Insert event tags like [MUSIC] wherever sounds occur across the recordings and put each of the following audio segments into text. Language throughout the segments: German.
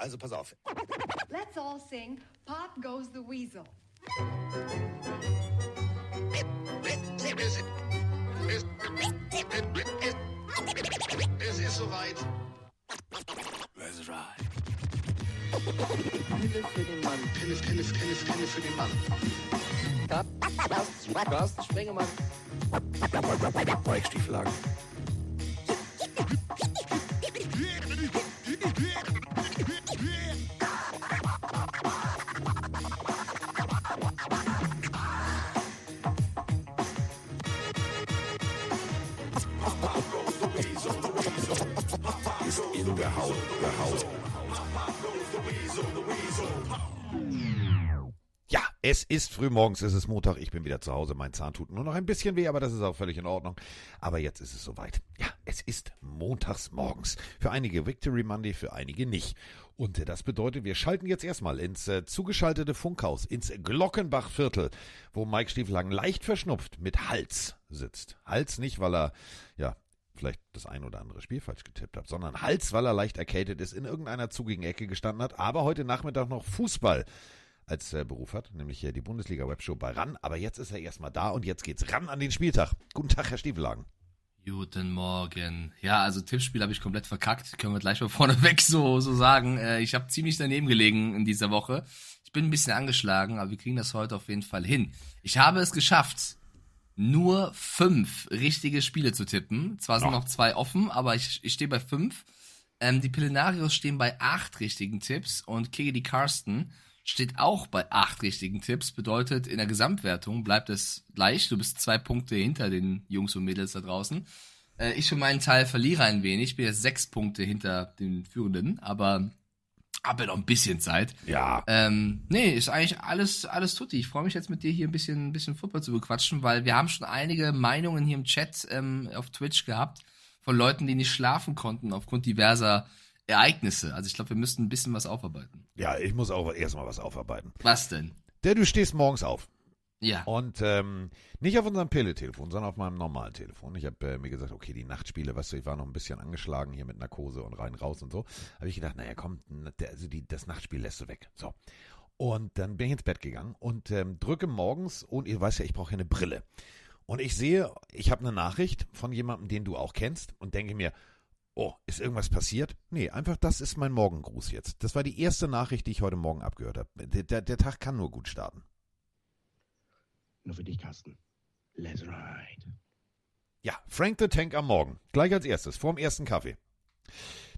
Also pass auf. Let's all sing Pop Goes the Weasel. Es ist soweit. Let's ride. Pille für den Mann. Pille, Pille, Pille, Pille für den Mann. Carsten Spengemann. Weichstieflagen. Ist ist frühmorgens, es ist Montag, ich bin wieder zu Hause, mein Zahn tut nur noch ein bisschen weh, aber das ist auch völlig in Ordnung. Aber jetzt ist es soweit. Ja, es ist montags morgens. Für einige Victory Monday, für einige nicht. Und das bedeutet, wir schalten jetzt erstmal ins äh, zugeschaltete Funkhaus, ins Glockenbachviertel, wo Mike Stieflagen leicht verschnupft mit Hals sitzt. Hals nicht, weil er, ja, vielleicht das ein oder andere Spiel falsch getippt hat, sondern Hals, weil er leicht erkältet ist, in irgendeiner zugigen Ecke gestanden hat, aber heute Nachmittag noch Fußball als äh, Beruf hat, nämlich hier die Bundesliga-Webshow bei RAN. Aber jetzt ist er erstmal da und jetzt geht's ran an den Spieltag. Guten Tag, Herr Stiefelagen. Guten Morgen. Ja, also Tippspiel habe ich komplett verkackt. Können wir gleich mal [LAUGHS] vorneweg so, so sagen. Äh, ich habe ziemlich daneben gelegen in dieser Woche. Ich bin ein bisschen angeschlagen, aber wir kriegen das heute auf jeden Fall hin. Ich habe es geschafft, nur fünf richtige Spiele zu tippen. Zwar sind Ja. noch zwei offen, aber ich, ich stehe bei fünf. Ähm, die Pillenarios stehen bei acht richtigen Tipps und Kiggy Carsten steht auch bei acht richtigen Tipps. Bedeutet, in der Gesamtwertung bleibt es gleich. Du bist zwei Punkte hinter den Jungs und Mädels da draußen. Äh, ich für meinen Teil verliere ein wenig. Ich bin jetzt sechs Punkte hinter den Führenden, aber habe ja noch ein bisschen Zeit. Ja. Ähm, nee, ist eigentlich alles, alles tutti. Ich freue mich jetzt mit dir hier ein bisschen, ein bisschen Football zu bequatschen, weil wir haben schon einige Meinungen hier im Chat ähm, auf Twitch gehabt von Leuten, die nicht schlafen konnten aufgrund diverser Ereignisse. Also ich glaube, wir müssten ein bisschen was aufarbeiten. Ja, ich muss auch erstmal was aufarbeiten. Was denn? Der, du stehst morgens auf. Ja. Und ähm, nicht auf unserem Pille-Telefon, sondern auf meinem normalen Telefon. Ich habe äh, mir gesagt, okay, die Nachtspiele, weißt du, ich war noch ein bisschen angeschlagen hier mit Narkose und rein, raus und so. Habe ich gedacht, naja, komm, der, also die, das Nachtspiel lässt du weg. So. Und dann bin ich ins Bett gegangen und ähm, drücke morgens, und ihr weißt ja, ich brauche ja eine Brille. Und ich sehe, ich habe eine Nachricht von jemandem, den du auch kennst, und denke mir, oh, ist irgendwas passiert? Nee, einfach das ist mein Morgengruß jetzt. Das war die erste Nachricht, die ich heute Morgen abgehört habe. Der, der, der Tag kann nur gut starten. Nur für dich, Carsten. Let's ride. Ja, Frank the Tank am Morgen. Gleich als erstes, vorm ersten Kaffee.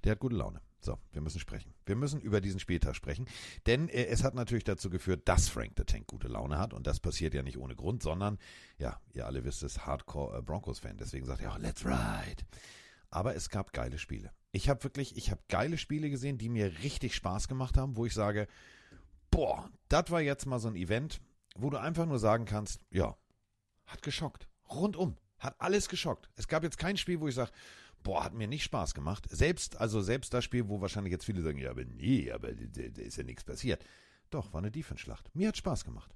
Der hat gute Laune. So, wir müssen sprechen. Wir müssen über diesen Spieltag sprechen, denn äh, es hat natürlich dazu geführt, dass Frank the Tank gute Laune hat und das passiert ja nicht ohne Grund, sondern, ja, ihr alle wisst es, Hardcore äh, Broncos-Fan, deswegen sagt er auch, let's ride. Aber es gab geile Spiele. Ich habe wirklich, ich habe geile Spiele gesehen, die mir richtig Spaß gemacht haben, wo ich sage, boah, das war jetzt mal so ein Event, wo du einfach nur sagen kannst, ja, hat geschockt. Rundum. Hat alles geschockt. Es gab jetzt kein Spiel, wo ich sage, boah, hat mir nicht Spaß gemacht. Selbst, also selbst das Spiel, wo wahrscheinlich jetzt viele sagen, ja, aber nee, aber da ist ja nichts passiert. Doch, war eine Defense-Schlacht. Mir hat Spaß gemacht.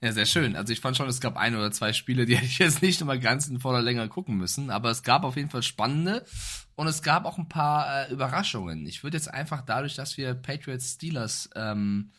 Ja, sehr schön. Also ich fand schon, es gab ein oder zwei Spiele, die hätte [LAUGHS] ich jetzt nicht immer ganz in voller Länge gucken müssen, aber es gab auf jeden Fall spannende und es gab auch ein paar äh, Überraschungen. Ich würde jetzt einfach dadurch, dass wir Patriots Steelers ähm,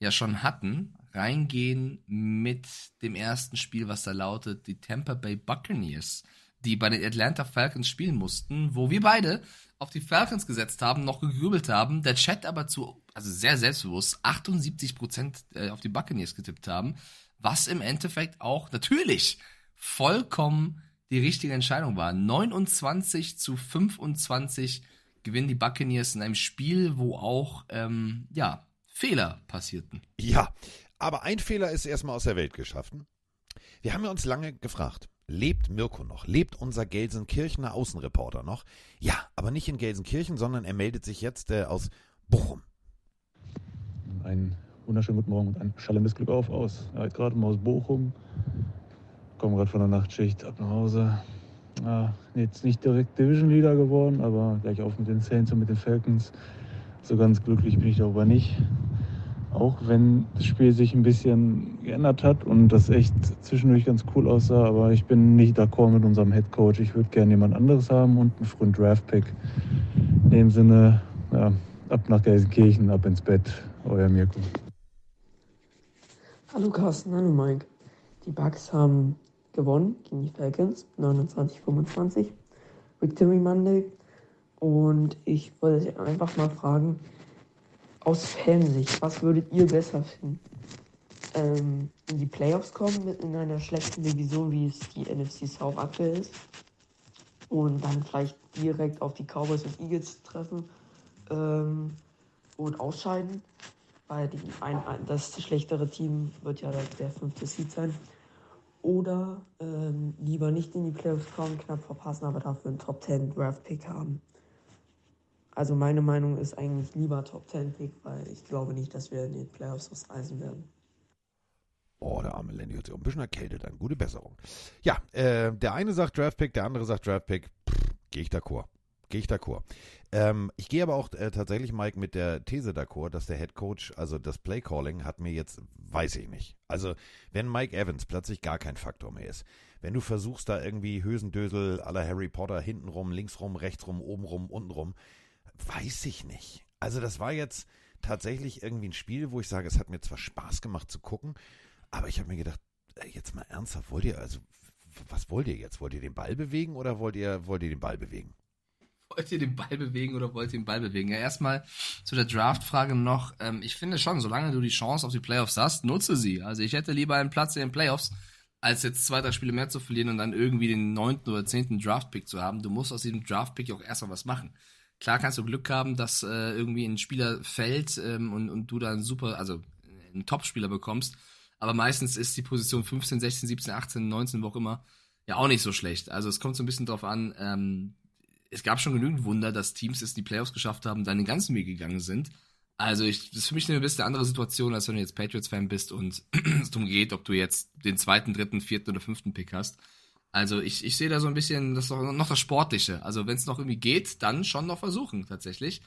ja schon hatten, reingehen mit dem ersten Spiel, was da lautet, die Tampa Bay Buccaneers, die bei den Atlanta Falcons spielen mussten, wo wir beide auf die Falcons gesetzt haben, noch gegrübelt haben, der Chat aber zu, also sehr selbstbewusst, 78% äh, auf die Buccaneers getippt haben, was im Endeffekt auch natürlich vollkommen die richtige Entscheidung war. 29 zu 25 gewinnen die Buccaneers in einem Spiel, wo auch, ähm, ja, Fehler passierten. Ja, aber ein Fehler ist erstmal aus der Welt geschaffen. Wir haben ja uns lange gefragt, lebt Mirko noch? Lebt unser Gelsenkirchener Außenreporter noch? Ja, aber nicht in Gelsenkirchen, sondern er meldet sich jetzt äh, aus Bochum. Einen wunderschönen guten Morgen und ein schallendes Glück auf aus. Ja, gerade mal aus Bochum. Komme gerade von der Nachtschicht ab nach Hause. Ja, jetzt nicht direkt Division Leader geworden, aber gleich auf mit den Saints und mit den Falcons. So ganz glücklich bin ich darüber nicht. Auch wenn das Spiel sich ein bisschen geändert hat und das echt zwischendurch ganz cool aussah, aber ich bin nicht d'accord mit unserem Head Coach. Ich würde gerne jemand anderes haben und einen frühen Draft-Pick. In dem Sinne, ja, ab nach Gelsenkirchen, ab ins Bett. Euer Mirko. Hallo Carsten, hallo Mike. Die Bucks haben gewonnen gegen die Falcons, 29-25, Victory Monday. Und ich wollte einfach mal fragen, aus Fansicht, was würdet ihr besser finden? Ähm, in die Playoffs kommen mit in einer schlechten Division, wie es die NFC South aktuell ist? Und dann vielleicht direkt auf die Cowboys und Eagles treffen ähm, und ausscheiden? Weil die ein, das schlechtere Team wird ja der fünfte Seed sein. Oder ähm, lieber nicht in die Playoffs kommen, knapp verpassen, aber dafür einen Top 10 Draft Pick haben. Also meine Meinung ist eigentlich lieber Top 10 Pick, weil ich glaube nicht, dass wir in den Playoffs was reisen werden. Oh, der arme Lenny hat sich auch ein bisschen erkältet an. Gute Besserung. Ja, äh, der eine sagt Draftpick, der andere sagt Draftpick. Gehe ich d'accord. Gehe ich d'accord. Ähm, ich gehe aber auch äh, tatsächlich, Mike, mit der These d'accord, dass der Head Coach, also das Playcalling, hat mir jetzt, weiß ich nicht. Also, wenn Mike Evans plötzlich gar kein Faktor mehr ist, wenn du versuchst, da irgendwie Hösendösel aller Harry Potter hintenrum, linksrum, rechtsrum, obenrum, untenrum, weiß ich nicht. Also, das war jetzt tatsächlich irgendwie ein Spiel, wo ich sage, es hat mir zwar Spaß gemacht zu gucken, aber ich habe mir gedacht, äh, jetzt mal ernsthaft, wollt ihr, also, was wollt ihr jetzt? Wollt ihr den Ball bewegen oder wollt ihr, wollt ihr den Ball bewegen? Wollt ihr den Ball bewegen oder wollt ihr den Ball bewegen? Ja, erstmal zu der Draft-Frage noch. Ähm, ich finde schon, solange du die Chance auf die Playoffs hast, nutze sie. Also ich hätte lieber einen Platz in den Playoffs, als jetzt zwei, drei Spiele mehr zu verlieren und dann irgendwie den neunten oder zehnten Draft-Pick zu haben. Du musst aus diesem Draft-Pick auch erstmal was machen. Klar kannst du Glück haben, dass äh, irgendwie ein Spieler fällt ähm, und, und du dann super, also einen Top-Spieler bekommst. Aber meistens ist die Position 15, 16, 17, 18, 19, wo auch immer, ja auch nicht so schlecht. Also es kommt so ein bisschen drauf an, ähm, es gab schon genügend Wunder, dass Teams es in die Playoffs geschafft haben, dann den ganzen Weg gegangen sind. Also ich, das ist für mich eine bisschen andere Situation, als wenn du jetzt Patriots-Fan bist und [CLEARS THROAT] es darum geht, ob du jetzt den zweiten, dritten, vierten oder fünften Pick hast. Also ich, ich sehe da so ein bisschen das noch, noch das Sportliche. Also wenn es noch irgendwie geht, dann schon noch versuchen, tatsächlich.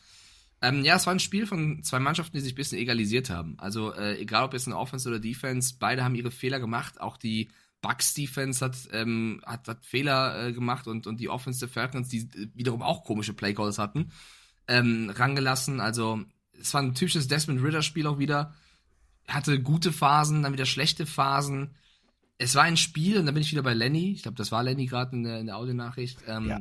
Ähm, ja, es war ein Spiel von zwei Mannschaften, die sich ein bisschen egalisiert haben. Also äh, egal ob jetzt in Offense oder Defense, beide haben ihre Fehler gemacht. Auch die Bucks Defense hat, ähm, hat, hat Fehler äh, gemacht und, und die Offense der Falcons, die wiederum auch komische Playcalls hatten, ähm, rangelassen. Also es war ein typisches Desmond Ritter Spiel auch wieder. Hatte gute Phasen, dann wieder schlechte Phasen. Es war ein Spiel, und da bin ich wieder bei Lenny. Ich glaube, das war Lenny gerade in der, in der Audionachricht. Ähm, ja.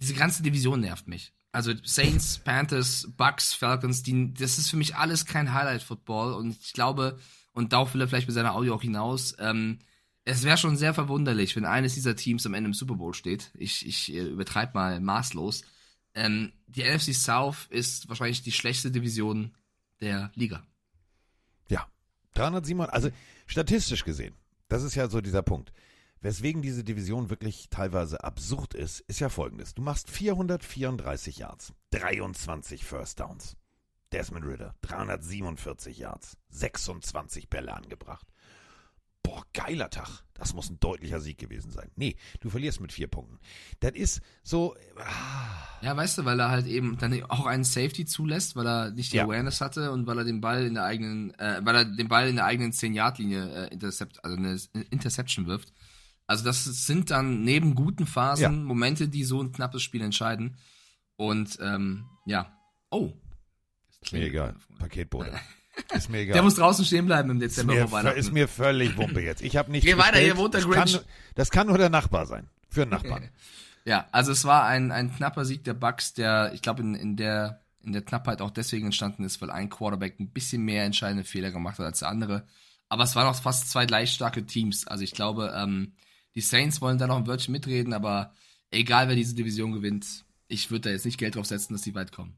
Diese ganze Division nervt mich. Also Saints, Panthers, Bucks, Falcons, die, das ist für mich alles kein Highlight-Football. Und ich glaube, und darauf will er vielleicht mit seiner Audio auch hinaus, ähm, es wäre schon sehr verwunderlich, wenn eines dieser Teams am Ende im Super Bowl steht. Ich, ich äh, übertreibe mal maßlos. Ähm, die NFC South ist wahrscheinlich die schlechteste Division der Liga. Ja, 307, also statistisch gesehen, das ist ja so dieser Punkt. Weswegen diese Division wirklich teilweise absurd ist, ist ja folgendes. Du machst 434 Yards, 23 First Downs. Desmond Ritter, 347 Yards, 26 Bälle angebracht boah, geiler Tag. Das muss ein deutlicher Sieg gewesen sein. Nee, du verlierst mit vier Punkten. Das ist so. Ah. Ja, weißt du, weil er halt eben dann auch einen Safety zulässt, weil er nicht die ja. Awareness hatte und weil er den Ball in der eigenen, äh, weil er den Ball in der eigenen 10-Yard-Linie äh, intercept, also eine Interception wirft. Also das sind dann neben guten Phasen ja. Momente, die so ein knappes Spiel entscheiden. Und ähm, ja. Oh. Mir egal. Paketbote. [LAUGHS] Ist mir egal. Der muss draußen stehen bleiben im Dezember ist mir, Weihnachten. Ist mir völlig Wumpe jetzt. Ich habe nicht. Geh weiter, hier wohnt der Grinch. Das kann, das kann nur der Nachbar sein. Für einen Nachbarn. [LAUGHS] ja, also es war ein, ein knapper Sieg der Bucks, der, ich glaube, in, in der in der Knappheit auch deswegen entstanden ist, weil ein Quarterback ein bisschen mehr entscheidende Fehler gemacht hat als der andere. Aber es waren auch fast zwei gleich starke Teams. Also ich glaube, ähm, die Saints wollen da noch ein Wörtchen mitreden, aber egal wer diese Division gewinnt, ich würde da jetzt nicht Geld drauf setzen, dass die weit kommen.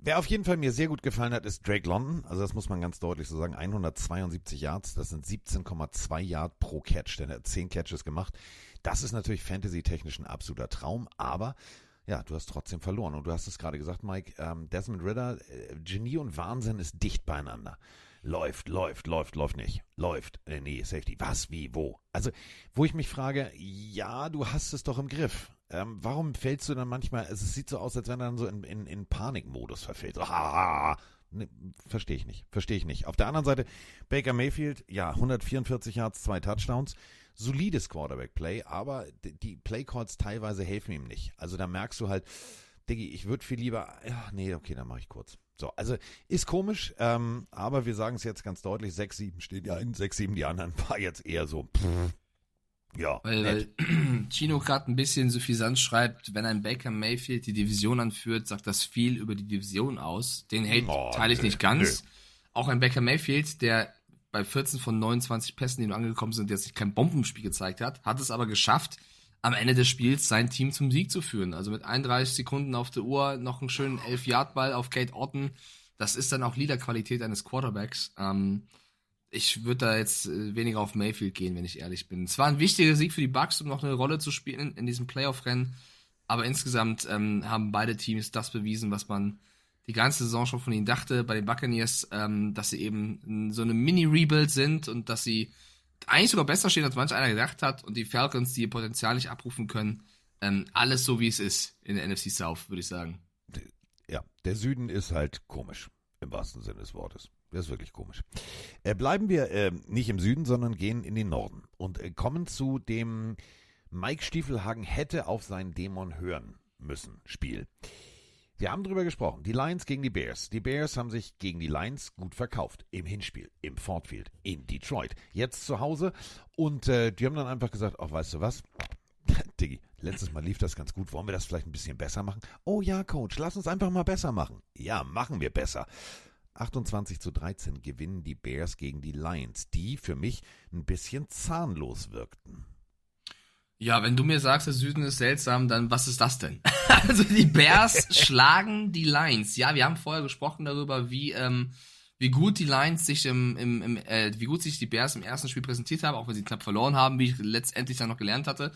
Wer auf jeden Fall mir sehr gut gefallen hat, ist Drake London. Also das muss man ganz deutlich so sagen. 172 Yards, das sind 17,2 Yard pro Catch. Denn er hat 10 Catches gemacht. Das ist natürlich fantasy-technisch ein absoluter Traum, aber ja, du hast trotzdem verloren. Und du hast es gerade gesagt, Mike, ähm, Desmond Ritter, äh, Genie und Wahnsinn ist dicht beieinander. Läuft, läuft, läuft, läuft nicht. Läuft, äh, nee, Safety. Was, wie, wo? Also, wo ich mich frage, ja, du hast es doch im Griff. Ähm, warum fällst du dann manchmal, es sieht so aus, als wenn er dann so in, in, in Panikmodus verfällt. So, ha, ne, verstehe ich nicht, verstehe ich nicht. Auf der anderen Seite, Baker Mayfield, ja, 144 Yards, zwei Touchdowns, solides Quarterback-Play, aber die Playcalls teilweise helfen ihm nicht. Also da merkst du halt, Diggi, ich würde viel lieber. Ja, nee, okay, dann mache ich kurz. So, also ist komisch, ähm, aber wir sagen es jetzt ganz deutlich: 6-7 steht ja in 6-7, die anderen [LAUGHS] war jetzt eher so. Pff, ja, Weil, nett. weil [CLEARS THROAT] Chino gerade ein bisschen suffisant schreibt, wenn ein Baker Mayfield die Division anführt, sagt das viel über die Division aus. Den Hate Oh, teile ich nö, nicht ganz. Auch ein Baker Mayfield, der bei 14 von 29 Pässen, die nun angekommen sind, jetzt kein Bombenspiel gezeigt hat, hat es aber geschafft, am Ende des Spiels sein Team zum Sieg zu führen. Also mit 31 Sekunden auf der Uhr, noch einen schönen 11-Yard-Ball auf Kate Otten. Das ist dann auch Leaderqualität eines Quarterbacks. Ähm, ich würde da jetzt äh, weniger auf Mayfield gehen, wenn ich ehrlich bin. Es war ein wichtiger Sieg für die Bucks, um noch eine Rolle zu spielen in diesem Playoff-Rennen. Aber insgesamt ähm, haben beide Teams das bewiesen, was man die ganze Saison schon von ihnen dachte. Bei den Buccaneers, ähm, dass sie eben so eine Mini-Rebuild sind und dass sie eigentlich sogar besser stehen, als manch einer gedacht hat. Und die Falcons, die ihr Potenzial nicht abrufen können, ähm, alles so, wie es ist in der NFC South, würde ich sagen. Ja, der Süden ist halt komisch, im wahrsten Sinne des Wortes. Der ist wirklich komisch. Äh, bleiben wir äh, nicht im Süden, sondern gehen in den Norden und äh, kommen zu dem Mike Stiefelhagen hätte auf seinen Dämon hören müssen Spiel. Wir haben drüber gesprochen. Die Lions gegen die Bears. Die Bears haben sich gegen die Lions gut verkauft. Im Hinspiel, im Ford Field, in Detroit. Jetzt zu Hause. Und äh, die haben dann einfach gesagt, ach, weißt du was? [LAUGHS] Diggi, letztes Mal lief das ganz gut. Wollen wir das vielleicht ein bisschen besser machen? Oh ja, Coach, lass uns einfach mal besser machen. Ja, machen wir besser. 28 zu 13 gewinnen die Bears gegen die Lions, die für mich ein bisschen zahnlos wirkten. Ja, wenn du mir sagst, der Süden ist seltsam, dann was ist das denn? [LAUGHS] also die Bears [LAUGHS] schlagen die Lions. Ja, wir haben vorher gesprochen darüber, wie ähm, wie gut die Lions sich im, im, im äh, wie gut sich die Bears im ersten Spiel präsentiert haben, auch wenn sie knapp verloren haben, wie ich letztendlich dann noch gelernt hatte.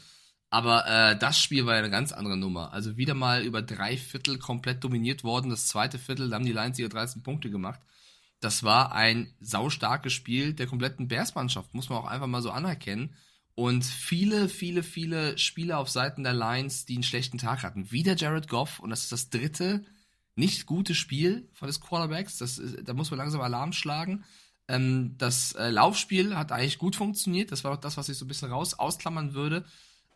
Aber äh, das Spiel war ja eine ganz andere Nummer. Also wieder mal über drei Viertel komplett dominiert worden. Das zweite Viertel, da haben die Lions ihre 13 Punkte gemacht. Das war ein saustarkes Spiel der kompletten Bears-Mannschaft, muss man auch einfach mal so anerkennen. Und viele, viele, viele Spieler auf Seiten der Lions, die einen schlechten Tag hatten. Wieder Jared Goff, und das ist das dritte nicht gute Spiel von des Quarterbacks. Das, da muss man langsam Alarm schlagen. Ähm, das äh, Laufspiel hat eigentlich gut funktioniert. Das war auch das, was ich so ein bisschen raus ausklammern würde.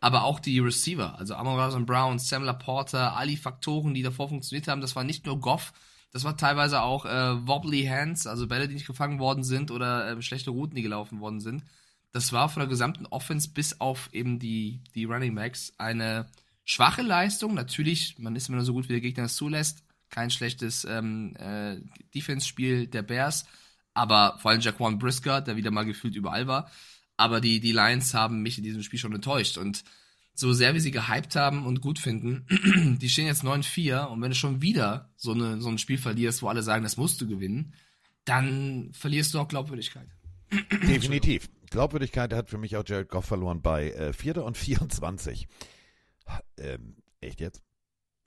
Aber auch die Receiver, also Amon Ra St. Brown, Sam Laporta, all die Faktoren, die davor funktioniert haben, das war nicht nur Goff, das war teilweise auch äh, wobbly Hands, also Bälle, die nicht gefangen worden sind oder äh, schlechte Routen, die gelaufen worden sind. Das war von der gesamten Offense bis auf eben die, die Running Backs eine schwache Leistung. Natürlich, man ist immer nur so gut, wie der Gegner es zulässt. Kein schlechtes ähm, äh, Defense-Spiel der Bears, aber vor allem Jaquan Brisker, der wieder mal gefühlt überall war. Aber die, die Lions haben mich in diesem Spiel schon enttäuscht. Und so sehr wir sie gehypt haben und gut finden, [CLEARS THROAT] die stehen jetzt 9-4 und wenn du schon wieder so, eine, so ein Spiel verlierst, wo alle sagen, das musst du gewinnen, dann verlierst du auch Glaubwürdigkeit. [CLEARS THROAT] Definitiv. Glaubwürdigkeit hat für mich auch Jared Goff verloren bei äh, Vierter und 24. Ähm, echt jetzt?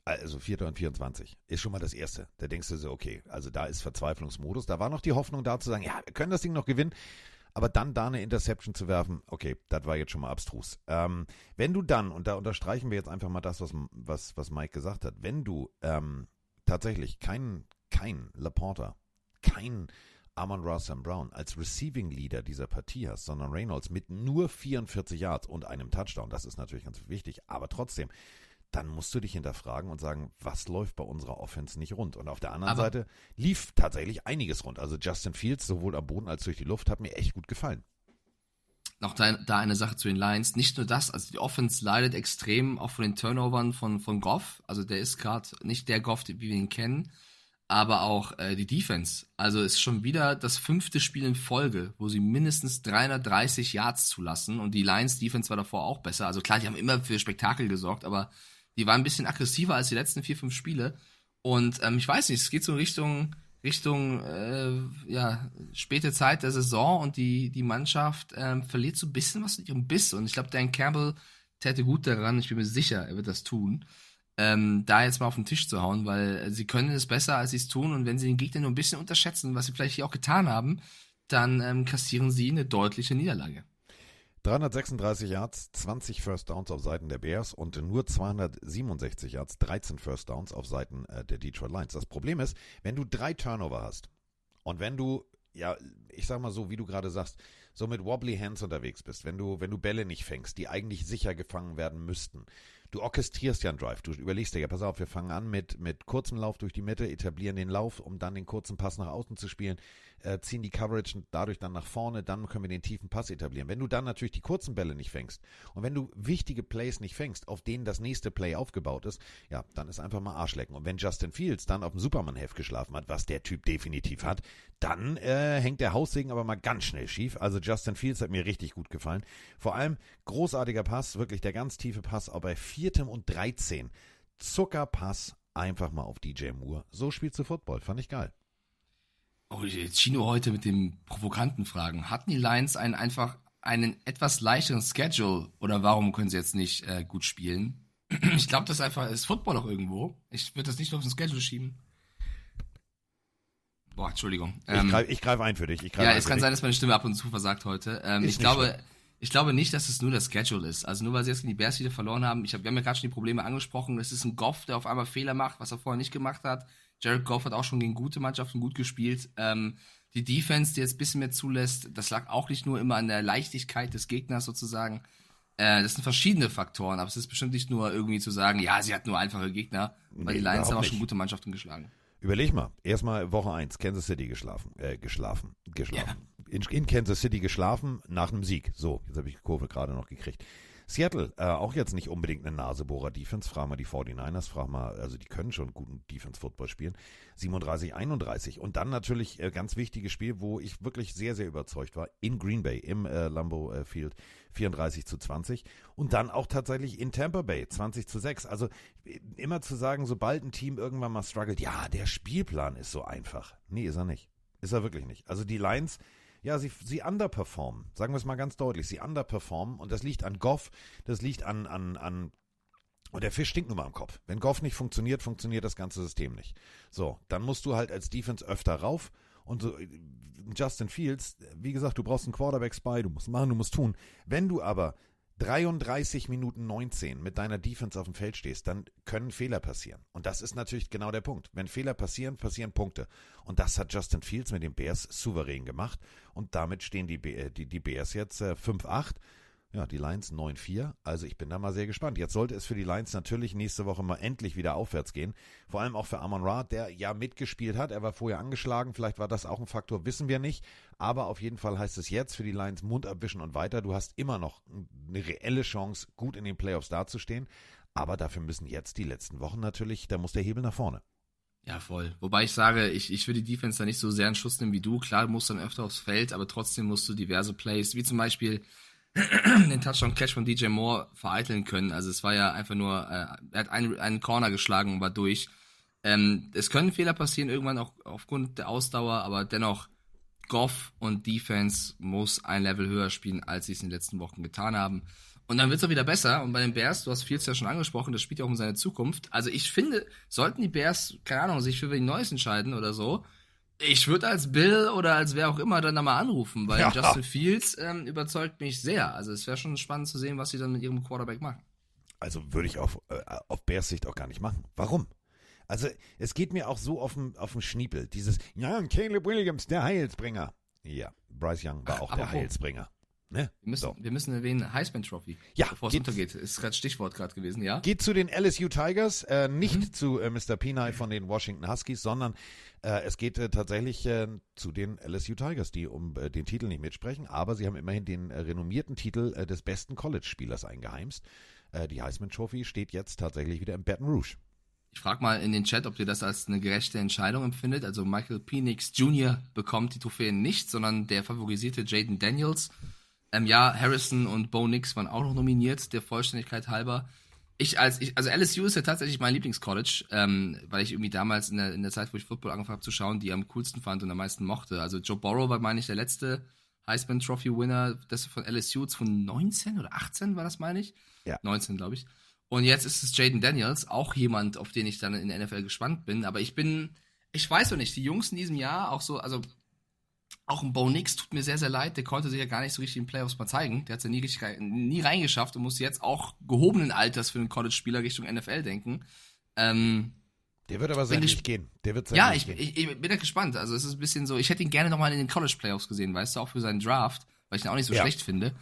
Also Vierter und 24 ist schon mal das Erste. Da denkst du so, okay, also da ist Verzweiflungsmodus. Da war noch die Hoffnung da zu sagen, ja, wir können das Ding noch gewinnen. Aber dann da eine Interception zu werfen, okay, das war jetzt schon mal abstrus. Ähm, wenn du dann, und da unterstreichen wir jetzt einfach mal das, was, was, was Mike gesagt hat, wenn du ähm, tatsächlich keinen kein Laporta, kein Amon Ross Sam Brown als Receiving Leader dieser Partie hast, sondern Reynolds mit nur 44 Yards und einem Touchdown, das ist natürlich ganz wichtig, aber trotzdem, dann musst du dich hinterfragen und sagen, was läuft bei unserer Offense nicht rund? Und auf der anderen Aber- Seite lief tatsächlich einiges rund. Also Justin Fields, sowohl am Boden als durch die Luft, hat mir echt gut gefallen. noch da, da eine Sache zu den Lions. Nicht nur das, also die Offense leidet extrem auch von den Turnovern von, von Goff. Also der ist gerade nicht der Goff, wie wir ihn kennen, aber auch äh, die Defense. Also ist schon wieder das fünfte Spiel in Folge, wo sie mindestens 330 Yards zulassen und die Lions Defense war davor auch besser. Also klar, die haben immer für Spektakel gesorgt, aber die waren ein bisschen aggressiver als die letzten vier, fünf Spiele. Und ähm, ich weiß nicht, es geht so Richtung Richtung äh, ja, späte Zeit der Saison und die, die Mannschaft ähm, verliert so ein bisschen was mit ihrem Biss. Und ich glaube, Dan Campbell täte gut daran, ich bin mir sicher, er wird das tun, ähm, da jetzt mal auf den Tisch zu hauen, weil äh, sie können es besser, als sie es tun. Und wenn sie den Gegner nur ein bisschen unterschätzen, was sie vielleicht hier auch getan haben, dann ähm, kassieren sie eine deutliche Niederlage. 336 Yards, 20 First Downs auf Seiten der Bears und nur 267 Yards, 13 First Downs auf Seiten äh, der Detroit Lions. Das Problem ist, wenn du drei Turnover hast und wenn du, ja, ich sag mal so, wie du gerade sagst, so mit wobbly Hands unterwegs bist, wenn du, wenn du Bälle nicht fängst, die eigentlich sicher gefangen werden müssten, du orchestrierst ja einen Drive. Du überlegst dir ja, pass auf, wir fangen an mit, mit kurzem Lauf durch die Mitte, etablieren den Lauf, um dann den kurzen Pass nach außen zu spielen, äh, ziehen die Coverage dadurch dann nach vorne, dann können wir den tiefen Pass etablieren. Wenn du dann natürlich die kurzen Bälle nicht fängst und wenn du wichtige Plays nicht fängst, auf denen das nächste Play aufgebaut ist, ja, dann ist einfach mal Arschlecken. Und wenn Justin Fields dann auf dem Superman-Heft geschlafen hat, was der Typ definitiv hat, dann äh, hängt der Haussegen aber mal ganz schnell schief. Also Justin Fields hat mir richtig gut gefallen. Vor allem großartiger Pass, wirklich der ganz tiefe Pass, auch bei viertem und 13. Zuckerpass einfach mal auf DJ Moore. So spielst du Football, fand ich geil. Oh, Chino heute mit den provokanten Fragen. Hatten die Lions einen einfach einen etwas leichteren Schedule oder warum können sie jetzt nicht äh, gut spielen? [CLEARS THROAT] Ich glaube, das ist einfach ist Football auch irgendwo. Ich würde das nicht nur auf den Schedule schieben. Boah, Entschuldigung. Ähm, ich greife greif ein für dich. Ich ja, es kann dich. sein, dass meine Stimme ab und zu versagt heute. Ähm, ich glaube, schlimm. ich glaube nicht, dass es nur das Schedule ist. Also nur weil sie jetzt gegen die Bears wieder verloren haben. Ich hab, wir haben ja gerade schon die Probleme angesprochen. Es ist ein Goff, der auf einmal Fehler macht, was er vorher nicht gemacht hat. Jared Goff hat auch schon gegen gute Mannschaften gut gespielt. Ähm, die Defense, die jetzt ein bisschen mehr zulässt, das lag auch nicht nur immer an der Leichtigkeit des Gegners sozusagen. Äh, das sind verschiedene Faktoren, aber es ist bestimmt nicht nur irgendwie zu sagen, ja, sie hat nur einfache Gegner, weil nee, die Lions haben auch schon gute Mannschaften geschlagen. Überleg mal, erstmal Woche 1, Kansas City geschlafen, äh, geschlafen, geschlafen. Ja. In, in, Kansas City geschlafen nach einem Sieg. So, jetzt habe ich die Kurve gerade noch gekriegt. Seattle, äh, auch jetzt nicht unbedingt eine Nasebohrer-Defense. Frag mal die 49ers, frag mal, also die können schon guten Defense-Football spielen. 37, 31. Und dann natürlich äh, ganz wichtiges Spiel, wo ich wirklich sehr, sehr überzeugt war, in Green Bay, im äh, Lambeau äh, Field, 34 zu 20. Und dann auch tatsächlich in Tampa Bay, 20 zu 6. Also äh, immer zu sagen, sobald ein Team irgendwann mal struggelt, ja, der Spielplan ist so einfach. Nee, ist er nicht. Ist er wirklich nicht. Also die Lions ja, sie, sie underperformen. Sagen wir es mal ganz deutlich. Sie underperformen und das liegt an Goff, das liegt an, an, an und der Fisch stinkt nun mal am Kopf. Wenn Goff nicht funktioniert, funktioniert das ganze System nicht. So, dann musst du halt als Defense öfter rauf. Und so, Justin Fields, wie gesagt, du brauchst einen Quarterback-Spy, du musst machen, du musst tun. Wenn du aber 33 Minuten 19 mit deiner Defense auf dem Feld stehst, dann können Fehler passieren. Und das ist natürlich genau der Punkt. Wenn Fehler passieren, passieren Punkte. Und das hat Justin Fields mit den Bears souverän gemacht. Und damit stehen die, die, die Bears jetzt äh, 5-8. Ja, die Lions 9-4. Also ich bin da mal sehr gespannt. Jetzt sollte es für die Lions natürlich nächste Woche mal endlich wieder aufwärts gehen. Vor allem auch für Amon Ra, der ja mitgespielt hat. Er war vorher angeschlagen. Vielleicht war das auch ein Faktor, wissen wir nicht. Aber auf jeden Fall heißt es jetzt für die Lions Mund abwischen und weiter. Du hast immer noch eine reelle Chance, gut in den Playoffs dazustehen. Aber dafür müssen jetzt die letzten Wochen natürlich, da muss der Hebel nach vorne. Ja, voll. Wobei ich sage, ich, ich würde die Defense da nicht so sehr in Schuss nehmen wie du. Klar, du musst dann öfter aufs Feld, aber trotzdem musst du diverse Plays, wie zum Beispiel den Touchdown-Catch von DJ Moore vereiteln können. Also es war ja einfach nur, äh, er hat einen, einen Corner geschlagen und war durch. Ähm, es können Fehler passieren, irgendwann auch aufgrund der Ausdauer, aber dennoch, Goff und Defense muss ein Level höher spielen, als sie es in den letzten Wochen getan haben. Und dann wird es auch wieder besser. Und bei den Bears, du hast Fields ja schon angesprochen, das spielt ja auch um seine Zukunft. Also ich finde, sollten die Bears, keine Ahnung, sich für wen Neues entscheiden oder so, ich würde als Bill oder als wer auch immer dann da mal anrufen, weil ja. Justin Fields ähm, überzeugt mich sehr. Also es wäre schon spannend zu sehen, was sie dann mit ihrem Quarterback machen. Also würde ich auf, äh, auf Bears Sicht auch gar nicht machen. Warum? Also es geht mir auch so auf den, auf Schniepel. Dieses, ja, Caleb Williams, der Heilsbringer. Ja, Bryce Young war auch Ach, der Heilsbringer. Ne? Wir, müssen, so. wir müssen erwähnen, Heisman Trophy. Ja. Bevor es untergeht. Ist gerade Stichwort gerade gewesen, ja? Geht zu den LSU Tigers, äh, nicht mhm. zu äh, Mr. Pini von den Washington Huskies, sondern äh, es geht äh, tatsächlich äh, zu den LSU Tigers, die um äh, den Titel nicht mitsprechen, aber sie haben immerhin den renommierten Titel des besten College-Spielers eingeheimst. die Heisman Trophy steht jetzt tatsächlich wieder im Baton Rouge. Ich frage mal in den Chat, ob ihr das als eine gerechte Entscheidung empfindet. Also Michael Penix Jr. bekommt die Trophäen nicht, sondern der favorisierte Jaden Daniels ähm, ja, Harrison und Bo Nix waren auch noch nominiert, der Vollständigkeit halber. Ich als ich, also LSU ist ja tatsächlich mein Lieblingscollege, ähm, weil ich irgendwie damals in der, in der Zeit, wo ich Football angefangen habe zu schauen, die am coolsten fand und am meisten mochte. Also Joe Burrow war, meine ich, der letzte Heisman Trophy Winner, das von LSU von 19 oder 18 war das, meine ich? Ja. 19, glaube ich. Und jetzt ist es Jaden Daniels, auch jemand, auf den ich dann in der NFL gespannt bin. Aber ich bin, ich weiß noch nicht, die Jungs in diesem Jahr, auch so, also auch ein Bo Nix tut mir sehr, sehr leid. Der konnte sich ja gar nicht so richtig in Playoffs mal zeigen. Der hat es ja nie richtig nie reingeschafft und muss jetzt auch gehobenen Alters für einen College-Spieler Richtung NFL denken. Ähm, der wird aber sehr nicht gehen. Der wird ja, ich, ich, ich, bin da gespannt. Also es ist ein bisschen so, ich hätte ihn gerne nochmal in den College-Playoffs gesehen, weißt du, auch für seinen Draft, weil ich ihn auch nicht so ja. schlecht finde.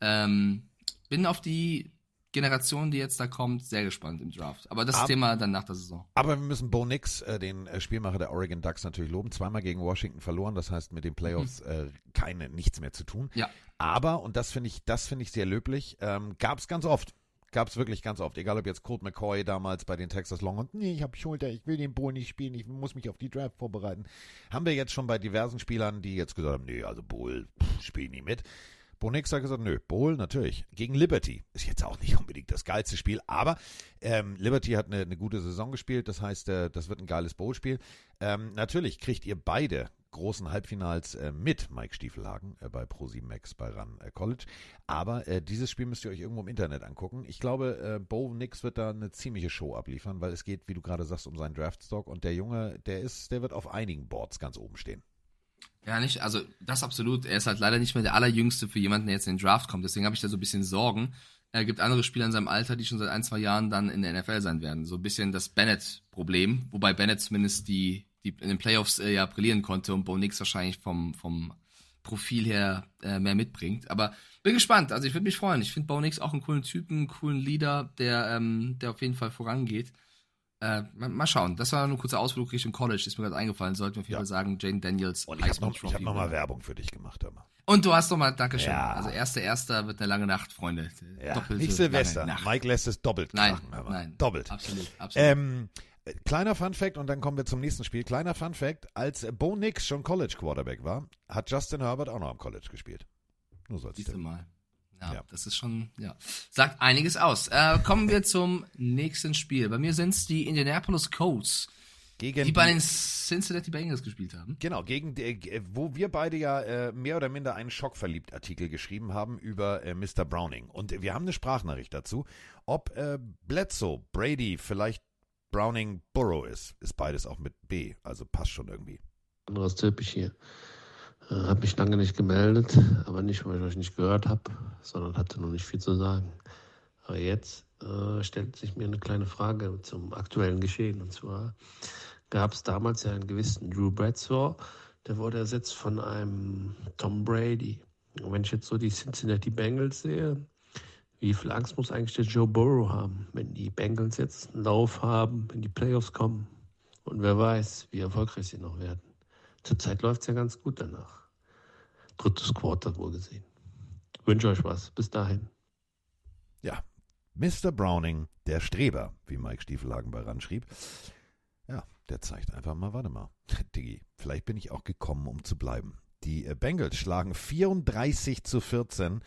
Ähm, bin auf die Generation, die jetzt da kommt, sehr gespannt im Draft. Aber das Ab- Thema dann nach der Saison. Aber wir müssen Bo Nix, äh, den äh, Spielmacher der Oregon Ducks, natürlich loben. Zweimal gegen Washington verloren, das heißt mit den Playoffs äh, keine, nichts mehr zu tun. Ja. Aber, und das finde ich, das finde ich sehr löblich, ähm, gab es ganz oft. Gab es wirklich ganz oft. Egal ob jetzt Colt McCoy damals bei den Texas Long und nee, ich habe Schulter, ich will den Bowl nicht spielen, ich muss mich auf die Draft vorbereiten. Haben wir jetzt schon bei diversen Spielern, die jetzt gesagt haben, nee, also pff, spiel nie mit. Bo Nix hat gesagt, nö, Bowl natürlich. Gegen Liberty. Ist jetzt auch nicht unbedingt das geilste Spiel, aber ähm, Liberty hat eine, eine gute Saison gespielt, das heißt, äh, das wird ein geiles Bowl-Spiel. Ähm, natürlich kriegt ihr beide großen Halbfinals äh, mit Mike Stiefelhagen äh, bei Pro7 Max bei Run äh, College. Aber dieses Spiel müsst ihr euch irgendwo im Internet angucken. Ich glaube, Bo Nix wird da eine ziemliche Show abliefern, weil es geht, wie du gerade sagst, um seinen Draftstock und der Junge, der ist, der wird auf einigen Boards ganz oben stehen. Ja, nicht, also das absolut. Er ist halt leider nicht mehr der allerjüngste für jemanden, der jetzt in den Draft kommt. Deswegen habe ich da so ein bisschen Sorgen. Er gibt andere Spieler in seinem Alter, die schon seit ein, zwei Jahren dann in der NFL sein werden. So ein bisschen das Bennett-Problem, wobei Bennett zumindest die, die in den Playoffs äh, ja brillieren konnte und Bo Nix wahrscheinlich vom, vom Profil her äh, mehr mitbringt. Aber bin gespannt. Also ich würde mich freuen. Ich finde Bo Nix auch einen coolen Typen, einen coolen Leader, der, ähm, der auf jeden Fall vorangeht. Äh, mal, schauen. Das war nur ein kurzer Ausflug Richtung College, ist mir gerade eingefallen. Sollten wir auf jeden. Fall sagen, Jane Daniels. Und ich habe Heisman noch, ich hab noch mal. Werbung für dich gemacht. Hör mal. Und du hast noch mal, Dankeschön. Ja. Also erster, erster wird eine lange Nacht, Freunde. Ja, Doppelte nicht Silvester. Nacht. Mike lässt es doppelt Nein, krachen. hör mal. nein. Doppelt. Absolut, absolut. Ähm, äh, kleiner Fun Fact und dann kommen wir zum nächsten Spiel. Kleiner Fun Fact, als Bo Nix schon College Quarterback war, hat Justin Herbert auch noch am College gespielt. Nur so als Siehst du mal. Ja, Ja. das ist schon, ja. Sagt einiges aus. Äh, kommen wir zum nächsten Spiel. Bei mir sind es die Indianapolis Colts, Gegen die bei den Cincinnati Bengals gespielt haben. Genau, gegen die, äh, wo wir beide ja äh, mehr oder minder einen Schockverliebt-Artikel geschrieben haben über äh, Mr. Browning. Und wir haben eine Sprachnachricht dazu, ob äh, Bledsoe, Brady, vielleicht Browning, Burrow ist. Ist beides auch mit B, also passt schon irgendwie. anderes typisch hier. Äh, hab mich lange nicht gemeldet, aber nicht, weil ich euch nicht gehört habe, sondern hatte noch nicht viel zu sagen. Aber jetzt äh, stellt sich mir eine kleine Frage zum aktuellen Geschehen. Und zwar gab es damals ja einen gewissen Drew Bradsaw, der wurde ersetzt von einem Tom Brady. Und wenn ich jetzt so die Cincinnati Bengals sehe, wie viel Angst muss eigentlich der Joe Burrow haben, wenn die Bengals jetzt einen Lauf haben, in die Playoffs kommen? Und wer weiß, wie erfolgreich sie noch werden. Zurzeit läuft es ja ganz gut danach. Drittes Quarter wohl gesehen. Wünsche euch was. Bis dahin. Ja, Mr. Browning, der Streber, wie Mike Stiefelhagen bei RAN schrieb. Ja, der zeigt einfach mal, warte mal, [LAUGHS] Diggi, vielleicht bin ich auch gekommen, um zu bleiben. Die äh, Bengals schlagen 34 zu 14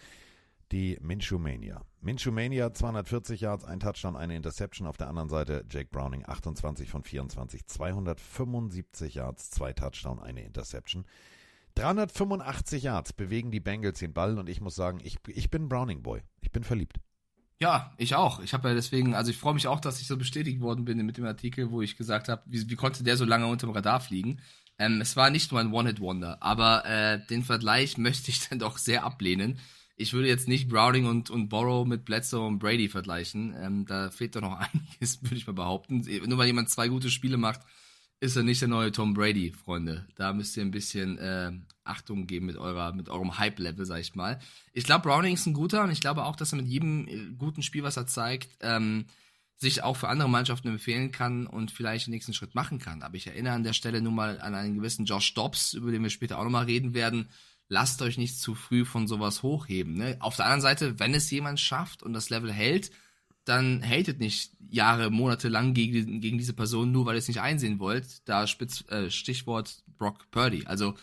die Minshew Mania. Minshew Mania 240 Yards, ein Touchdown, eine Interception. Auf der anderen Seite Jake Browning 28 von 24, 275 Yards, zwei Touchdown, eine Interception. 385 Yards bewegen die Bengals den Ball und ich muss sagen, ich, ich bin Browning Boy. Ich bin verliebt. Ja, ich auch. Ich habe ja deswegen, also ich freue mich auch, dass ich so bestätigt worden bin mit dem Artikel, wo ich gesagt habe, wie, wie konnte der so lange unter dem Radar fliegen? Ähm, es war nicht nur ein One-Hit-Wonder, aber äh, den Vergleich [LAUGHS] möchte ich dann doch sehr ablehnen. Ich würde jetzt nicht Browning und, und Borrow mit Bledsoe und Brady vergleichen. Ähm, da fehlt doch noch [LAUGHS] einiges, würde ich mal behaupten. Nur weil jemand zwei gute Spiele macht, ist er nicht der neue Tom Brady, Freunde. Da müsst ihr ein bisschen äh, Achtung geben mit eurer, mit eurem Hype-Level, sag ich mal. Ich glaube, Browning ist ein guter und ich glaube auch, dass er mit jedem äh, guten Spiel, was er zeigt, ähm, sich auch für andere Mannschaften empfehlen kann und vielleicht den nächsten Schritt machen kann. Aber ich erinnere an der Stelle nun mal an einen gewissen Josh Dobbs, über den wir später auch nochmal reden werden. Lasst euch nicht zu früh von sowas hochheben. Ne? Auf der anderen Seite, wenn es jemand schafft und das Level hält, dann hatet nicht Jahre, Monate lang gegen, gegen diese Person, nur weil ihr es nicht einsehen wollt. Da spitz, äh, Stichwort Brock Purdy. Also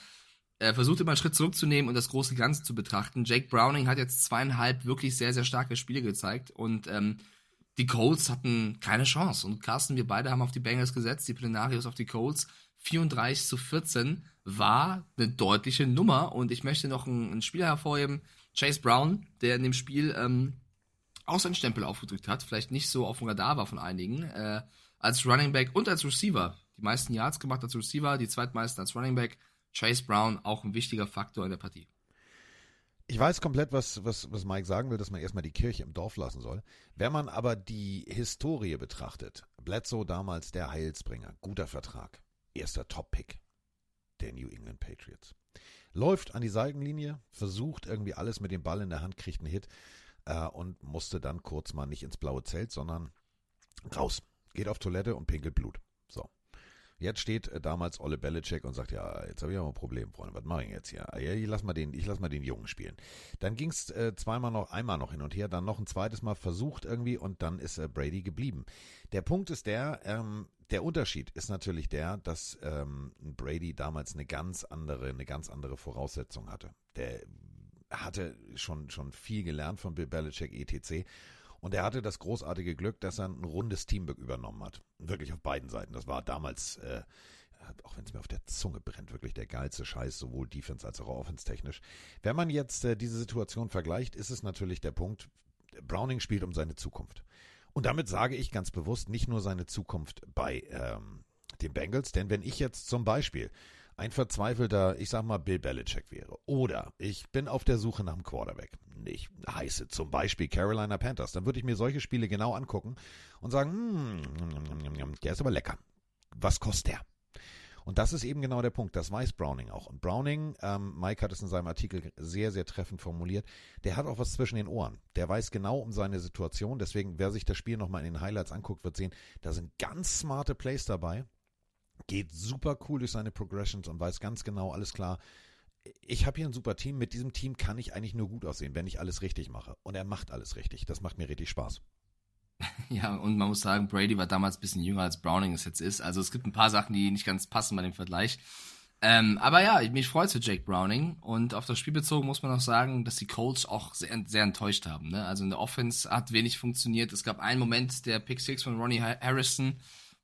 äh, versucht immer einen Schritt zurückzunehmen und das große Ganze zu betrachten. Jake Browning hat jetzt zweieinhalb wirklich sehr, sehr starke Spiele gezeigt und ähm, die Colts hatten keine Chance. Und Carsten, wir beide haben auf die Bengals gesetzt, die Plenarios auf die Colts. 34 zu 14 war eine deutliche Nummer und ich möchte noch einen, einen Spieler hervorheben, Chase Brown, der in dem Spiel ähm, auch seinen Stempel aufgedrückt hat, vielleicht nicht so auf dem Radar war von einigen, äh, als Running Back und als Receiver. Die meisten Yards gemacht als Receiver, die zweitmeisten als Running Back. Chase Brown auch ein wichtiger Faktor in der Partie. Ich weiß komplett, was, was, was Mike sagen will, dass man erstmal die Kirche im Dorf lassen soll. Wenn man aber die Historie betrachtet, Bledsoe damals der Heilsbringer, guter Vertrag, erster Top-Pick der New England Patriots. Läuft an die Seitenlinie, versucht irgendwie alles mit dem Ball in der Hand, kriegt einen Hit. Äh, und musste dann kurz mal nicht ins blaue Zelt, sondern raus. Geht auf Toilette und pinkelt Blut. So. Jetzt steht äh, damals Olle Belichick und sagt, ja, jetzt habe ich aber ein Problem, Freunde, was mache ich jetzt hier? Ja, ich lass mal den, ich lass mal den Jungen spielen. Dann ging es äh, zweimal noch, einmal noch hin und her, dann noch ein zweites Mal versucht irgendwie und dann ist äh, Brady geblieben. Der Punkt ist der, ähm, der Unterschied ist natürlich der, dass ähm, Brady damals eine ganz andere, eine ganz andere Voraussetzung hatte. Der hatte schon, schon viel gelernt von Bill Belichick etc. Und er hatte das großartige Glück, dass er ein rundes Team übernommen hat. Wirklich auf beiden Seiten. Das war damals, äh, auch wenn es mir auf der Zunge brennt, wirklich der geilste Scheiß, sowohl Defense als auch Offense technisch. Wenn man jetzt äh, diese Situation vergleicht, ist es natürlich der Punkt, Browning spielt um seine Zukunft. Und damit sage ich ganz bewusst nicht nur seine Zukunft bei ähm, den Bengals, denn wenn ich jetzt zum Beispiel ein verzweifelter, ich sag mal, Bill Belichick wäre. Oder ich bin auf der Suche nach einem Quarterback. Ich heiße zum Beispiel Carolina Panthers. Dann würde ich mir solche Spiele genau angucken und sagen, hm, der ist aber lecker. Was kostet der? Und das ist eben genau der Punkt. Das weiß Browning auch. Und Browning, ähm, Mike hat es in seinem Artikel sehr, sehr treffend formuliert, der hat auch was zwischen den Ohren. Der weiß genau um seine Situation. Deswegen, wer sich das Spiel nochmal in den Highlights anguckt, wird sehen, da sind ganz smarte Plays dabei geht super cool durch seine Progressions und weiß ganz genau, alles klar, ich habe hier ein super Team, mit diesem Team kann ich eigentlich nur gut aussehen, wenn ich alles richtig mache. Und er macht alles richtig. Das macht mir richtig Spaß. [LAUGHS] Ja, und man muss sagen, Brady war damals ein bisschen jünger als Browning es jetzt ist. Also es gibt ein paar Sachen, die nicht ganz passen bei dem Vergleich. Ähm, aber ja, mich freut für Jake Browning. Und auf das Spiel bezogen muss man auch sagen, dass die Colts auch sehr, sehr enttäuscht haben. Ne? Also in der Offense hat wenig funktioniert. Es gab einen Moment, der Pick Six von Ronnie Harrison,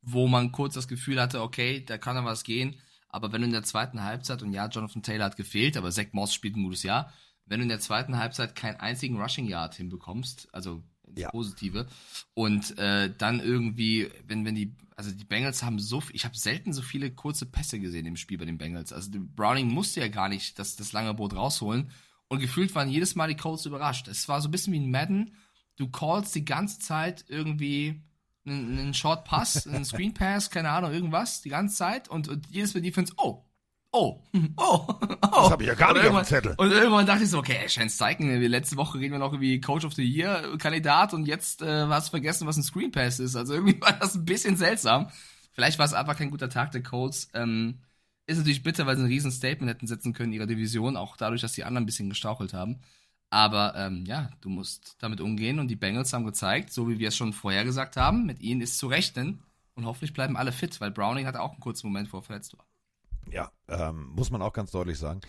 wo man kurz das Gefühl hatte, okay, da kann da was gehen. Aber wenn du in der zweiten Halbzeit, und ja, Jonathan Taylor hat gefehlt, aber Zach Moss spielt ein gutes Jahr, wenn du in der zweiten Halbzeit keinen einzigen Rushing Yard hinbekommst, also ja. Positive, und äh, dann irgendwie, wenn, wenn die, also die Bengals haben so, ich habe selten so viele kurze Pässe gesehen im Spiel bei den Bengals. Also Browning musste ja gar nicht das, das lange Boot rausholen. Und gefühlt waren jedes Mal die Colts überrascht. Es war so ein bisschen wie ein Madden. Du callst die ganze Zeit irgendwie einen, einen Short Pass, [LAUGHS] einen Screen Pass, keine Ahnung, irgendwas, die ganze Zeit und, und jedes Mal Defense, oh, oh, [LAUGHS] oh, oh. Das habe ich ja gar nicht auf dem Zettel. Und irgendwann dachte ich so, okay, Shane Steichen, letzte Woche reden wir noch wie Coach of the Year Kandidat und jetzt äh, hast du vergessen, was ein Screen Pass ist. Also irgendwie [LAUGHS] war das ein bisschen seltsam. Vielleicht war es einfach kein guter Tag der Colts. Ähm, ist natürlich bitter, weil sie ein riesen Statement hätten setzen können in ihrer Division, auch dadurch, dass die anderen ein bisschen gestauchelt haben. Aber ähm, ja, du musst damit umgehen und die Bengals haben gezeigt, so wie wir es schon vorher gesagt haben, mit ihnen ist zu rechnen und hoffentlich bleiben alle fit, weil Browning hatte auch einen kurzen Moment, vor verletzt war. Ja, ähm, muss man auch ganz deutlich sagen,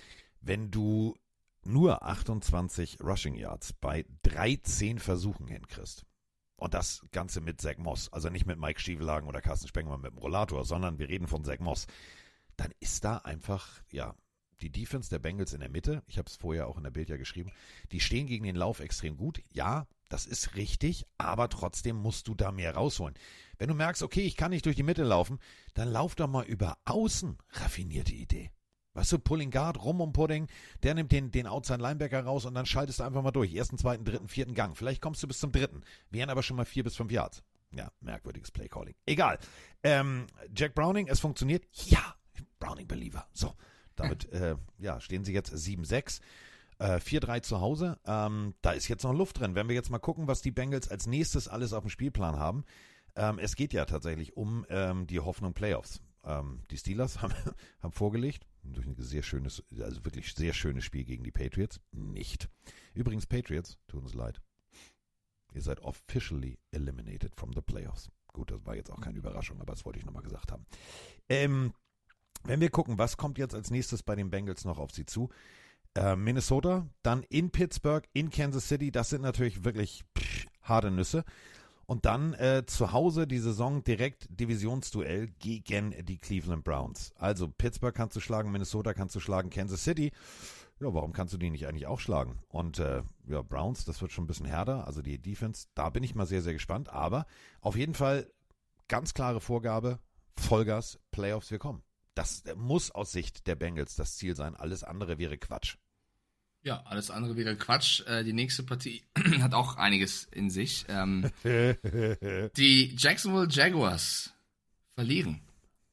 wenn du nur 28 Rushing Yards bei 13 Versuchen hinkriegst, und das Ganze mit Zach Moss, also nicht mit Mike Stiefelagen oder Carsten Spengler mit dem Rollator, sondern wir reden von Zach Moss, dann ist da einfach, ja, die Defense der Bengals in der Mitte, ich habe es vorher auch in der Bild ja geschrieben, die stehen gegen den Lauf extrem gut. Ja, das ist richtig, aber trotzdem musst du da mehr rausholen. Wenn du merkst, okay, ich kann nicht durch die Mitte laufen, dann lauf doch mal über außen. Raffinierte Idee. Weißt du, Pulling Guard, rum um Pudding, der nimmt den, den Outside Linebacker raus und dann schaltest du einfach mal durch. Ersten, zweiten, dritten, vierten Gang. Vielleicht kommst du bis zum dritten. Wären aber schon mal vier bis fünf Yards. Ja, merkwürdiges Playcalling. Egal. Ähm, Jack Browning, es funktioniert. Ja, Browning Believer. So. Damit äh, ja, stehen sie jetzt 7-6. Äh, 4-3 zu Hause. Ähm, da ist jetzt noch Luft drin. Wenn wir jetzt mal gucken, was die Bengals als nächstes alles auf dem Spielplan haben. Ähm, es geht ja tatsächlich um ähm, die Hoffnung Playoffs. Ähm, die Steelers haben, [LAUGHS] haben vorgelegt, durch ein sehr schönes, also wirklich sehr schönes Spiel gegen die Patriots. Nicht. Übrigens, Patriots, tut uns leid. Ihr seid officially eliminated from the playoffs. Gut, das war jetzt auch keine Überraschung, aber das wollte ich nochmal gesagt haben. Ähm, wenn wir gucken, was kommt jetzt als nächstes bei den Bengals noch auf sie zu? Äh, Minnesota, dann in Pittsburgh, in Kansas City, das sind natürlich wirklich pff, harte Nüsse. Und dann äh, zu Hause die Saison direkt Divisionsduell gegen die Cleveland Browns. Also Pittsburgh kannst du schlagen, Minnesota kannst du schlagen, Kansas City. Ja, warum kannst du die nicht eigentlich auch schlagen? Und äh, ja, Browns, das wird schon ein bisschen härter, also die Defense, da bin ich mal sehr, sehr gespannt. Aber auf jeden Fall ganz klare Vorgabe, Vollgas, Playoffs, wir kommen. Das muss aus Sicht der Bengals das Ziel sein. Alles andere wäre Quatsch. Ja, alles andere wäre Quatsch. Äh, die nächste Partie [CLEARS THROAT] hat auch einiges in sich. Ähm, [LAUGHS] die Jacksonville Jaguars verlieren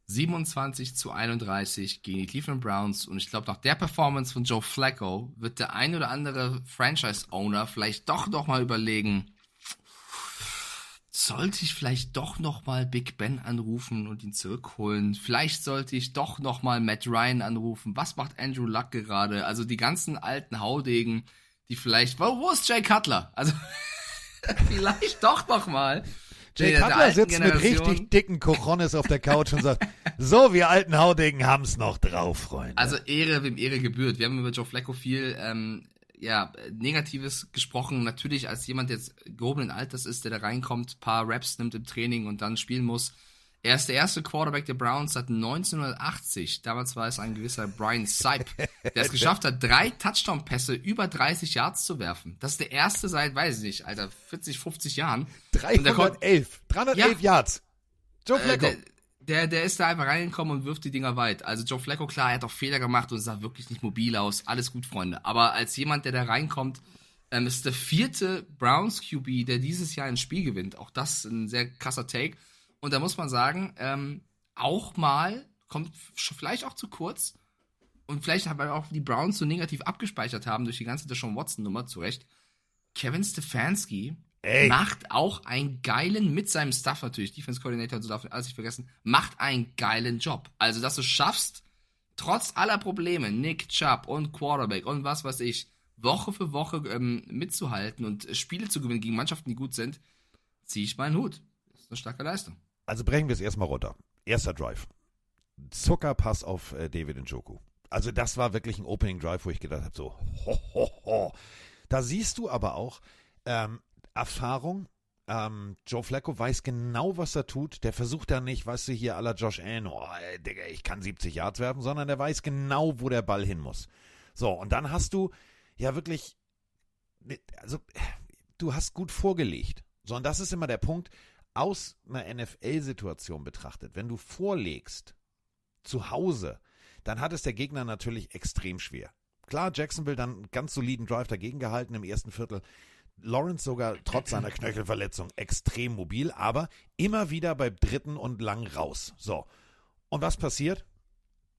27 zu 31 gegen die Cleveland Browns. Und ich glaube, nach der Performance von Joe Flacco wird der ein oder andere Franchise-Owner vielleicht doch noch mal überlegen, sollte ich vielleicht doch noch mal Big Ben anrufen und ihn zurückholen? Vielleicht sollte ich doch noch mal Matt Ryan anrufen. Was macht Andrew Luck gerade? Also die ganzen alten Haudegen, die vielleicht, wo, wo ist Jay Cutler? Also [LAUGHS] vielleicht doch noch mal. Jay Der- Cutler sitzt mit Generation. richtig dicken Cojones auf der Couch und sagt, [LAUGHS] so, wir alten Haudegen haben's noch drauf, Freunde. Also Ehre, wem Ehre gebührt. Wir haben über Joe Flacco viel ähm, ja, Negatives gesprochen. Natürlich als jemand, der jetzt gehobenen Alters ist, der da reinkommt, paar Raps nimmt im Training und dann spielen muss. Er ist der erste Quarterback der Browns seit 1980. Damals war es ein gewisser Brian Sipe, der es [LAUGHS] geschafft hat, drei Touchdown-Pässe über 30 Yards zu werfen. Das ist der erste seit, weiß ich nicht, Alter, 40, 50 Jahren. Und der kommt- 311, 311 Yards. Joe äh, Flacco. der, der, der ist da einfach reingekommen und wirft die Dinger weit. Also Joe Flacco, klar, er hat auch Fehler gemacht und sah wirklich nicht mobil aus. Alles gut, Freunde. Aber als jemand, der da reinkommt, ähm, ist der vierte Browns QB, der dieses Jahr ein Spiel gewinnt. Auch das ein sehr krasser Take. Und da muss man sagen, ähm, auch mal, kommt vielleicht auch zu kurz. Und vielleicht haben auch die Browns so negativ abgespeichert haben durch die ganze Deshaun Watson-Nummer, zu Recht. Kevin Stefanski Ey. macht auch einen geilen, mit seinem Staff natürlich, Defense Coordinator und so darf alles nicht vergessen, macht einen geilen Job. Also, dass du schaffst, trotz aller Probleme, Nick Chubb und Quarterback und was weiß ich, Woche für Woche ähm, mitzuhalten und Spiele zu gewinnen gegen Mannschaften, die gut sind, ziehe ich meinen Hut. Das ist eine starke Leistung. Also brechen wir es erstmal runter. Erster Drive. Zuckerpass auf äh, David Njoku. Also das war wirklich ein Opening Drive, wo ich gedacht habe, so, ho, ho, ho. Da siehst du aber auch ähm, Erfahrung. Ähm, Joe Flacco weiß genau, was er tut. Der versucht da nicht, weißt du, hier aller Josh Allen, oh, Digga, ich kann 70 Yards werfen, sondern der weiß genau, wo der Ball hin muss. So, und dann hast du ja wirklich, also du hast gut vorgelegt. So, und das ist immer der Punkt, aus einer NFL-Situation betrachtet, wenn du vorlegst zu Hause, dann hat es der Gegner natürlich extrem schwer. Klar, Jacksonville dann einen ganz soliden Drive dagegen gehalten im ersten Viertel. Lawrence sogar trotz seiner Knöchelverletzung extrem mobil, aber immer wieder beim dritten und lang raus. So. Und was passiert?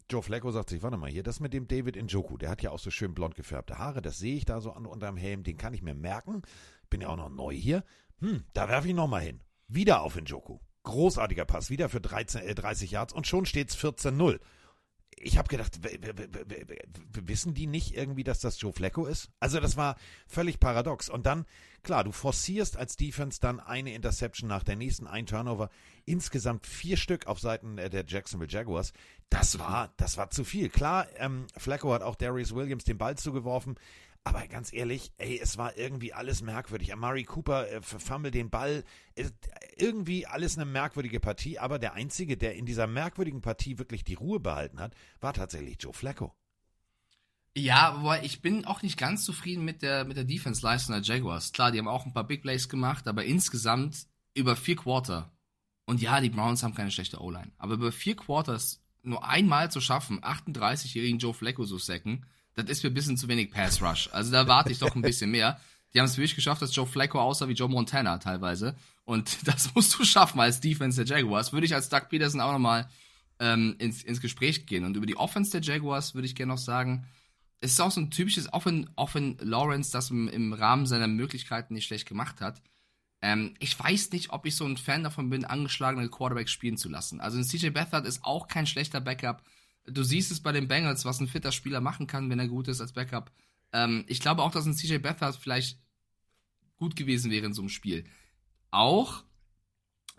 Joe Flacco sagt sich, warte mal hier, das mit dem David Njoku, der hat ja auch so schön blond gefärbte Haare, das sehe ich da so an, unterm Helm, den kann ich mir merken. Bin ja auch noch neu hier. Hm, da werfe ich nochmal hin. Wieder auf Njoku. Großartiger Pass, wieder für 13, äh, 30 Yards und schon steht's 14-0. Ich habe gedacht, wissen die nicht irgendwie, dass das Joe Flacco ist? Also das war völlig paradox. Und dann, klar, du forcierst als Defense dann eine Interception nach der nächsten, ein Turnover, insgesamt vier Stück auf Seiten der Jacksonville Jaguars. Das war, das war zu viel. Klar, ähm, Flacco hat auch Darius Williams den Ball zugeworfen, aber ganz ehrlich, ey, es war irgendwie alles merkwürdig. Amari Cooper äh, verfummelt den Ball. Äh, irgendwie alles eine merkwürdige Partie, aber der Einzige, der in dieser merkwürdigen Partie wirklich die Ruhe behalten hat, war tatsächlich Joe Flacco. Ja, aber ich bin auch nicht ganz zufrieden mit der, mit der Defense-Leistung der Jaguars. Klar, die haben auch ein paar Big Plays gemacht, aber insgesamt über vier Quarter. Und ja, die Browns haben keine schlechte O-Line. Aber über vier Quarters nur einmal zu schaffen, 38-jährigen Joe Flacco zu sacken, das ist mir ein bisschen zu wenig Pass Rush. Also da warte ich doch ein bisschen mehr. Die haben es wirklich geschafft, dass Joe Flacco aussah wie Joe Montana teilweise. Und [LAUGHS] das musst du schaffen als Defense der Jaguars. Würde ich als Doug Peterson auch nochmal ähm, ins, ins Gespräch gehen. Und über die Offense der Jaguars würde ich gerne noch sagen, es ist auch so ein typisches, auch wenn Lawrence das im, im Rahmen seiner Möglichkeiten nicht schlecht gemacht hat. Ähm, ich weiß nicht, ob ich so ein Fan davon bin, angeschlagene Quarterbacks spielen zu lassen. Also ein CJ Beathard ist auch kein schlechter Backup. Du siehst es bei den Bengals, was ein fitter Spieler machen kann, wenn er gut ist als Backup. Ähm, ich glaube auch, dass ein CJ Beathard vielleicht gut gewesen wäre in so einem Spiel. Auch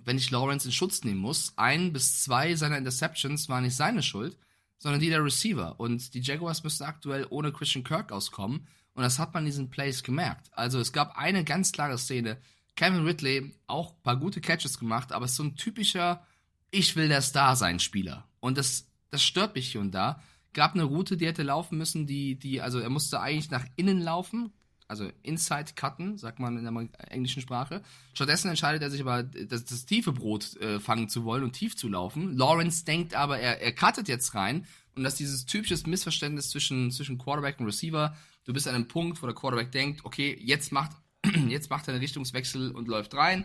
wenn ich Lawrence in Schutz nehmen muss, ein bis zwei seiner Interceptions waren nicht seine Schuld, sondern die der Receiver. Und die Jaguars müssen aktuell ohne Christian Kirk auskommen. Und das hat man in diesen Plays gemerkt. Also es gab eine ganz klare Szene. Kevin Ridley, auch ein paar gute Catches gemacht, aber ist so ein typischer Ich will der Star sein Spieler. Und das, das stört mich hier und da. Gab eine Route, die hätte laufen müssen, die, die, also er musste eigentlich nach innen laufen, also Inside cutten, sagt man in der englischen Sprache. Stattdessen entscheidet er sich aber, das, das tiefe Brot äh, fangen zu wollen und tief zu laufen. Lawrence denkt aber, er, er cuttet jetzt rein und das ist dieses typisches Missverständnis zwischen, zwischen Quarterback und Receiver. Du bist an einem Punkt, wo der Quarterback denkt, okay, jetzt macht, [CLEARS THROAT] jetzt macht er einen Richtungswechsel und läuft rein.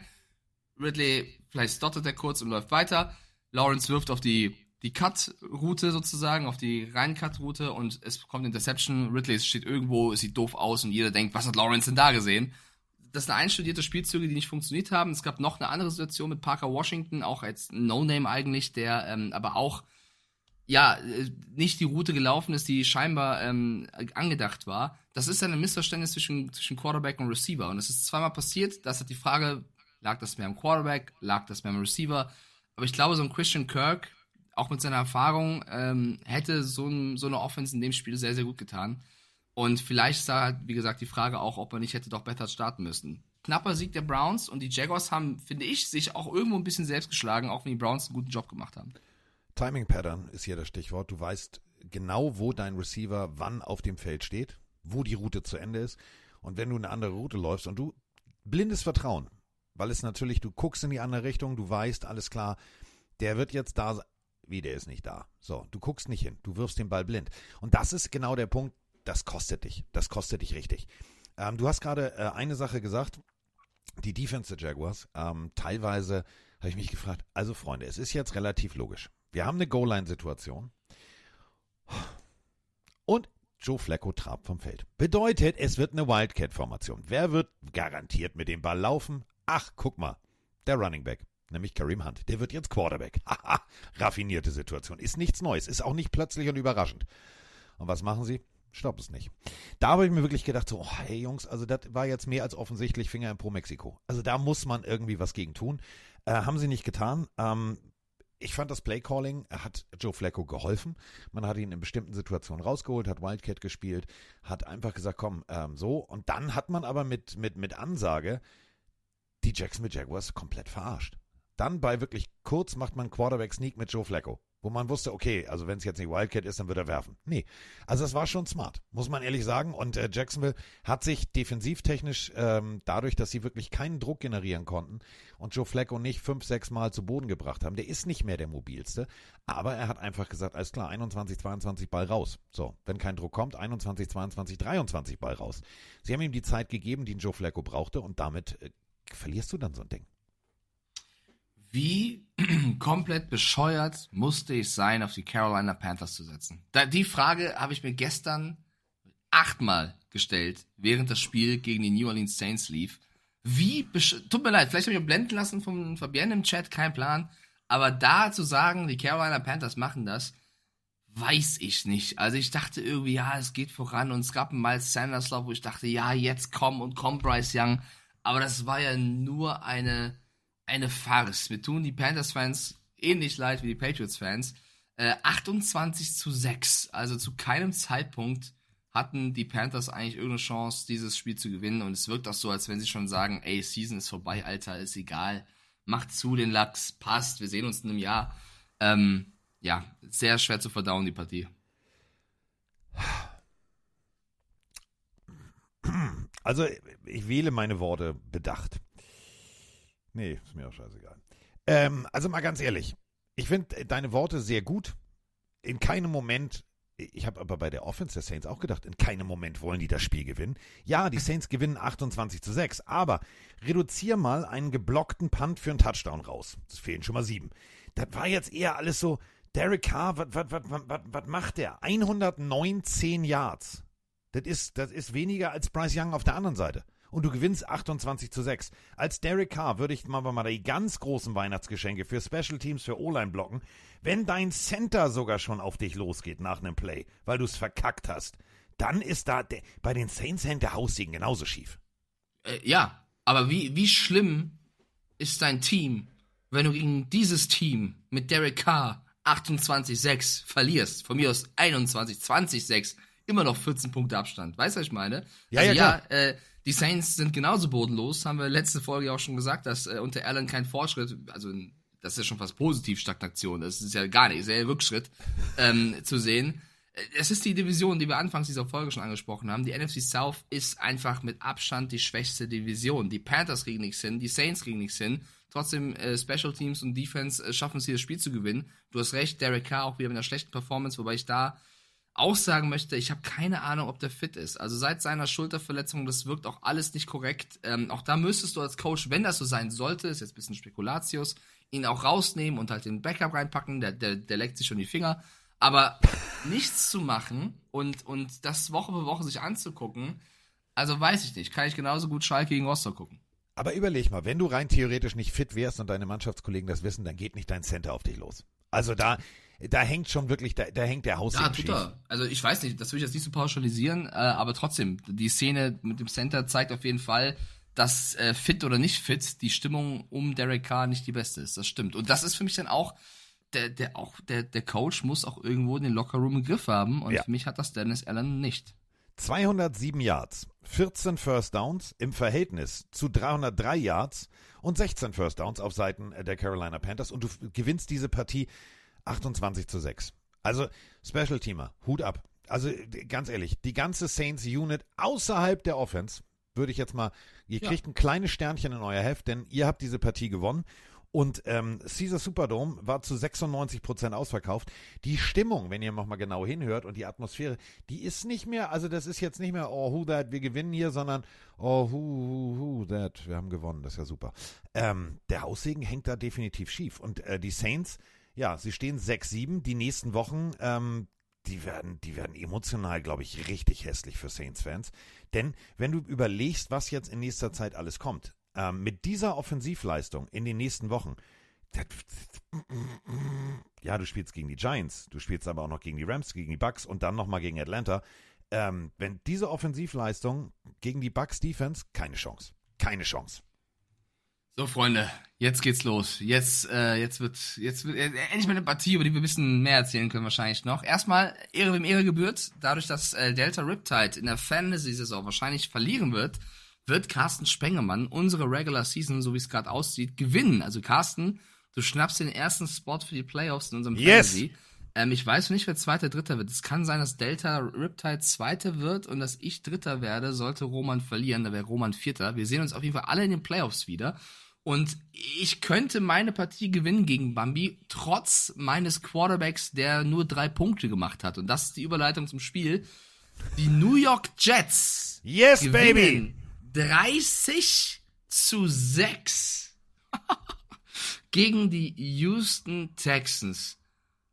Ridley, vielleicht stottert er kurz und läuft weiter. Lawrence wirft auf die die Cut-Route sozusagen, auf die Rein-Cut-Route und es kommt Interception. Ridley steht irgendwo, sieht doof aus und jeder denkt, was hat Lawrence denn da gesehen? Das sind einstudierte Spielzüge, die nicht funktioniert haben. Es gab noch eine andere Situation mit Parker Washington, auch als No-Name eigentlich, der ähm, aber auch ja, äh, nicht die Route gelaufen ist, die scheinbar ähm, angedacht war. Das ist ein Missverständnis zwischen, zwischen Quarterback und Receiver. Und es ist zweimal passiert. Das hat die Frage, lag das mehr am Quarterback, lag das mehr am Receiver? Aber ich glaube, so ein Christian Kirk, auch mit seiner Erfahrung, ähm, hätte so, ein, so eine Offense in dem Spiel sehr, sehr gut getan. Und vielleicht ist da, wie gesagt, die Frage auch, ob er nicht hätte doch besser starten müssen. Knapper Sieg der Browns und die Jaguars haben, finde ich, sich auch irgendwo ein bisschen selbst geschlagen, auch wenn die Browns einen guten Job gemacht haben. Timing Pattern ist hier das Stichwort. Du weißt genau, wo dein Receiver wann auf dem Feld steht, wo die Route zu Ende ist. Und wenn du eine andere Route läufst und du blindes Vertrauen, weil es natürlich, du guckst in die andere Richtung, du weißt, alles klar, der wird jetzt da. Wie, der ist nicht da. So, du guckst nicht hin, du wirfst den Ball blind. Und das ist genau der Punkt, das kostet dich. Das kostet dich richtig. Ähm, du hast gerade äh, eine Sache gesagt, die Defense der Jaguars. Ähm, teilweise habe ich mich gefragt, also Freunde, es ist jetzt relativ logisch. Wir haben eine Goal-Line-Situation. Und Joe Flacco trabt vom Feld. Bedeutet, es wird eine Wildcat-Formation. Wer wird garantiert mit dem Ball laufen? Ach, guck mal, der Running Back, nämlich Kareem Hunt. Der wird jetzt Quarterback. [LAUGHS] Haha, raffinierte Situation. Ist nichts Neues, ist auch nicht plötzlich und überraschend. Und was machen sie? Stopp es nicht. Da habe ich mir wirklich gedacht, so, oh, hey Jungs, also das war jetzt mehr als offensichtlich Finger in Pro Mexiko. Also da muss man irgendwie was gegen tun. Äh, haben sie nicht getan. Ähm, ich fand das Playcalling hat Joe Flacco geholfen. Man hat ihn in bestimmten Situationen rausgeholt, hat Wildcat gespielt, hat einfach gesagt, komm, ähm, so. Und dann hat man aber mit, mit, mit Ansage die Jacksonville Jaguars komplett verarscht. Dann bei wirklich kurz macht man Quarterback Sneak mit Joe Flacco wo man wusste, okay, also wenn es jetzt nicht Wildcat ist, dann wird er werfen. Nee, also es war schon smart, muss man ehrlich sagen. Und äh, Jacksonville hat sich defensivtechnisch ähm, dadurch, dass sie wirklich keinen Druck generieren konnten und Joe Flacco nicht fünf, sechs Mal zu Boden gebracht haben, der ist nicht mehr der mobilste, aber er hat einfach gesagt, alles klar, 21, 22 Ball raus. So, wenn kein Druck kommt, 21, 22, 23 Ball raus. Sie haben ihm die Zeit gegeben, die Joe Flacco brauchte und damit äh, verlierst du dann so ein Ding. Wie [CLEARS THROAT] komplett bescheuert musste ich sein, auf die Carolina Panthers zu setzen? Da, die Frage habe ich mir gestern achtmal gestellt, während das Spiel gegen die New Orleans Saints lief. Wie, tut mir leid, vielleicht habe ich mich blenden lassen von Fabienne im Chat, kein Plan. Aber da zu sagen, die Carolina Panthers machen das, weiß ich nicht. Also ich dachte irgendwie, ja, es geht voran und es gab einen Miles wo ich dachte, ja, jetzt komm und komm Bryce Young. Aber das war ja nur eine eine Farce. Wir tun die Panthers-Fans ähnlich leid wie die Patriots-Fans. Äh, 28 zu 6. Also zu keinem Zeitpunkt hatten die Panthers eigentlich irgendeine Chance, dieses Spiel zu gewinnen. Und es wirkt auch so, als wenn sie schon sagen, ey, Season ist vorbei, Alter, ist egal. Macht zu den Lachs, passt, wir sehen uns in einem Jahr. Ähm, ja, sehr schwer zu verdauen, die Partie. Also, ich wähle meine Worte bedacht. Nee, ist mir auch scheißegal. Ähm, also mal ganz ehrlich, ich finde deine Worte sehr gut. In keinem Moment, ich habe aber bei der Offense der Saints auch gedacht, in keinem Moment wollen die das Spiel gewinnen. Ja, die [LAUGHS] Saints gewinnen 28 zu 6, aber reduzier mal einen geblockten Punt für einen Touchdown raus. Es fehlen schon mal sieben. Das war jetzt eher alles so, Derek Carr, was macht der? 119 Yards. Das ist, das ist weniger als Bryce Young auf der anderen Seite und du gewinnst 28 zu 6. Als Derek Carr würde ich mal, mal die ganz großen Weihnachtsgeschenke für Special Teams für O-Line blocken, wenn dein Center sogar schon auf dich losgeht nach einem Play, weil du es verkackt hast. Dann ist da bei den Saints hängt der Haussegen genauso schief. Äh, ja, aber wie, wie schlimm ist dein Team, wenn du gegen dieses Team mit Derek Carr 28-6 verlierst? Von mir aus 21-20-6 immer noch 14 Punkte Abstand. Weißt du, was ich meine? Ja, also, ja, ja äh, die Saints sind genauso bodenlos, haben wir letzte Folge auch schon gesagt, dass äh, unter Allen kein Fortschritt, also das ist ja schon fast positiv Stagnation, das ist ja gar nicht, ist ja Rückschritt ähm, [LAUGHS] zu sehen. Es ist die Division, die wir anfangs dieser Folge schon angesprochen haben. Die NFC South ist einfach mit Abstand die schwächste Division. Die Panthers kriegen nichts hin, die Saints kriegen nichts hin. Trotzdem äh, Special Teams und Defense äh, schaffen es hier das Spiel zu gewinnen. Du hast recht, Derek Carr auch wieder mit einer schlechten Performance, wobei ich da auch sagen möchte, ich habe keine Ahnung, ob der fit ist. Also seit seiner Schulterverletzung, das wirkt auch alles nicht korrekt. Ähm, auch da müsstest du als Coach, wenn das so sein sollte, ist jetzt ein bisschen Spekulatius, ihn auch rausnehmen und halt den Backup reinpacken, der, der, der leckt sich schon die Finger. Aber nichts zu machen und, und das Woche für Woche sich anzugucken, also weiß ich nicht. Kann ich genauso gut Schalke gegen Rostock gucken. Aber überleg mal, wenn du rein theoretisch nicht fit wärst und deine Mannschaftskollegen das wissen, dann geht nicht dein Center auf dich los. Also da, da hängt schon wirklich, da, da hängt der Haus Ja, tut er. Also ich weiß nicht, das will ich jetzt nicht so pauschalisieren, äh, aber trotzdem, die Szene mit dem Center zeigt auf jeden Fall, dass äh, fit oder nicht fit, die Stimmung um Derek Carr nicht die beste ist. Das stimmt. Und das ist für mich dann auch, der, der auch, der, der Coach muss auch irgendwo den Lockerroom im Griff haben. Und Ja. für mich hat das Dennis Allen nicht. 207 Yards, 14 First Downs im Verhältnis zu 303 Yards und 16 First Downs auf Seiten der Carolina Panthers und du gewinnst diese Partie 28 zu 6. Also Special Teamer, Hut ab. Also ganz ehrlich, die ganze Saints Unit außerhalb der Offense würde ich jetzt mal, ihr Ja. kriegt ein kleines Sternchen in euer Heft, denn ihr habt diese Partie gewonnen. Und ähm, Caesar Superdome war zu 96 Prozent ausverkauft. Die Stimmung, wenn ihr nochmal genau hinhört und die Atmosphäre, die ist nicht mehr, also das ist jetzt nicht mehr, oh, who that, wir gewinnen hier, sondern, oh, who, who, who that, wir haben gewonnen, das ist ja super. Ähm, der Haussegen hängt da definitiv schief. Und äh, die Saints, ja, sie stehen 6-7, die nächsten Wochen, ähm, die werden, die werden emotional, glaube ich, richtig hässlich für Saints-Fans. Denn wenn du überlegst, was jetzt in nächster Zeit alles kommt, ähm, mit dieser Offensivleistung in den nächsten Wochen, ja, du spielst gegen die Giants, du spielst aber auch noch gegen die Rams, gegen die Bucks und dann nochmal gegen Atlanta. Ähm, wenn diese Offensivleistung gegen die Bucks Defense, keine Chance. Keine Chance. So, Freunde, jetzt geht's los. Jetzt, äh, jetzt wird, jetzt wird äh, endlich mal eine Partie, über die wir ein bisschen mehr erzählen können wahrscheinlich noch. Erstmal Ehre wem Ehre gebührt. Dadurch, dass äh, Delta Riptide in der Fantasy-Saison wahrscheinlich verlieren wird, wird Carsten Spengemann unsere Regular Season, so wie es gerade aussieht, gewinnen. Also Carsten, du schnappst den ersten Spot für die Playoffs in unserem Yes! Fantasy. Ähm, ich weiß nicht, wer Zweiter, Dritter wird. Es kann sein, dass Delta Riptide Zweiter wird und dass ich Dritter werde, sollte Roman verlieren. Da wäre Roman Vierter. Wir sehen uns auf jeden Fall alle in den Playoffs wieder. Und ich könnte meine Partie gewinnen gegen Bambi, trotz meines Quarterbacks, der nur drei Punkte gemacht hat. Und das ist die Überleitung zum Spiel. Die New York Jets Yes, baby! gewinnen 30 zu 6 [LAUGHS] gegen die Houston Texans.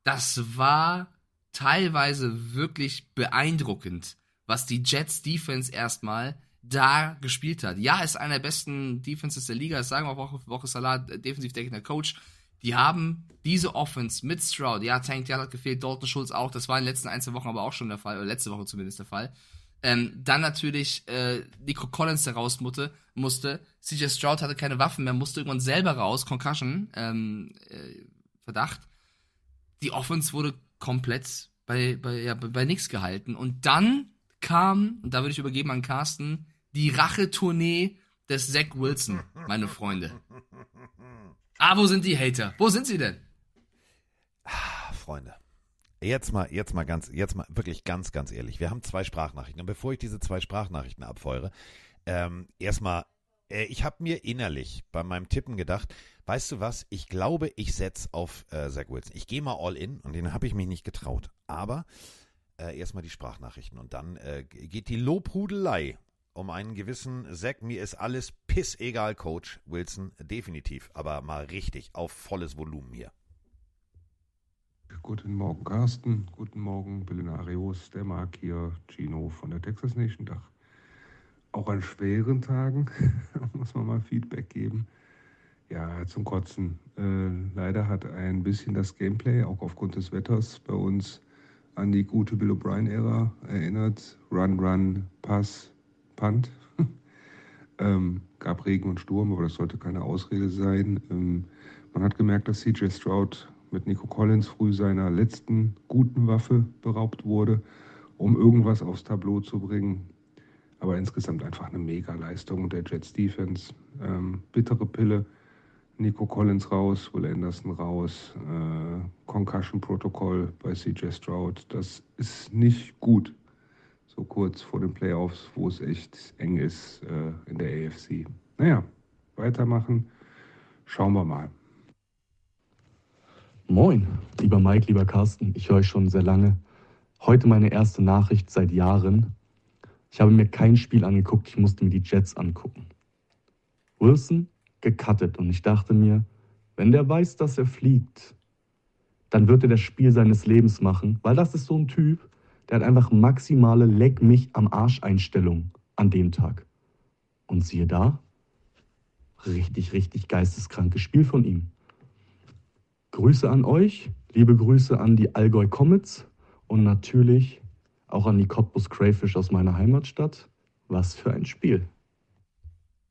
Das war teilweise wirklich beeindruckend, was die Jets Defense erstmal da gespielt hat. Ja, ist einer der besten Defenses der Liga, das sagen wir Woche für Woche Salat, äh, defensiv deckender Coach. Die haben diese Offense mit Stroud, ja, Tank Dell hat gefehlt, Dalton Schulz auch, das war in den letzten ein, zwei Wochen aber auch schon der Fall, oder letzte Woche zumindest der Fall. Ähm, dann natürlich äh, Nico Collins, der raus musste, musste. CJ Stroud hatte keine Waffen mehr, musste irgendwann selber raus, Concussion, ähm, äh, Verdacht. Die Offense wurde komplett bei, bei, ja, bei, bei nix gehalten. Und dann kam, und da würde ich übergeben an Carsten, die Rachetournee des Zach Wilson, meine Freunde. Ah, wo sind die Hater? Wo sind sie denn? Ah, Freunde. Jetzt mal, jetzt mal ganz, jetzt mal wirklich ganz, ganz ehrlich. Wir haben zwei Sprachnachrichten. Und bevor ich diese zwei Sprachnachrichten abfeuere, ähm, erstmal, äh, ich habe mir innerlich bei meinem Tippen gedacht, weißt du was, ich glaube, ich setz auf äh, Zach Wilson. Ich gehe mal all in und den habe ich mich nicht getraut. Aber äh, erstmal die Sprachnachrichten und dann äh, geht die Lobhudelei um einen gewissen Zach. Mir ist alles pissegal, Coach Wilson, definitiv. Aber mal richtig auf volles Volumen hier. Guten Morgen, Carsten. Guten Morgen, Belenarius. Der Marc hier, Gino von der Texas Nation Dach. Auch an schweren Tagen [LAUGHS] muss man mal Feedback geben. Ja, zum Kotzen. Äh, leider hat ein bisschen das Gameplay, auch aufgrund des Wetters, bei uns an die gute Bill O'Brien-Ära erinnert. Run, Run, Pass, Punt. [LAUGHS] ähm, gab Regen und Sturm, aber das sollte keine Ausrede sein. Ähm, man hat gemerkt, dass CJ Stroud mit Nico Collins früh seiner letzten guten Waffe beraubt wurde, um irgendwas aufs Tableau zu bringen. Aber insgesamt einfach eine Mega-Leistung der Jets Defense. Ähm, bittere Pille. Nico Collins raus, Will Anderson raus, äh, Concussion-Protokoll bei CJ Stroud. Das ist nicht gut. So kurz vor den Playoffs, wo es echt eng ist äh, in der AFC. Naja, weitermachen. Schauen wir mal. Moin, lieber Mike, lieber Carsten. Ich höre euch schon sehr lange. Heute meine erste Nachricht seit Jahren. Ich habe mir kein Spiel angeguckt, ich musste mir die Jets angucken. Wilson gecuttet und ich dachte mir, Wenn der weiß, dass er fliegt, dann wird er das Spiel seines Lebens machen, weil das ist so ein Typ, der hat einfach maximale Leck mich am Arsch Einstellung an dem Tag. Und siehe da, richtig, richtig geisteskrankes Spiel von ihm. Grüße an euch, liebe Grüße an die Allgäu Comets und natürlich auch an die Cottbus Crayfish aus meiner Heimatstadt. Was für ein Spiel.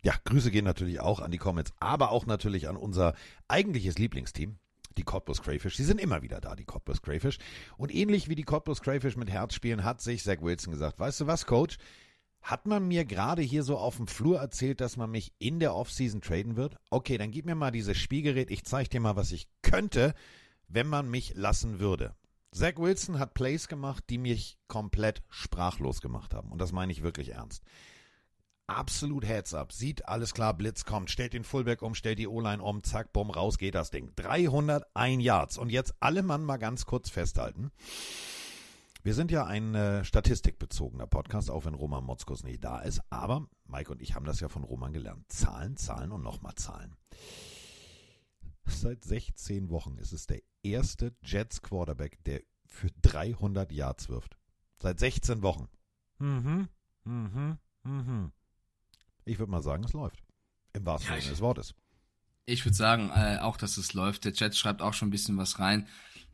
Ja, Grüße gehen natürlich auch an die Comets, aber auch natürlich an unser eigentliches Lieblingsteam, die Cottbus Crayfish. Sie sind immer wieder da, die Cottbus Crayfish. Und ähnlich wie die Cottbus Crayfish mit Herz spielen, hat sich Zach Wilson gesagt, weißt du was, Coach? Hat man mir gerade hier so auf dem Flur erzählt, dass man mich in der Offseason traden wird? Okay, dann gib mir mal dieses Spielgerät, ich zeige dir mal, was ich könnte, wenn man mich lassen würde. Zach Wilson hat Plays gemacht, die mich komplett sprachlos gemacht haben. Und das meine ich wirklich ernst. Absolut Heads up. Sieht alles klar, Blitz kommt, stellt den Fullback um, stellt die O-Line um, zack, bumm, raus geht das Ding. 301 Yards. Und jetzt alle Mann mal ganz kurz festhalten. Wir sind ja ein äh, statistikbezogener Podcast, auch wenn Roman Motzkos nicht da ist. Aber Mike und ich haben das ja von Roman gelernt. Zahlen, Zahlen und nochmal Zahlen. Seit 16 Wochen ist es der erste Jets Quarterback, der für 300 Yards wirft. Seit 16 Wochen. Mhm, mhm, mhm. Ich würde mal sagen, es läuft. Im wahrsten Sinne des Wortes. Ich würde sagen, äh, auch, dass es läuft. Der Chat schreibt auch schon ein bisschen was rein.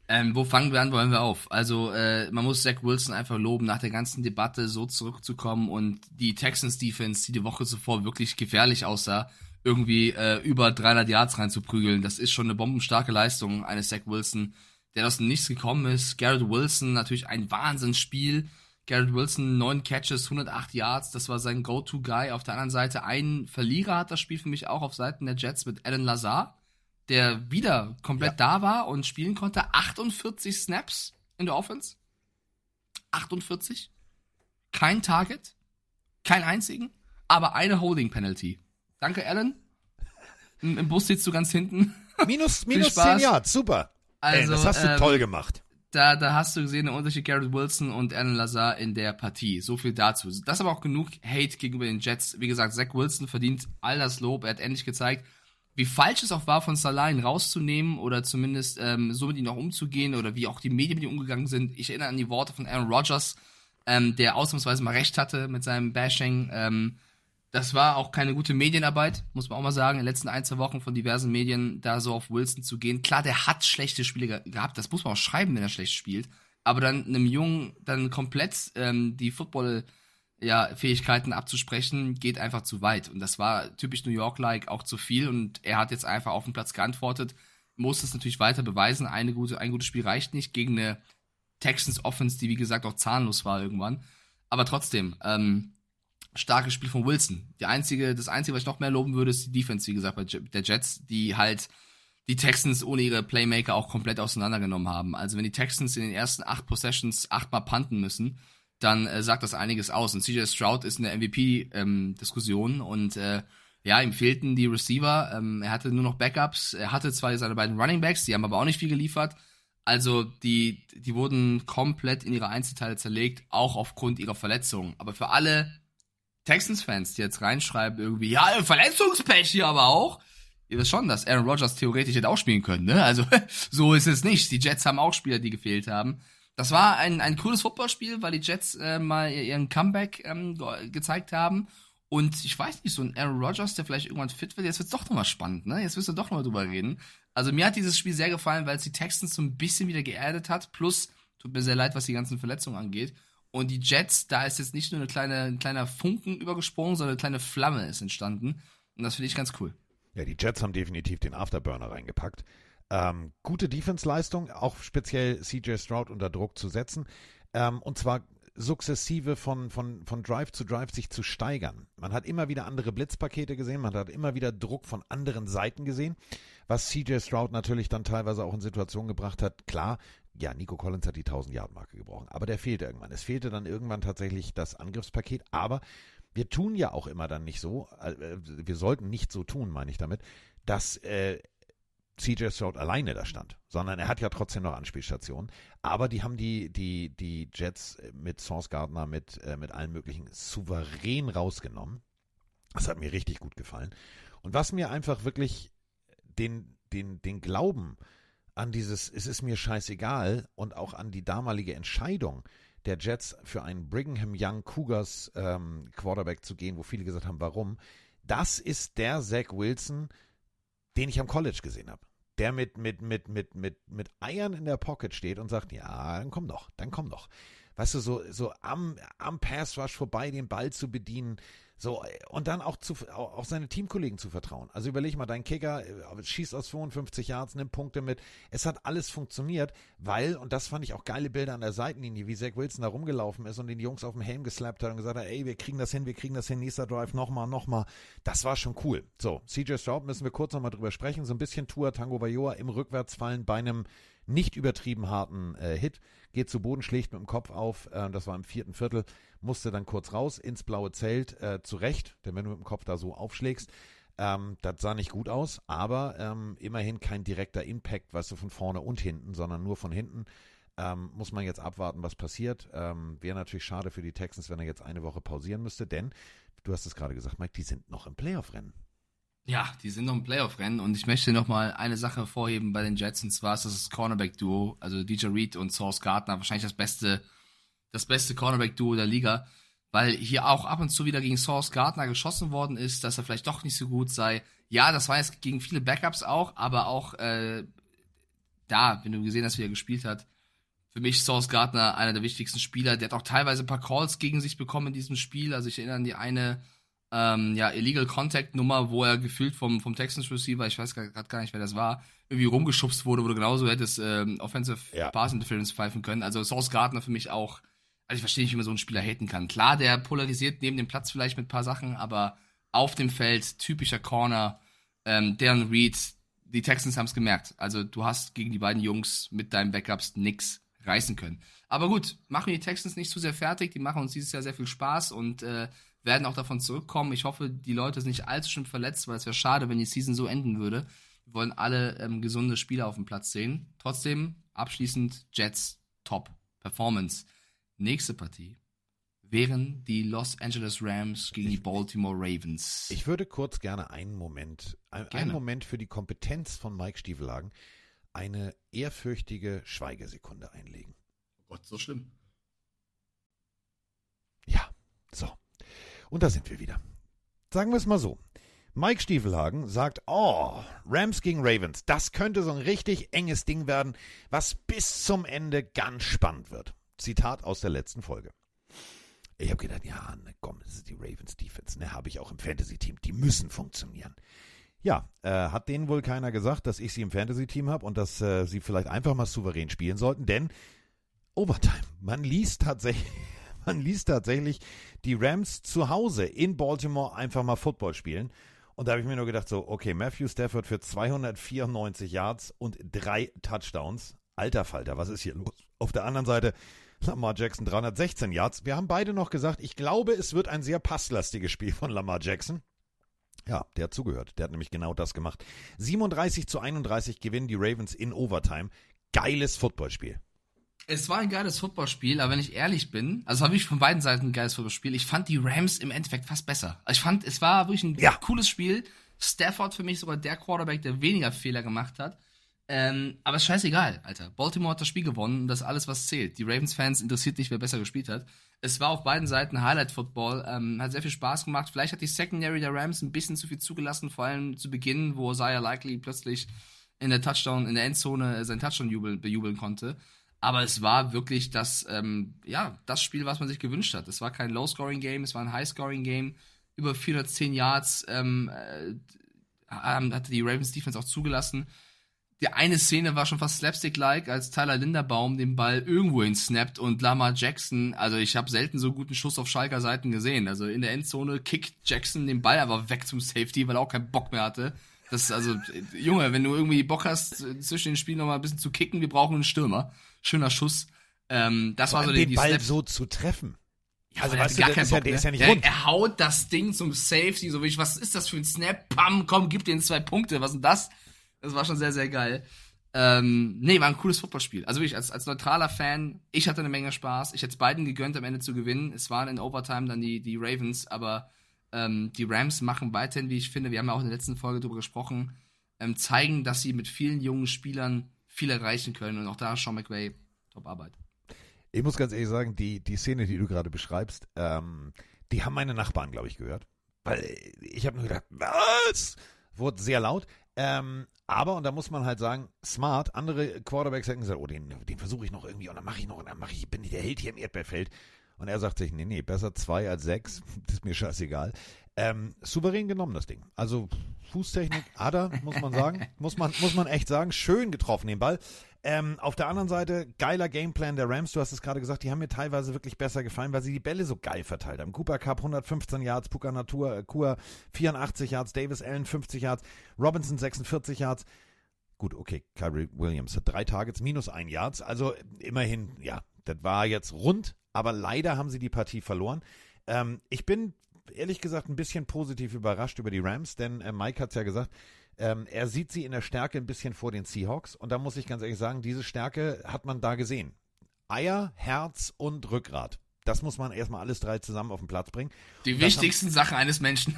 Ähm, wo fangen wir an, wollen wir auf? Also, äh, man muss Zach Wilson einfach loben, nach der ganzen Debatte so zurückzukommen und die Texans Defense, die die Woche zuvor wirklich gefährlich aussah, irgendwie äh, über 300 Yards reinzuprügeln. Das ist schon eine bombenstarke Leistung eines Zach Wilson, der aus dem Nichts gekommen ist. Garrett Wilson, natürlich ein Wahnsinnsspiel. Garrett Wilson, neun Catches, 108 Yards, das war sein Go-To-Guy. Auf der anderen Seite ein Verlierer hat das Spiel für mich auch auf Seiten der Jets mit Alan Lazar, der wieder komplett ja. da war und spielen konnte. 48 Snaps in der Offense. 48. Kein Target. Kein einzigen. Aber eine Holding Penalty. Danke, Alan. Im, im Bus sitzt du ganz hinten. Minus, [LAUGHS] minus 10 Yards, super. Also, Ey, das hast du ähm, toll gemacht da, da hast du gesehen den Unterschied Garrett Wilson und Alan Lazar in der Partie. So viel dazu. Das ist aber auch genug Hate gegenüber den Jets. Wie gesagt, Zach Wilson verdient all das Lob. Er hat endlich gezeigt, wie falsch es auch war, von Salah ihn rauszunehmen oder zumindest ähm, so mit ihm auch umzugehen oder wie auch die Medien mit ihm umgegangen sind. Ich erinnere an die Worte von Aaron Rodgers, ähm, der ausnahmsweise mal recht hatte mit seinem Bashing. Ähm, das war auch keine gute Medienarbeit, muss man auch mal sagen, in den letzten ein, zwei Wochen von diversen Medien da so auf Wilson zu gehen. Klar, der hat schlechte Spiele gehabt, das muss man auch schreiben, wenn er schlecht spielt. Aber dann einem Jungen dann komplett ähm, die Football- ja, abzusprechen, geht einfach zu weit. Und das war typisch New York-like auch zu viel. Und er hat jetzt einfach auf den Platz geantwortet, muss es natürlich weiter beweisen. Eine gute, ein gutes Spiel reicht nicht gegen eine Texans Offense, die wie gesagt auch zahnlos war irgendwann. Aber trotzdem, ähm, starkes Spiel von Wilson. Die einzige, das einzige, was ich noch mehr loben würde, ist die Defense, wie gesagt, bei der Jets, die halt die Texans ohne ihre Playmaker auch komplett auseinandergenommen haben. Also wenn die Texans in den ersten acht Possessions achtmal punten müssen, dann äh, sagt das einiges aus. Und CJ Stroud ist in der MVP-Diskussion ähm, und äh, ja, ihm fehlten die Receiver. Ähm, er hatte nur noch Backups. Er hatte zwar seine beiden Running Backs, die haben aber auch nicht viel geliefert. Also die, die wurden komplett in ihre Einzelteile zerlegt, auch aufgrund ihrer Verletzungen. Aber für alle Texans-Fans, die jetzt reinschreiben, irgendwie, ja, Verletzungspech hier aber auch. Ihr wisst schon, dass Aaron Rodgers theoretisch hätte auch spielen können, ne? Also, [LAUGHS] so ist es nicht. Die Jets haben auch Spieler, die gefehlt haben. Das war ein, ein cooles Footballspiel, weil die Jets äh, mal ihren Comeback ähm, gezeigt haben. Und ich weiß nicht, so ein Aaron Rodgers, der vielleicht irgendwann fit wird, jetzt wird's doch nochmal spannend, ne? Jetzt wirst du doch nochmal drüber reden. Also mir hat dieses Spiel sehr gefallen, weil es die Texans so ein bisschen wieder geerdet hat. Plus, tut mir sehr leid, was die ganzen Verletzungen angeht. Und die Jets, da ist jetzt nicht nur eine kleine, ein kleiner Funken übergesprungen, sondern eine kleine Flamme ist entstanden. Und das finde ich ganz cool. Ja, die Jets haben definitiv den Afterburner reingepackt. Ähm, gute Defense-Leistung, auch speziell CJ Stroud unter Druck zu setzen. Ähm, und zwar sukzessive von, von, von Drive zu Drive sich zu steigern. Man hat immer wieder andere Blitzpakete gesehen, man hat immer wieder Druck von anderen Seiten gesehen, was CJ Stroud natürlich dann teilweise auch in Situationen gebracht hat. Klar, ja, Nico Collins hat die 1000-Yard-Marke gebrochen, aber der fehlte irgendwann. Es fehlte dann irgendwann tatsächlich das Angriffspaket, aber wir tun ja auch immer dann nicht so, äh, wir sollten nicht so tun, meine ich damit, dass äh, CJ Stroud alleine da stand, sondern er hat ja trotzdem noch Anspielstationen. Aber die haben die, die, die Jets mit Source Gardner, mit, äh, mit allen möglichen souverän rausgenommen. Das hat mir richtig gut gefallen. Und was mir einfach wirklich den, den, den Glauben an dieses, es ist mir scheißegal und auch an die damalige Entscheidung der Jets für einen Brigham Young Cougars ähm, Quarterback zu gehen, wo viele gesagt haben, warum, das ist der Zach Wilson, den ich am College gesehen habe. Der mit, mit, mit, mit, mit, mit Eiern in der Pocket steht und sagt, ja, dann komm doch, dann komm doch. Weißt du, so, so am, am Pass Rush vorbei den Ball zu bedienen, so, und dann auch zu, auch seine Teamkollegen zu vertrauen. Also überleg mal, dein Kicker äh, schießt aus 52 Yards, nimmt Punkte mit. Es hat alles funktioniert, weil, und das fand ich auch geile Bilder an der Seitenlinie, wie Zach Wilson da rumgelaufen ist und den Jungs auf dem Helm geslappt hat und gesagt hat, ey, wir kriegen das hin, wir kriegen das hin, nächster Drive, nochmal, nochmal. Das war schon cool. So, CJ Stroud müssen wir kurz nochmal drüber sprechen. So ein bisschen Tour Tango Vajoa im Rückwärtsfallen bei einem nicht übertrieben harten äh, Hit, geht zu Boden, schlägt mit dem Kopf auf, äh, das war im vierten Viertel, musste dann kurz raus ins blaue Zelt, äh, zurecht, denn wenn du mit dem Kopf da so aufschlägst, ähm, das sah nicht gut aus, aber ähm, immerhin kein direkter Impact, weißt du, von vorne und hinten, sondern nur von hinten. Ähm, muss man jetzt abwarten, was passiert. Ähm, Wäre natürlich schade für die Texans, wenn er jetzt eine Woche pausieren müsste, denn du hast es gerade gesagt, Mike, die sind noch im Playoff-Rennen. Ja, die sind noch im Playoff-Rennen und ich möchte noch mal eine Sache hervorheben bei den Jets und zwar ist das das Cornerback-Duo, also DJ Reed und Source Gardner, wahrscheinlich das beste, das beste Cornerback-Duo der Liga, weil hier auch ab und zu wieder gegen Source Gardner geschossen worden ist, dass er vielleicht doch nicht so gut sei. Ja, das war jetzt gegen viele Backups auch, aber auch äh, da, wenn du gesehen hast, wie er gespielt hat, für mich Source Gardner einer der wichtigsten Spieler. Der hat auch teilweise ein paar Calls gegen sich bekommen in diesem Spiel. Also ich erinnere an die eine ähm, ja, Illegal Contact Nummer, wo er gefühlt vom, vom Texans Receiver, ich weiß gerade gar nicht, wer das war, irgendwie rumgeschubst wurde, wo du genauso hättest ähm, Offensive ja. Pass Interference pfeifen können. Also Source Gardner für mich auch, also ich verstehe nicht, wie man so einen Spieler haten kann. Klar, der polarisiert neben dem Platz vielleicht mit ein paar Sachen, aber auf dem Feld, typischer Corner, ähm, Darren Reed, die Texans haben es gemerkt. Also du hast gegen die beiden Jungs mit deinen Backups nix reißen können. Aber gut, machen die Texans nicht zu sehr fertig, die machen uns dieses Jahr sehr viel Spaß und äh, werden auch davon zurückkommen. Ich hoffe, die Leute sind nicht allzu schlimm verletzt, weil es wäre schade, wenn die Season so enden würde. Wir wollen alle ähm, gesunde Spieler auf dem Platz sehen. Trotzdem, abschließend Jets Top Performance. Nächste Partie wären die Los Angeles Rams gegen die Baltimore Ravens. Ich würde kurz gerne einen Moment, ein, einen Moment für die Kompetenz von Mike Stiefelagen, eine ehrfürchtige Schweigesekunde einlegen. Oh Gott, so schlimm. Ja, so. Und da sind wir wieder. Sagen wir es mal so. Mike Stiefelhagen sagt, oh, Rams gegen Ravens, das könnte so ein richtig enges Ding werden, was bis zum Ende ganz spannend wird. Zitat aus der letzten Folge. Ich habe gedacht, ja, ne, komm, das ist die Ravens Defense, ne, habe ich auch im Fantasy-Team, die müssen funktionieren. Ja, äh, hat denen wohl keiner gesagt, dass ich sie im Fantasy-Team habe und dass äh, sie vielleicht einfach mal souverän spielen sollten, denn Overtime, man liest tatsächlich, man liest tatsächlich die Rams zu Hause in Baltimore einfach mal Football spielen. Und da habe ich mir nur gedacht, so, okay, Matthew Stafford für 294 Yards und drei Touchdowns. Alter Falter, was ist hier los? Auf der anderen Seite Lamar Jackson 316 Yards. Wir haben beide noch gesagt, ich glaube, es wird ein sehr passlastiges Spiel von Lamar Jackson. Ja, der hat zugehört. Der hat nämlich genau das gemacht. 37 zu 31 gewinnen die Ravens in Overtime. Geiles Footballspiel. Es war ein geiles Footballspiel, aber wenn ich ehrlich bin, also es war wirklich von beiden Seiten ein geiles Footballspiel. Ich fand die Rams im Endeffekt fast besser. Also ich fand, es war wirklich ein ja. cooles Spiel. Stafford für mich sogar der Quarterback, der weniger Fehler gemacht hat. Ähm, aber ist scheißegal, Alter. Baltimore hat das Spiel gewonnen und das ist alles, was zählt. Die Ravens-Fans interessiert nicht, wer besser gespielt hat. Es war auf beiden Seiten Highlight-Football, ähm, hat sehr viel Spaß gemacht. Vielleicht hat die Secondary der Rams ein bisschen zu viel zugelassen, vor allem zu Beginn, wo Isaiah Likely plötzlich in der Touchdown, in der Endzone seinen Touchdown bejubeln konnte. Aber es war wirklich das, ähm, ja, das Spiel, was man sich gewünscht hat. Es war kein Low-Scoring-Game, es war ein High-Scoring-Game. Über 410 Yards ähm, äh, hatte die Ravens Defense auch zugelassen. Die eine Szene war schon fast slapstick-like, als Tyler Linderbaum den Ball irgendwo hin snappt und Lamar Jackson, also ich habe selten so guten Schuss auf Schalker Seiten gesehen. Also in der Endzone kickt Jackson den Ball aber weg zum Safety, weil er auch keinen Bock mehr hatte. Das ist also, Junge, wenn du irgendwie Bock hast, zwischen den Spielen nochmal ein bisschen zu kicken, wir brauchen einen Stürmer schöner Schuss. Ähm, das Vor war so den die Ball Snaps. so zu treffen. Ja, also, der hat gar keinen Bock, ja, der ist ja nicht rund. Er haut das Ding zum Safety, so wie ich, was ist das für ein Snap? Pam, komm, gib den zwei Punkte, was ist denn das? Das war schon sehr, sehr geil. Ähm, nee, war ein cooles Footballspiel. Also wirklich, als, als neutraler Fan, ich hatte eine Menge Spaß. Ich hätte es beiden gegönnt, am Ende zu gewinnen. Es waren in Overtime dann die, die Ravens, aber ähm, die Rams machen weiterhin, wie ich finde, wir haben ja auch in der letzten Folge drüber gesprochen, ähm, zeigen, dass sie mit vielen jungen Spielern viel erreichen können. Und auch da Sean McVay, top Arbeit. Ich muss ganz ehrlich sagen, die, die Szene, die du gerade beschreibst, ähm, die haben meine Nachbarn, glaube ich, gehört. Weil ich habe nur gedacht, was? Wurde sehr laut. Ähm, aber, und da muss man halt sagen, smart, andere Quarterbacks hätten gesagt, oh, den, den versuche ich noch irgendwie und dann mache ich noch und dann mache ich, bin ich der Held hier im Erdbeerfeld. Und er sagt sich, nee, nee, besser zwei als sechs, [LAUGHS] das ist mir scheißegal. Ähm, souverän genommen, das Ding. Also Fußtechnik, Ada, muss man sagen. [LAUGHS] muss, man, muss man echt sagen. Schön getroffen, den Ball. Ähm, auf der anderen Seite, geiler Gameplan der Rams. Du hast es gerade gesagt, die haben mir teilweise wirklich besser gefallen, weil sie die Bälle so geil verteilt haben. Cooper Cup 115 Yards, Puka Natur, äh, Kur 84 Yards, Davis Allen 50 Yards, Robinson 46 Yards. Gut, okay, Kyrie Williams hat drei Targets, minus ein Yards. Also immerhin, ja, das war jetzt rund, aber leider haben sie die Partie verloren. Ähm, ich bin ehrlich gesagt ein bisschen positiv überrascht über die Rams, denn äh, Mike hat es ja gesagt, ähm, er sieht sie in der Stärke ein bisschen vor den Seahawks. Und da muss ich ganz ehrlich sagen, diese Stärke hat man da gesehen. Eier, Herz und Rückgrat. Das muss man erstmal alles drei zusammen auf den Platz bringen. Die wichtigsten Sachen eines Menschen.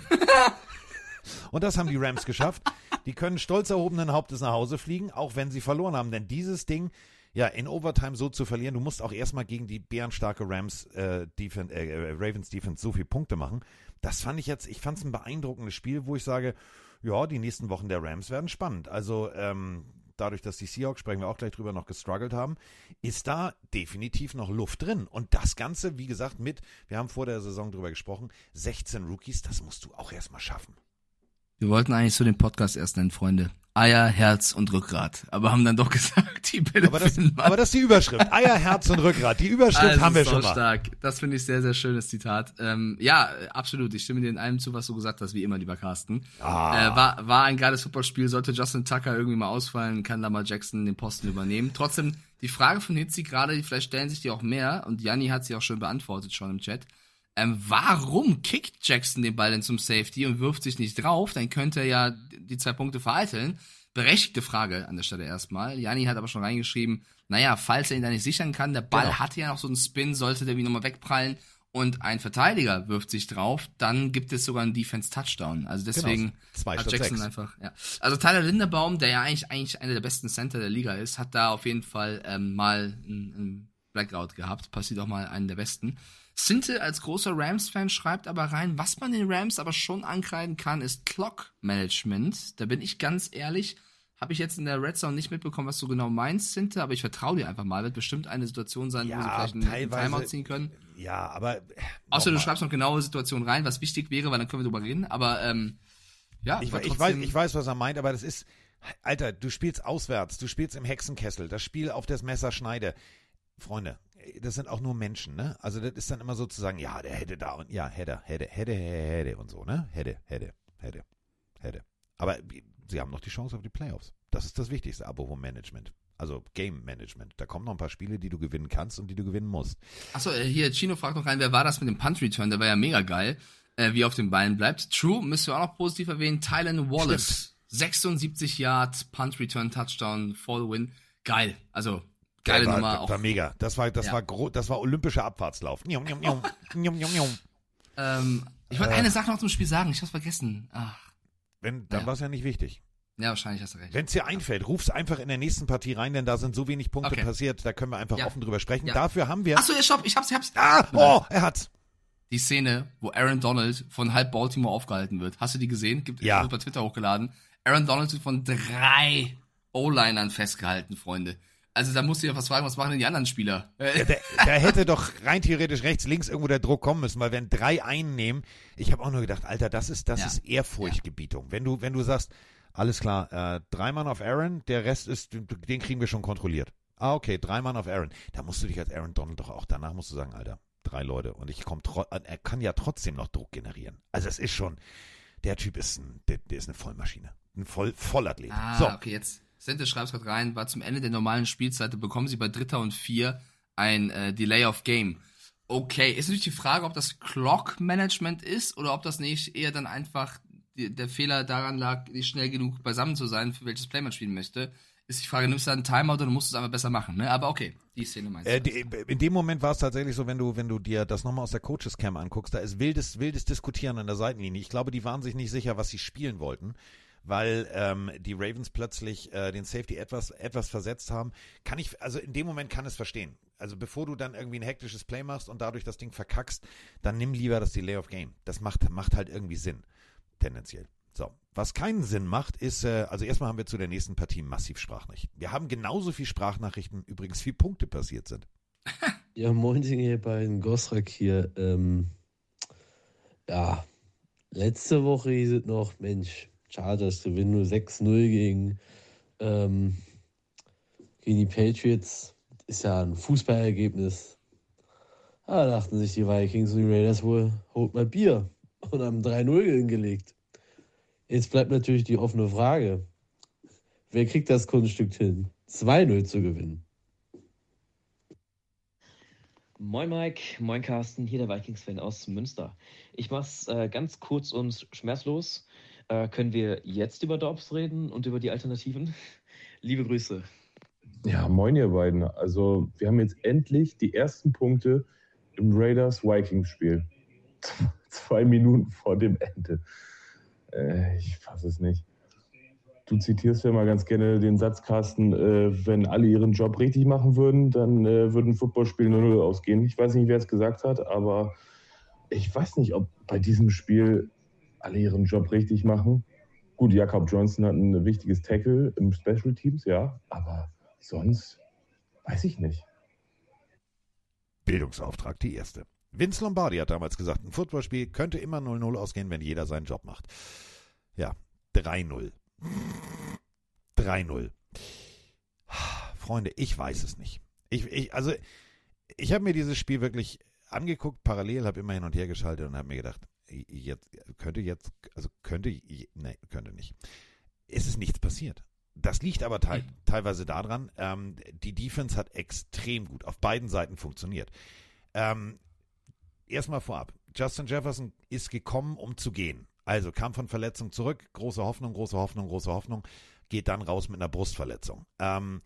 [LAUGHS] und das haben die Rams geschafft. Die können stolz erhobenen Hauptes nach Hause fliegen, auch wenn sie verloren haben. Denn dieses Ding, ja, in Overtime so zu verlieren, du musst auch erstmal gegen die bärenstarke Rams äh, Defense, äh, Ravens Defense so viele Punkte machen. Das fand ich jetzt, ich fand es ein beeindruckendes Spiel, wo ich sage, ja, die nächsten Wochen der Rams werden spannend. Also ähm, dadurch, dass die Seahawks, sprechen wir auch gleich drüber, noch gestruggelt haben, ist da definitiv noch Luft drin. Und das Ganze, wie gesagt, mit, wir haben vor der Saison drüber gesprochen, 16 Rookies, das musst du auch erstmal schaffen. Wir wollten eigentlich so den Podcast erst nennen, Freunde. Eier, Herz und Rückgrat. Aber haben dann doch [LAUGHS] gesagt, die Bälle aber das, aber das ist die Überschrift. Eier, Herz und Rückgrat. Die Überschrift also haben wir schon mal. stark. Das finde ich sehr, sehr schönes Zitat. Ähm, ja, absolut. Ich stimme dir in allem zu, was du gesagt hast, wie immer, lieber Carsten. Ah. Äh, war, war ein geiles Footballspiel. Sollte Justin Tucker irgendwie mal ausfallen, kann da mal Jackson den Posten übernehmen. Trotzdem, die Frage von Hitzi gerade, vielleicht stellen sich die auch mehr, und Janni hat sie auch schon beantwortet, schon im Chat. Ähm, warum kickt Jackson den Ball denn zum Safety und wirft sich nicht drauf? Dann könnte er ja die zwei Punkte vereiteln. Berechtigte Frage an der Stelle erstmal. Jani hat aber schon reingeschrieben, naja, falls er ihn da nicht sichern kann, der Ball genau. hat ja noch so einen Spin, sollte der wie nochmal wegprallen und ein Verteidiger wirft sich drauf, dann gibt es sogar einen Defense-Touchdown. Also genau, deswegen genau. hat Jackson 6. einfach, ja. Also Tyler Linderbaum, der ja eigentlich, eigentlich einer der besten Center der Liga ist, hat da auf jeden Fall ähm, mal einen Blackout gehabt. Passiert auch mal einen der besten. Sinte als großer Rams-Fan schreibt aber rein, was man den Rams aber schon ankreiden kann, ist Clock-Management. Da bin ich ganz ehrlich, habe ich jetzt in der Red Zone nicht mitbekommen, was du genau meinst, Sinte, aber ich vertraue dir einfach mal. Wird bestimmt eine Situation sein, ja, wo sie vielleicht einen Timeout ziehen können. Ja, aber. Außer du schreibst noch genaue Situationen rein, was wichtig wäre, weil dann können wir drüber reden. Aber ähm, ja, ich, ich, weiß, ich weiß, was er meint, aber das ist. Alter, du spielst auswärts, du spielst im Hexenkessel, das Spiel auf das Messer schneide. Freunde, das sind auch nur Menschen, ne? Also das ist dann immer sozusagen, ja, der hätte da und ja, hätte, hätte, hätte, hätte und so, ne? Hätte, hätte, hätte, hätte. Aber sie haben noch die Chance auf die Playoffs. Das ist das Wichtigste, apropos Management. Also Game Management. Da kommen noch ein paar Spiele, die du gewinnen kannst und die du gewinnen musst. Achso, äh, hier, Chino fragt noch rein, wer war das mit dem Punt Return? Der war ja mega geil, äh, wie auf den Beinen bleibt. True, müssen wir auch noch positiv erwähnen. Tylen Wallace. Stimmt. 76 Yards, Punt Return, Touchdown, the win. Geil. Also, Geile war, Nummer. Auch. War mega. Das war, das ja. war gro das war olympischer Abfahrtslauf. [LAUGHS] ähm, ich wollte äh, eine Sache noch zum Spiel sagen. Ich hab's vergessen. Ach. Wenn, dann ja. war es ja nicht wichtig. Ja, wahrscheinlich hast du recht. Wenn es dir einfällt, ruf's einfach in der nächsten Partie rein, denn da sind so wenig Punkte okay. passiert, da können wir einfach ja. offen drüber sprechen. Ja. Dafür haben wir. Achso, ja, stopp, ich hab's, ich hab's. Ah, oh, er hat's. Die Szene, wo Aaron Donald von halb Baltimore aufgehalten wird. Hast du die gesehen? Gibt ja. wird bei Twitter hochgeladen. Aaron Donald wird von drei O-Linern festgehalten, Freunde. Also da musst du ja was fragen, was machen denn die anderen Spieler? Ja, da, hätte doch rein theoretisch rechts, links irgendwo der Druck kommen müssen, weil wenn drei einnehmen, ich habe auch nur gedacht, Alter, das ist, das ja. ist Ehrfurchtgebietung. Wenn du, wenn du sagst, alles klar, äh, drei Mann auf Aaron, der Rest ist, den kriegen wir schon kontrolliert. Ah, okay, drei Mann auf Aaron. Da musst du dich als Aaron Donald doch auch, danach musst du sagen, Alter, drei Leute. Und ich komme äh, er kann ja trotzdem noch Druck generieren. Also es ist schon, der Typ ist ein, der, der ist eine Vollmaschine. Ein Voll, Vollathlet. Ah, so. okay, jetzt Sente schreibt gerade rein, war zum Ende der normalen Spielzeit, bekommen sie bei Dritter und Vier ein äh, Delay of Game. Okay, ist natürlich die Frage, ob das Clock-Management ist oder ob das nicht eher dann einfach die, der Fehler daran lag, nicht schnell genug beisammen zu sein, für welches Play man spielen möchte. Ist die Frage, nimmst du einen Timeout oder musst du es einfach besser machen, ne? Aber okay, die Szene meinst du. Äh, in dem Moment war es tatsächlich so, wenn du, wenn du dir das nochmal aus der Coaches Cam anguckst, da ist wildes, wildes Diskutieren an der Seitenlinie. Ich glaube, die waren sich nicht sicher, was sie spielen wollten weil ähm, die Ravens plötzlich äh, den Safety etwas, etwas versetzt haben. Kann ich, also in dem Moment kann es verstehen. Also bevor du dann irgendwie ein hektisches Play machst und dadurch das Ding verkackst, dann nimm lieber das Delay of Game. Das macht, macht halt irgendwie Sinn. Tendenziell. So, was keinen Sinn macht, ist, äh, also erstmal haben wir zu der nächsten Partie massiv Sprachnachrichten. Wir haben genauso viel Sprachnachrichten, übrigens wie Punkte passiert sind. [LAUGHS] Ja, moin hier bei den Gosrak hier. Ähm, ja, letzte Woche hieß es noch, Mensch, Chargers gewinnen nur 6-0 gegen, ähm, gegen die Patriots. Ist ja ein Fußballergebnis. Da dachten sich die Vikings und die Raiders wohl, holt mal Bier und haben 3-0 hingelegt. Jetzt bleibt natürlich die offene Frage. Wer kriegt das Kunststück hin, 2-0 zu gewinnen? Moin Mike, moin Carsten, hier der Vikings-Fan aus Münster. Ich mach's äh, ganz kurz und schmerzlos. Äh, können wir jetzt über Dobbs reden und über die Alternativen? [LAUGHS] Liebe Grüße. Ja, moin ihr beiden. Also wir haben jetzt endlich die ersten Punkte im Raiders-Vikings-Spiel. [LAUGHS] Zwei Minuten vor dem Ende. Äh, ich fasse es nicht. Du zitierst ja mal ganz gerne den Satzkasten, äh, wenn alle ihren Job richtig machen würden, dann äh, würden Footballspiele 0-0 ausgehen. Ich weiß nicht, wer es gesagt hat, aber ich weiß nicht, ob bei diesem Spiel alle ihren Job richtig machen. Gut, Jakob Johnson hat ein wichtiges Tackle im Special Teams, ja, aber sonst weiß ich nicht. Bildungsauftrag, die erste. Vince Lombardi hat damals gesagt, ein Footballspiel könnte immer 0-0 ausgehen, wenn jeder seinen Job macht. Ja, 3-0. 3-0. Freunde, ich weiß es nicht. Ich, ich, also, ich habe mir dieses Spiel wirklich angeguckt, parallel, habe immer hin und her geschaltet und habe mir gedacht, jetzt könnte jetzt, also könnte, nee, könnte nicht. Es ist nichts passiert. Das liegt aber te teilweise daran, ähm, die Defense hat extrem gut auf beiden Seiten funktioniert. Ähm, erstmal vorab, Justin Jefferson ist gekommen, um zu gehen. Also kam von Verletzung zurück, große Hoffnung, große Hoffnung, große Hoffnung, geht dann raus mit einer Brustverletzung. Ähm,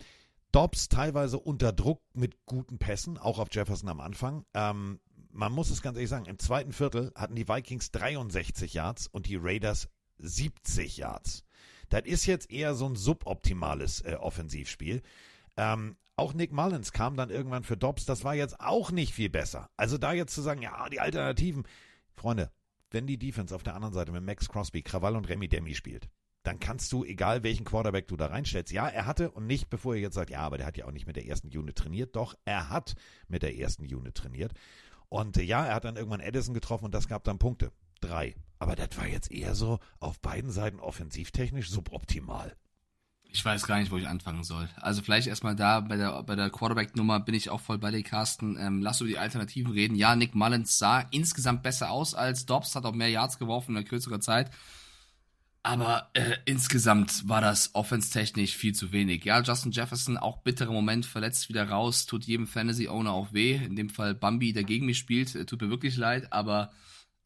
Dobbs teilweise unter Druck mit guten Pässen, auch auf Jefferson am Anfang. Ähm, man muss es ganz ehrlich sagen, im zweiten Viertel hatten die Vikings 63 Yards und die Raiders 70 Yards. Das ist jetzt eher so ein suboptimales äh, Offensivspiel. Ähm, auch Nick Mullins kam dann irgendwann für Dobbs. Das war jetzt auch nicht viel besser. Also da jetzt zu sagen, ja, die Alternativen. Freunde, wenn die Defense auf der anderen Seite mit Max Crosby, Krawall und Remy Demi spielt, dann kannst du, egal welchen Quarterback du da reinstellst, ja, er hatte und nicht, bevor ihr jetzt sagt, ja, aber der hat ja auch nicht mit der ersten Unit trainiert. Doch, er hat mit der ersten Unit trainiert. Und äh, ja, er hat dann irgendwann Edison getroffen und das gab dann Punkte. Drei. Aber das war jetzt eher so auf beiden Seiten offensivtechnisch suboptimal. Ich weiß gar nicht, wo ich anfangen soll. Also vielleicht erstmal da bei der bei der Quarterback-Nummer bin ich auch voll bei dir, Carsten. Ähm, lass über die Alternativen reden. Ja, Nick Mullins sah insgesamt besser aus als Dobbs, hat auch mehr Yards geworfen in einer kürzeren Zeit. Aber äh, insgesamt war das offenstechnisch viel zu wenig. Ja, Justin Jefferson, auch bitterer Moment, verletzt wieder raus, tut jedem Fantasy-Owner auch weh. In dem Fall Bambi, der gegen mich spielt, äh, tut mir wirklich leid. Aber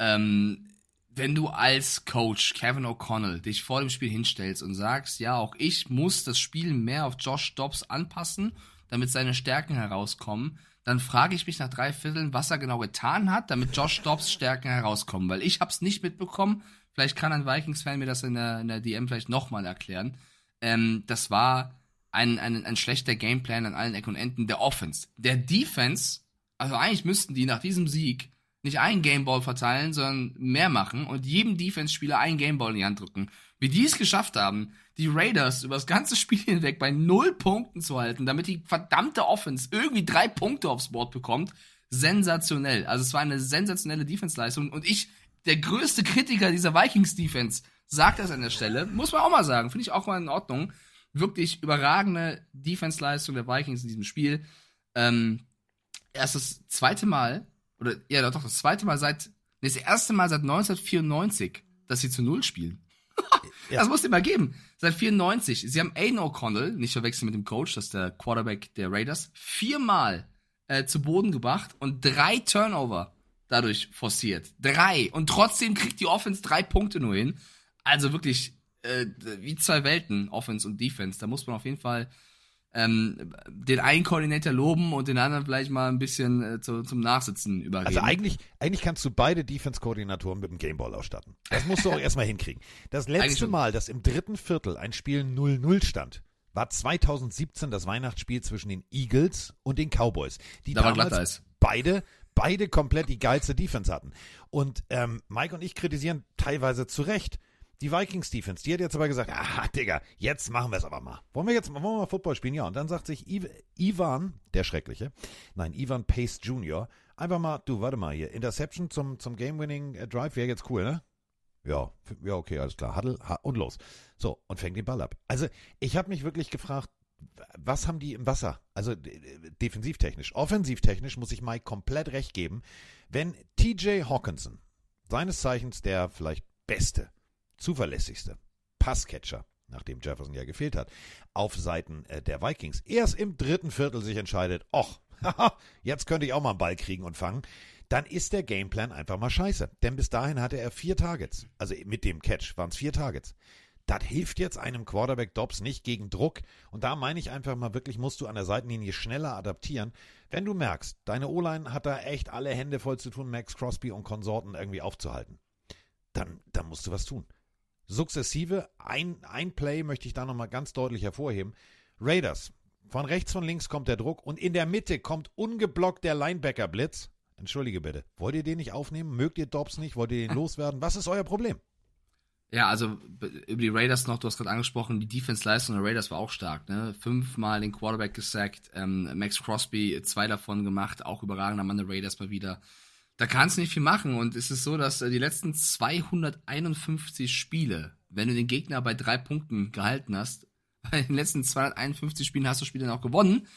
ähm, wenn du als Coach Kevin O'Connell dich vor dem Spiel hinstellst und sagst, ja, auch ich muss das Spiel mehr auf Josh Dobbs anpassen, damit seine Stärken herauskommen, dann frage ich mich nach drei Vierteln, was er genau getan hat, damit Josh Dobbs Stärken herauskommen, weil ich habe es nicht mitbekommen. Vielleicht kann ein Vikings-Fan mir das in der, in der DM vielleicht nochmal erklären. Ähm, das war ein, ein, ein schlechter Gameplan an allen Ecken und Enden der Offense. Der Defense, also eigentlich müssten die nach diesem Sieg nicht einen Gameball verteilen, sondern mehr machen und jedem Defense-Spieler einen Gameball in die Hand drücken. Wie die es geschafft haben, die Raiders über das ganze Spiel [LAUGHS] hinweg bei null Punkten zu halten, damit die verdammte Offense irgendwie drei Punkte aufs Board bekommt, sensationell. Also es war eine sensationelle Defense-Leistung und ich, der größte Kritiker dieser Vikings-Defense, sagt das an der Stelle, muss man auch mal sagen, finde ich auch mal in Ordnung. Wirklich überragende Defense-Leistung der Vikings in diesem Spiel. Ähm, erst das zweite Mal oder ja doch, das zweite Mal seit, nee, das erste Mal seit 1994, dass sie zu Null spielen. [LAUGHS] ja. Das muss dir mal geben. Seit 94. Sie haben Aiden O'Connell, nicht verwechseln mit dem Coach, das ist der Quarterback der Raiders, viermal äh, zu Boden gebracht und drei Turnover dadurch forciert. Drei. Und trotzdem kriegt die Offense drei Punkte nur hin. Also wirklich äh, wie zwei Welten, Offense und Defense. Da muss man auf jeden Fall ähm, den einen Koordinator loben und den anderen vielleicht mal ein bisschen äh, zu, zum Nachsitzen überreden. Also eigentlich, eigentlich kannst du beide Defense-Koordinatoren mit dem Gameball ausstatten. Das musst du auch [LAUGHS] erstmal hinkriegen. Das letzte. Mal, dass im dritten Viertel ein Spiel 0-0 stand, war 2017 das Weihnachtsspiel zwischen den Eagles und den Cowboys, die Da damals beide beide komplett die geilste Defense hatten. Und ähm, Mike und ich kritisieren teilweise zu Recht die Vikings Defense. Die hat jetzt aber gesagt, ah, Digga, jetzt machen wir es aber mal. Wollen wir jetzt wollen wir mal Football spielen? Ja, und dann sagt sich Iv Ivan, der Schreckliche, nein, Ivan Pace Jr., einfach mal, du, warte mal hier, Interception zum, zum Game-Winning äh, wäre jetzt cool, ne? Ja, ja, okay, alles klar. Huddle und los. So, und fängt den Ball ab. Also, ich habe mich wirklich gefragt, was haben die im Wasser? Also defensivtechnisch. Offensivtechnisch muss ich Mike komplett recht geben. Wenn TJ Hawkinson, seines Zeichens der vielleicht beste, zuverlässigste Passcatcher, nachdem Jefferson ja gefehlt hat, auf Seiten äh, der Vikings, erst im dritten Viertel sich entscheidet, och, [LAUGHS] jetzt könnte ich auch mal einen Ball kriegen und fangen, dann ist der Gameplan einfach mal scheiße. Denn bis dahin hatte er vier Targets. Also mit dem Catch waren es vier Targets. Das hilft jetzt einem Quarterback Dobbs nicht gegen Druck. Und da meine ich einfach mal wirklich, musst du an der Seitenlinie schneller adaptieren. Wenn du merkst, deine O-Line hat da echt alle Hände voll zu tun, Max Crosby und Konsorten irgendwie aufzuhalten, dann, dann musst du was tun. Sukzessive, ein, ein Play möchte ich da nochmal ganz deutlich hervorheben. Raiders, von rechts, von links kommt der Druck und in der Mitte kommt ungeblockt der Linebacker-Blitz. Entschuldige bitte, wollt ihr den nicht aufnehmen? Mögt ihr Dobbs nicht? Wollt ihr den [LAUGHS] loswerden? Was ist euer Problem? Ja, also über die Raiders noch, du hast gerade angesprochen, die Defense-Leistung der Raiders war auch stark. Ne? Fünfmal den Quarterback gesackt, ähm, Max Crosby zwei davon gemacht, auch überragender Mann der Raiders mal wieder. Da kannst du nicht viel machen und es ist so, dass äh, die letzten 251 Spiele, wenn du den Gegner bei drei Punkten gehalten hast, [LAUGHS] bei den letzten 251 Spielen hast du Spiele dann auch gewonnen.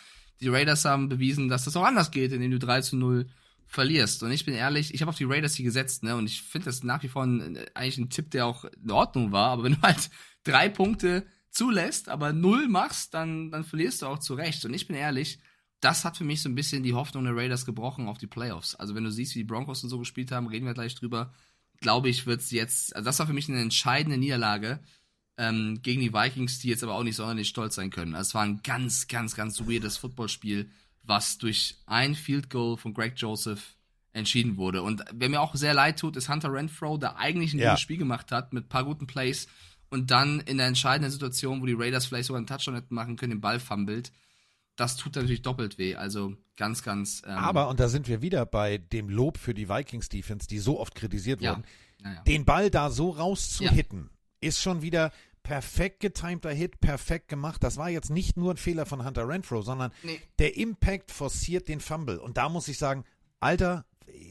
Die Raiders haben bewiesen, dass das auch anders geht, indem du 3 zu 0 verlierst. Und ich bin ehrlich, ich habe auf die Raiders hier gesetzt, ne? Und ich finde das nach wie vor ein, eigentlich ein Tipp, der auch in Ordnung war. Aber wenn du halt [LAUGHS] drei Punkte zulässt, aber null machst, dann, dann verlierst du auch zu Recht. Und ich bin ehrlich, das hat für mich so ein bisschen die Hoffnung der Raiders gebrochen auf die Playoffs. Also wenn du siehst, wie die Broncos und so gespielt haben, reden wir gleich drüber. Glaube ich, wird's jetzt, also das war für mich eine entscheidende Niederlage ähm, gegen die Vikings, die jetzt aber auch nicht sonderlich stolz sein können. Also es war ein ganz, ganz, ganz weirdes Footballspiel, was durch ein Field Goal von Greg Joseph entschieden wurde. Und wer mir auch sehr leid tut, ist Hunter Renfro, der eigentlich ein Ja. gutes Spiel gemacht hat mit ein paar guten Plays und dann in der entscheidenden Situation, wo die Raiders vielleicht sogar einen Touchdown hätten machen können, den Ball fummelt. Das tut natürlich doppelt weh. Also ganz, ganz. Ähm, Aber, und da sind wir wieder bei dem Lob für die Vikings-Defense, die so oft kritisiert Ja. wurden, Ja, den Ball da so rauszuhitten, ist schon wieder perfekt getimter Hit, perfekt gemacht. Das war jetzt nicht nur ein Fehler von Hunter Renfro, sondern Nee. der Impact forciert den Fumble. Und da muss ich sagen, Alter,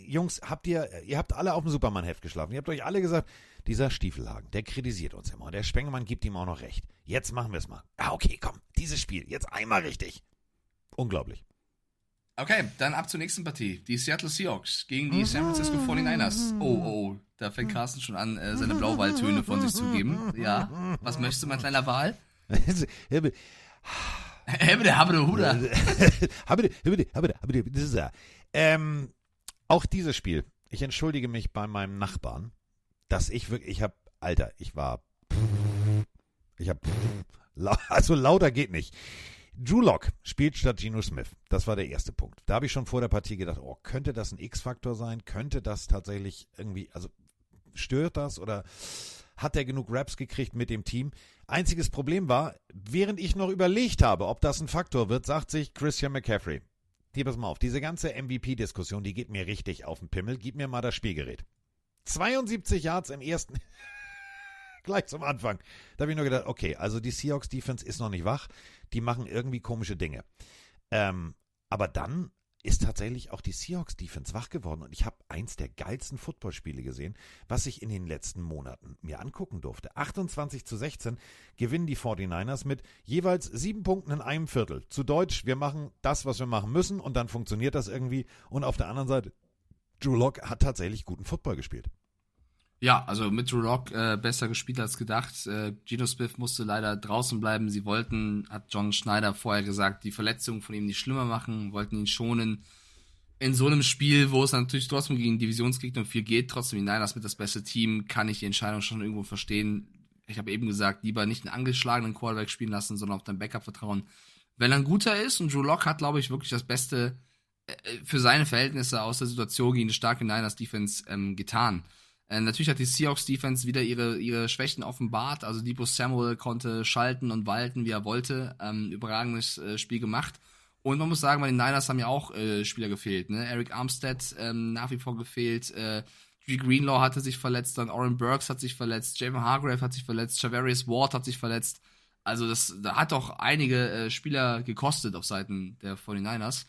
Jungs, habt ihr, ihr habt alle auf dem Superman-Heft geschlafen. Ihr habt euch alle gesagt, dieser Stiefelhagen, der kritisiert uns immer. Und der Spengemann gibt ihm auch noch recht. Jetzt machen wir es mal. Ah, okay, komm, dieses Spiel, jetzt einmal richtig. Unglaublich. Okay, dann ab zur nächsten Partie. Die Seattle Seahawks gegen die San Francisco 49ers. Oh, oh, da fängt Carsten schon an, äh, seine Blauwaldtöne von sich zu geben. Ja, was möchtest du, mein kleiner Wal? [LAUGHS] Hebede, habede, huda. [LAUGHS] Habede, habede, habede, habede, das ist er. Ähm, auch dieses Spiel. Ich entschuldige mich bei meinem Nachbarn, dass ich wirklich, ich habe, Alter, ich war, ich habe, [LAUGHS] also lauter geht nicht. Drew Lock spielt statt Geno Smith. Das war der erste Punkt. Da habe ich schon vor der Partie gedacht, oh, könnte das ein X-Faktor sein? Könnte das tatsächlich irgendwie, also stört das oder hat er genug Raps gekriegt mit dem Team? Einziges Problem war, während ich noch überlegt habe, ob das ein Faktor wird, sagt sich Christian McCaffrey. Hier, pass mal auf, diese ganze MVP-Diskussion, die geht mir richtig auf den Pimmel. Gib mir mal das Spielgerät. 72 Yards im ersten, gleich zum Anfang. Da habe ich nur gedacht, okay, also die Seahawks Defense ist noch nicht wach. Die machen irgendwie komische Dinge. Ähm, aber dann ist tatsächlich auch die Seahawks Defense wach geworden und ich habe eins der geilsten Footballspiele gesehen, was ich in den letzten Monaten mir angucken durfte. 28 zu 16 gewinnen die 49ers mit jeweils sieben Punkten in einem Viertel. Zu Deutsch, wir machen das, was wir machen müssen und dann funktioniert das irgendwie. Und auf der anderen Seite, Drew Lock hat tatsächlich guten Football gespielt. Ja, also mit Drew Lock äh, besser gespielt als gedacht. Äh, Geno Smith musste leider draußen bleiben. Sie wollten, hat John Schneider vorher gesagt, die Verletzungen von ihm nicht schlimmer machen, wollten ihn schonen. In so einem Spiel, wo es natürlich trotzdem gegen Divisionsgegner viel geht, trotzdem die Niners mit das beste Team, kann ich die Entscheidung schon irgendwo verstehen. Ich habe eben gesagt, lieber nicht einen angeschlagenen Quarterback spielen lassen, sondern auf dein Backup vertrauen. wenn er ein guter ist und Drew Lock hat, glaube ich, wirklich das Beste äh, für seine Verhältnisse aus der Situation gegen eine starke Niners Defense ähm, getan. Äh, natürlich hat die Seahawks Defense wieder ihre, ihre Schwächen offenbart. Also Debo Samuel konnte schalten und walten, wie er wollte. Ähm, überragendes äh, Spiel gemacht. Und man muss sagen, bei den Niners haben ja auch äh, Spieler gefehlt. Ne? Eric Armstead ähm, nach wie vor gefehlt. Äh, G. Greenlaw hatte sich verletzt, dann Oren Burks hat sich verletzt, James Hargrave hat sich verletzt, Javarius Ward hat sich verletzt. Also das da hat doch einige äh, Spieler gekostet auf Seiten der 49ers.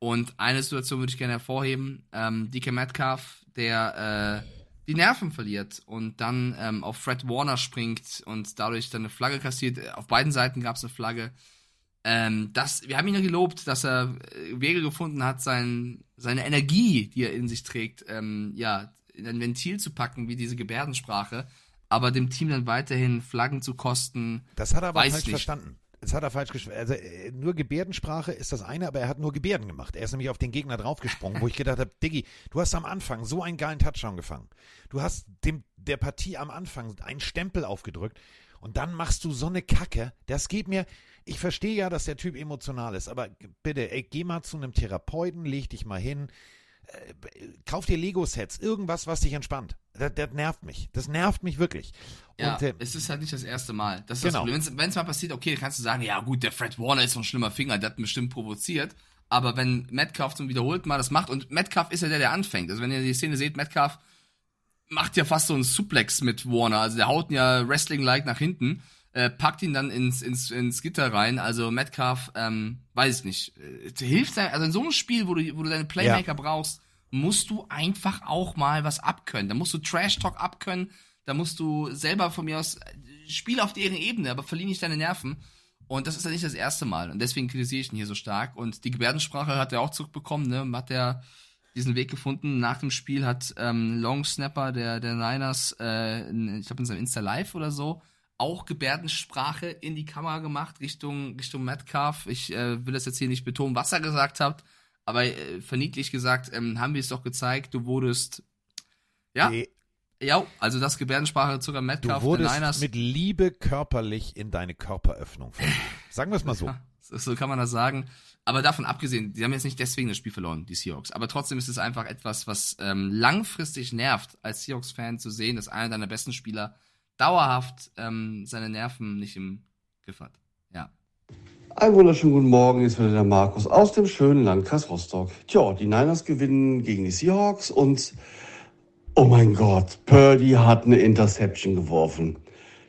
Und eine Situation würde ich gerne hervorheben. Ähm, DK Metcalf, der äh, die Nerven verliert und dann ähm, auf Fred Warner springt und dadurch dann eine Flagge kassiert. Auf beiden Seiten gab es eine Flagge. Ähm, das, wir haben ihn ja gelobt, dass er äh, Wege gefunden hat, sein, seine Energie, die er in sich trägt, ähm, ja, in ein Ventil zu packen, wie diese Gebärdensprache, aber dem Team dann weiterhin Flaggen zu kosten. Das hat er aber falsch nicht. verstanden. Das hat er falsch gesprochen. Also äh, nur Gebärdensprache ist das eine, aber er hat nur Gebärden gemacht. Er ist nämlich auf den Gegner draufgesprungen, wo ich gedacht habe, Diggi, du hast am Anfang so einen geilen Touchdown gefangen. Du hast dem der Partie am Anfang einen Stempel aufgedrückt und dann machst du so eine Kacke. Das geht mir. Ich verstehe ja, dass der Typ emotional ist, aber bitte, ey, geh mal zu einem Therapeuten, leg dich mal hin, kauf dir Lego-Sets, irgendwas, was dich entspannt. Das, das nervt mich. Das nervt mich wirklich. Ja, Und, äh, es ist halt nicht das erste Mal. Das ist Genau. Wenn es mal passiert, okay, dann kannst du sagen, ja gut, der Fred Warner ist so ein schlimmer Finger, der hat bestimmt provoziert. Aber wenn Metcalf zum wiederholten Mal das macht, und Metcalf ist ja der, der anfängt. Also wenn ihr die Szene seht, Metcalf macht ja fast so einen Suplex mit Warner. Also der haut ihn ja Wrestling-like nach hinten, äh, packt ihn dann ins, ins, ins Gitter rein. Also Metcalf, ähm, weiß ich nicht, äh, hilft sein, also in so einem Spiel, wo du, wo du deine Playmaker brauchst, musst du einfach auch mal was abkönnen. Da musst du Trash-Talk abkönnen, da musst du selber von mir aus, äh, spiel auf deren Ebene, aber verlier nicht deine Nerven. Und das ist ja nicht das erste Mal. Und deswegen kritisiere ich ihn hier so stark. Und die Gebärdensprache hat er auch zurückbekommen, ne? Hat er diesen Weg gefunden. Nach dem Spiel hat ähm, Long Snapper der, der Niners, äh, ich glaube in seinem Insta Live oder so, auch Gebärdensprache in die Kamera gemacht, Richtung, Richtung Metcalf. Ich äh, will das jetzt hier nicht betonen, was er gesagt hat, aber äh, verniedlich gesagt, ähm, haben wir es doch gezeigt, du wurdest, ja, Nee. ja, also das Gebärdensprache sogar Du Metcalf der wurdest Niners. mit Liebe körperlich in deine Körperöffnung verliebt. Sagen wir es mal so. Ja, so- so kann man das sagen. Aber davon abgesehen, die haben jetzt nicht deswegen das Spiel verloren, die Seahawks. Aber trotzdem ist es einfach etwas, was ähm, langfristig nervt, als Seahawks-Fan zu sehen, dass einer deiner besten Spieler dauerhaft ähm, seine Nerven nicht im Griff hat. Ja. Einen wunderschönen guten Morgen, hier ist wieder der Markus aus dem schönen Landkreis Rostock. Tja, die Niners gewinnen gegen die Seahawks und oh mein Gott, Purdy hat eine Interception geworfen.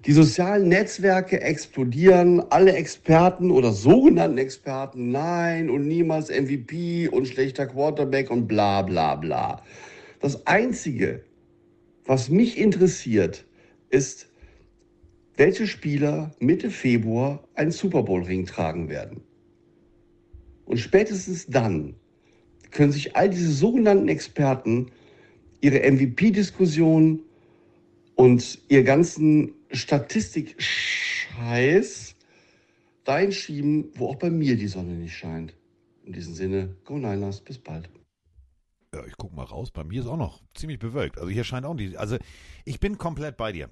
Die sozialen Netzwerke explodieren, alle Experten oder sogenannten Experten, nein und niemals MVP und schlechter Quarterback und bla bla bla. Das Einzige, was mich interessiert, ist, welche Spieler Mitte Februar einen Super Bowl-Ring tragen werden. Und spätestens dann können sich all diese sogenannten Experten ihre MVP-Diskussion und ihr ganzen Statistik-Scheiß dahin schieben, wo auch bei mir die Sonne nicht scheint. In diesem Sinne, Go Niners, bis bald. Ja, ich guck mal raus. Bei mir ist auch noch ziemlich bewölkt. Also hier scheint auch nicht. Also ich bin komplett bei dir.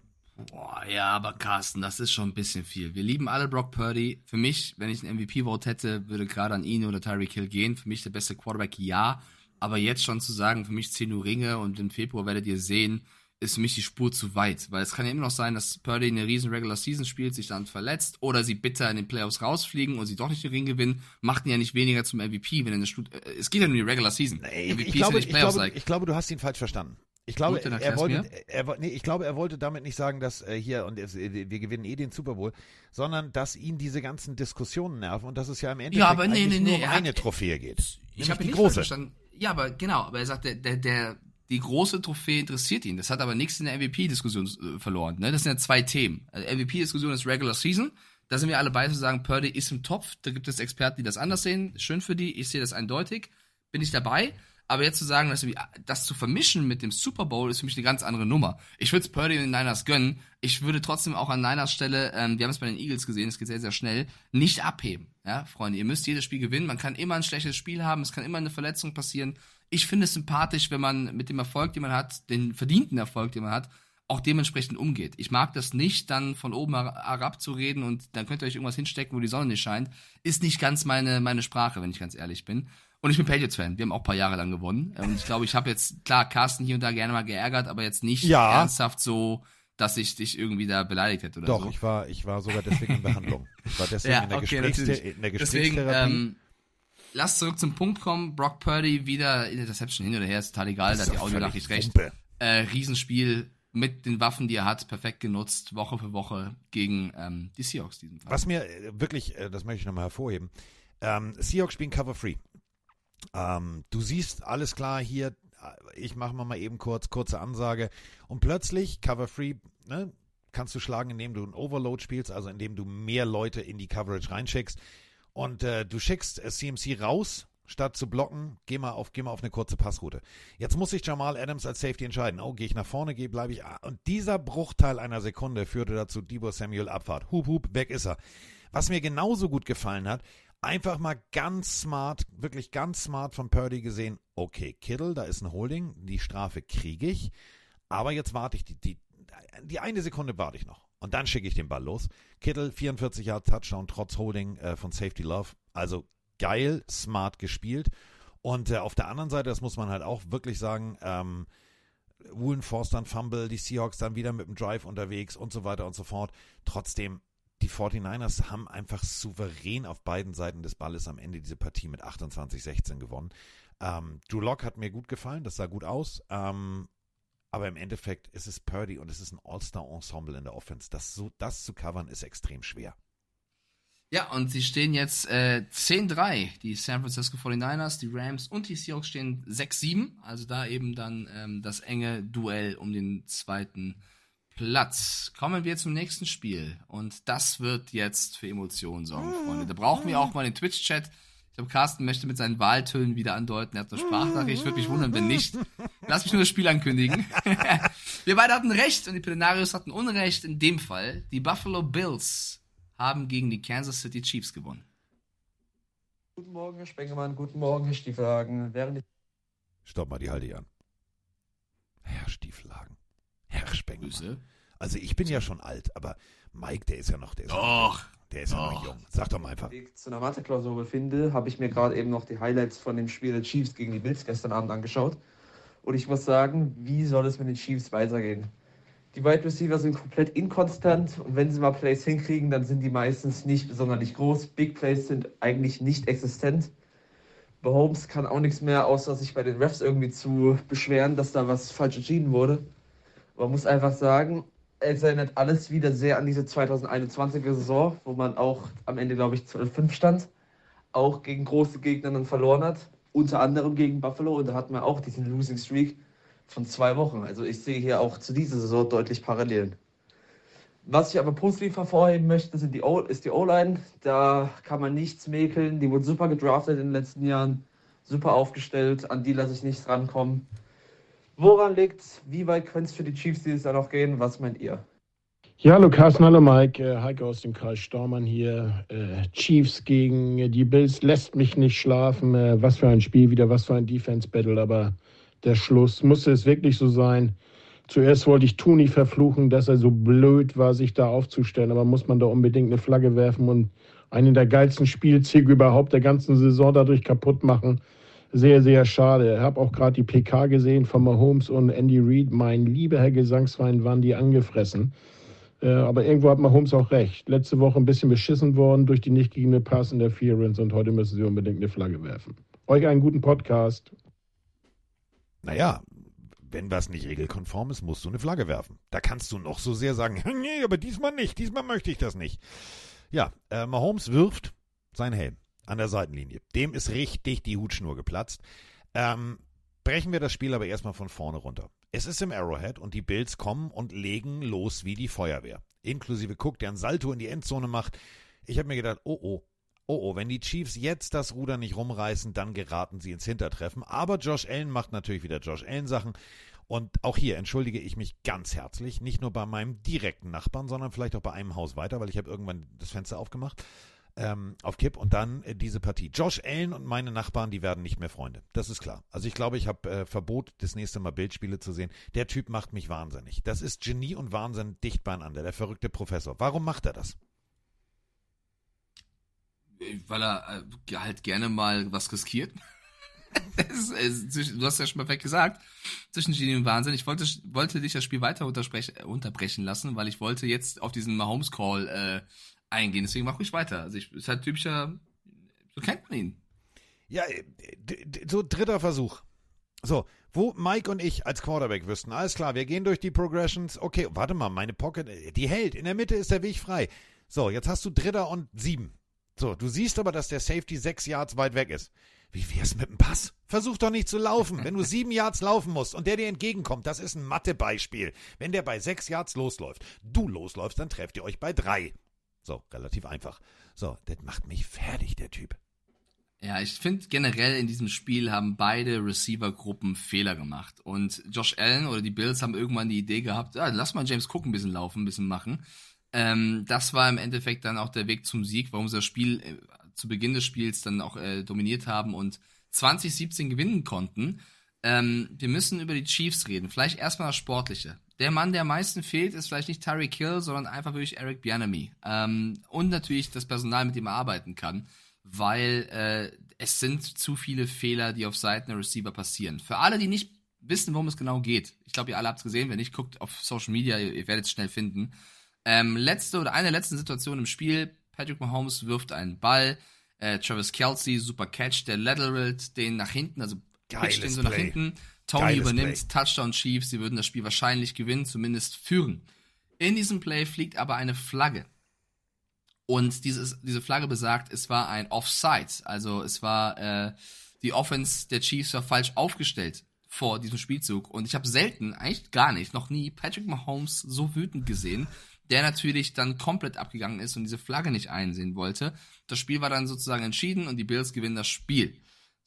Boah, ja, aber Carsten, das ist schon ein bisschen viel. Wir lieben alle Brock Purdy. Für mich, wenn ich einen MVP-Vote hätte, würde gerade an ihn oder Tyreek Hill gehen. Für mich der beste Quarterback, ja. Aber jetzt schon zu sagen, für mich 10 nur Ringe und im Februar werdet ihr sehen, ist für mich die Spur zu weit. Weil es kann ja immer noch sein, dass Purdy eine riesen Regular Season spielt, sich dann verletzt oder sie bitter in den Playoffs rausfliegen und sie doch nicht den Ring gewinnen, macht ihn ja nicht weniger zum MVP, wenn er eine Stud äh, Es geht ja nur um die Regular Season. MVP Ich glaube, ist ich, ja nicht Playoffs glaube, like. ich glaube, du hast ihn falsch verstanden. Ich glaube, Gut, dann er wollte, er, nee, ich glaube, er wollte damit nicht sagen, dass äh, hier und äh, wir gewinnen eh den Super Bowl, sondern dass ihn diese ganzen Diskussionen nerven und dass es ja im Endeffekt Ja, aber nee, nee, nur nee, um hat- eine Trophäe geht. Ich habe die große. verstanden. Ja, aber genau, aber er sagt, der, der, der, die große Trophäe interessiert ihn. Das hat aber nichts in der MVP-Diskussion äh, verloren. Ne? Das sind ja zwei Themen. Also MVP-Diskussion ist Regular Season. Da sind wir alle beide zu sagen, Purdy ist im Topf. Da gibt es Experten, die das anders sehen. Schön für die. Ich sehe das eindeutig. Bin ich dabei. Aber jetzt zu sagen, dass das zu vermischen mit dem Super Bowl ist für mich eine ganz andere Nummer. Ich würde es Purdy und den Niners gönnen. Ich würde trotzdem auch an Niners Stelle, ähm, wir haben es bei den Eagles gesehen, es geht sehr, sehr schnell, nicht abheben. Ja, Freunde, ihr müsst jedes Spiel gewinnen. Man kann immer ein schlechtes Spiel haben, es kann immer eine Verletzung passieren. Ich finde es sympathisch, wenn man mit dem Erfolg, den man hat, den verdienten Erfolg, den man hat, auch dementsprechend umgeht. Ich mag das nicht, dann von oben herab zu reden und dann könnt ihr euch irgendwas hinstecken, wo die Sonne nicht scheint. Ist nicht ganz meine, meine Sprache, wenn ich ganz ehrlich bin. Und ich bin Patriots-Fan. Wir haben auch ein paar Jahre lang gewonnen. Und ich glaube, ich habe jetzt, klar, Carsten hier und da gerne mal geärgert, aber jetzt nicht Ja. ernsthaft so, dass ich dich irgendwie da beleidigt hätte oder Doch, so. ich war, ich war sogar deswegen in Behandlung. Ich war deswegen [LAUGHS] Ja, in, der okay, in der Deswegen, Gesprächstherapie. ähm, lass zurück zum Punkt kommen. Brock Purdy wieder in Interception hin oder her, ist total egal, da hat die doch Audionachricht recht. Äh, Riesenspiel mit den Waffen, die er hat, perfekt genutzt, Woche für Woche gegen ähm, die Seahawks diesen Fall. Was mir äh, wirklich, äh, das möchte ich nochmal hervorheben, ähm, Seahawks spielen Cover Free. Ähm, du siehst, alles klar, hier, äh, ich mache mal eben kurz, kurze Ansage. Und plötzlich, Cover Free, ne, kannst du schlagen, indem du ein Overload spielst, also indem du mehr Leute in die Coverage reinschickst. Und äh, du schickst äh, CMC raus, statt zu blocken, geh mal auf, geh mal auf eine kurze Passroute. Jetzt muss sich Jamal Adams als Safety entscheiden. Oh, gehe ich nach vorne, gehe, bleibe ich. ah, Und dieser Bruchteil einer Sekunde führte dazu Debo Samuel Abfahrt. Hup, hup, weg ist er. Was mir genauso gut gefallen hat, einfach mal ganz smart, wirklich ganz smart von Purdy gesehen. Okay, Kittle, da ist ein Holding, die Strafe kriege ich, aber jetzt warte ich, die, die, die eine Sekunde warte ich noch. Und dann schicke ich den Ball los. Kittle, 44 Jahre Touchdown, trotz Holding äh, von Safety Love. Also geil, smart gespielt. Und äh, auf der anderen Seite, das muss man halt auch wirklich sagen, ähm, Woolen Forster ein Fumble, die Seahawks dann wieder mit dem Drive unterwegs und so weiter und so fort. Trotzdem, die 49ers haben einfach souverän auf beiden Seiten des Balles am Ende diese Partie mit 28-16 gewonnen. Ähm, Drew Lock hat mir gut gefallen, das sah gut aus. Ähm, aber im Endeffekt ist es Purdy und es ist ein All-Star-Ensemble in der Offense. Das, so, das zu covern ist extrem schwer. Ja, und sie stehen jetzt äh, 10-3. Die San Francisco 49ers, die Rams und die Seahawks stehen 6-7. Also da eben dann ähm, das enge Duell um den zweiten Platz. Kommen wir zum nächsten Spiel. Und das wird jetzt für Emotionen sorgen, Freunde. Da brauchen wir auch mal den Twitch-Chat. Ich glaube, Carsten möchte mit seinen Wahltönen wieder andeuten. Er hat eine Sprachnachricht. Ich würde mich wundern, wenn nicht. Lass mich nur das Spiel ankündigen. [LAUGHS] wir beide hatten recht und die Plenarios hatten Unrecht. In dem Fall, die Buffalo Bills haben gegen die Kansas City Chiefs gewonnen. Guten Morgen, Herr Spengemann. Guten Morgen, Herr Stiefelhagen. Während ich Stopp mal, die halte ich an. Herr Stieflagen. Herr Spengler. Also ich bin ja schon alt, aber Mike, der ist ja noch, der ist, Doch. der ist ja noch jung. Sag doch mal einfach. Weg zu einer Mathe-Klausur befinde, habe ich mir gerade eben noch die Highlights von dem Spiel der Chiefs gegen die Bills gestern Abend angeschaut. Und ich muss sagen, wie soll es mit den Chiefs weitergehen? Die Wide Receiver sind komplett inkonstant und wenn sie mal Plays hinkriegen, dann sind die meistens nicht besonders groß. Big Plays sind eigentlich nicht existent. Mahomes kann auch nichts mehr, außer sich bei den Refs irgendwie zu beschweren, dass da was falsch entschieden wurde. Man muss einfach sagen, es erinnert alles wieder sehr an diese 2021er Saison, wo man auch am Ende, glaube ich, 12-5 stand, auch gegen große Gegner dann verloren hat, unter anderem gegen Buffalo und da hatten wir auch diesen Losing Streak von zwei Wochen. Also ich sehe hier auch zu dieser Saison deutlich Parallelen. Was ich aber positiv hervorheben möchte, sind die o ist die O-Line. Da kann man nichts mäkeln. Die wurde super gedraftet in den letzten Jahren, super aufgestellt. An die lasse ich nicht rankommen. Woran liegt's? Wie weit könnte es für die Chiefs dieses Jahr noch gehen? Was meint ihr? Ja, hallo Carsten, hallo Mike. Äh, Heike aus dem Kreis Stormann hier. Äh, Chiefs gegen äh, die Bills lässt mich nicht schlafen. Was für ein Spiel wieder, was für ein Defense-Battle. Aber der Schluss, musste es wirklich so sein? Zuerst wollte ich Tuni verfluchen, dass er so blöd war, sich da aufzustellen. Aber muss man da unbedingt eine Flagge werfen und einen der geilsten Spielzüge überhaupt der ganzen Saison dadurch kaputt machen? Sehr, sehr schade. Ich habe auch gerade die PK gesehen von Mahomes und Andy Reid. Mein lieber Herr Gesangsverein, waren die angefressen. Äh, aber irgendwo hat Mahomes auch recht. Letzte Woche ein bisschen beschissen worden durch die nicht gegebene Pass Interference und heute müssen sie unbedingt eine Flagge werfen. Euch einen guten Podcast. Naja, wenn was nicht regelkonform ist, musst du eine Flagge werfen. Da kannst du noch so sehr sagen, [LAUGHS] nee, aber diesmal nicht, diesmal möchte ich das nicht. Ja, äh, Mahomes wirft sein Helm an der Seitenlinie. Dem ist richtig die Hutschnur geplatzt. Ähm, brechen wir das Spiel aber erstmal von vorne runter. Es ist im Arrowhead und die Bills kommen und legen los wie die Feuerwehr. Inklusive Cook, der ein Salto in die Endzone macht. Ich habe mir gedacht, oh oh, oh oh, wenn die Chiefs jetzt das Ruder nicht rumreißen, dann geraten sie ins Hintertreffen. Aber Josh Allen macht natürlich wieder Josh Allen Sachen. Und auch hier entschuldige ich mich ganz herzlich, nicht nur bei meinem direkten Nachbarn, sondern vielleicht auch bei einem Haus weiter, weil ich habe irgendwann das Fenster aufgemacht. Ähm, auf Kipp und dann äh, diese Partie. Josh Allen und meine Nachbarn, die werden nicht mehr Freunde. Das ist klar. Also ich glaube, ich habe äh, Verbot, das nächste Mal Bildspiele zu sehen. Der Typ macht mich wahnsinnig. Das ist Genie und Wahnsinn dicht beieinander, der verrückte Professor. Warum macht er das? Weil er äh, halt gerne mal was riskiert. [LAUGHS] Ist- es- du hast ja schon perfekt gesagt, zwischen Genie und Wahnsinn. Ich wollte, wollte dich das Spiel weiter äh, unterbrechen lassen, weil ich wollte jetzt auf diesen Mahomes-Call äh, eingehen. Deswegen mache ich weiter. Also ich, ist halt typischer, so kennt man ihn. Ja, äh, so dritter Versuch. So, wo Mike und ich als Quarterback wüssten, alles klar, wir gehen durch die Progressions. Okay, warte mal, meine Pocket, äh, die hält. In der Mitte ist der Weg frei. So, jetzt hast du Dritter und sieben. So, du siehst aber, dass der Safety sechs Yards weit weg ist. Wie wär's mit dem Pass? Versuch doch nicht zu laufen. Wenn du sieben Yards laufen musst und der dir entgegenkommt, das ist ein Mathebeispiel. Wenn der bei sechs Yards losläuft, du losläufst, dann trefft ihr euch bei drei. So, relativ einfach. So, das macht mich fertig, der Typ. Ja, ich finde generell in diesem Spiel haben beide Receiver-Gruppen Fehler gemacht. Und Josh Allen oder die Bills haben irgendwann die Idee gehabt, ja, lass mal James Cook ein bisschen laufen, ein bisschen machen. Ähm, das war im Endeffekt dann auch der Weg zum Sieg, warum sie das Spiel äh, zu Beginn des Spiels dann auch äh, dominiert haben und 2017 gewinnen konnten. Ähm, wir müssen über die Chiefs reden. Vielleicht erstmal das Sportliche. Der Mann, der am meisten fehlt, ist vielleicht nicht Tyreek Hill, sondern einfach wirklich Eric Bianami. Ähm, und natürlich das Personal, mit dem er arbeiten kann, weil äh, es sind zu viele Fehler, die auf Seiten der Receiver passieren. Für alle, die nicht wissen, worum es genau geht, ich glaube, ihr alle habt es gesehen, wenn nicht, guckt auf Social Media, ihr, ihr werdet es schnell finden. Ähm, letzte oder eine der letzten Situationen im Spiel, Patrick Mahomes wirft einen Ball, äh, Travis Kelsey, super Catch, der lateralt den nach hinten, also Geiles pitcht den so nach Play. hinten. Tony Geiles übernimmt, Touchdown Chiefs, sie würden das Spiel wahrscheinlich gewinnen, zumindest führen. In diesem Play fliegt aber eine Flagge. Und dieses, diese Flagge besagt, es war ein Offside. Also es war äh, die Offense der Chiefs war falsch aufgestellt vor diesem Spielzug. Und ich habe selten, eigentlich gar nicht, noch nie Patrick Mahomes so wütend gesehen, der natürlich dann komplett abgegangen ist und diese Flagge nicht einsehen wollte. Das Spiel war dann sozusagen entschieden und die Bills gewinnen das Spiel.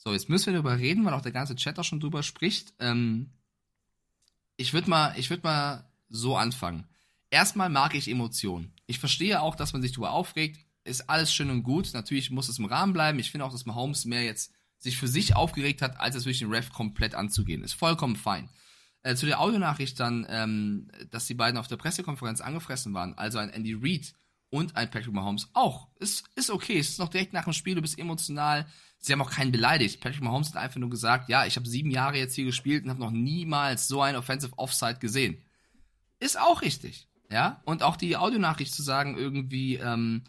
So, jetzt müssen wir darüber reden, weil auch der ganze Chat auch schon drüber spricht. Ähm, ich würde mal, ich mal so anfangen. Erstmal mag ich Emotionen. Ich verstehe auch, dass man sich darüber aufregt. Ist alles schön und gut. Natürlich muss es im Rahmen bleiben. Ich finde auch, dass Mahomes mehr jetzt sich für sich aufgeregt hat, als es wirklich den Ref komplett anzugehen. Ist vollkommen fein. Äh, zu der Audionachricht dann, ähm, dass die beiden auf der Pressekonferenz angefressen waren, also ein Andy Reid und ein Patrick Mahomes auch. Ist, ist okay. Es ist noch direkt nach dem Spiel, du bist emotional. Sie haben auch keinen beleidigt. Patrick Mahomes hat einfach nur gesagt, ja, ich habe sieben Jahre jetzt hier gespielt und habe noch niemals so ein Offensive Offside gesehen. Ist auch richtig. Ja, und auch die Audionachricht zu sagen, irgendwie, ähm,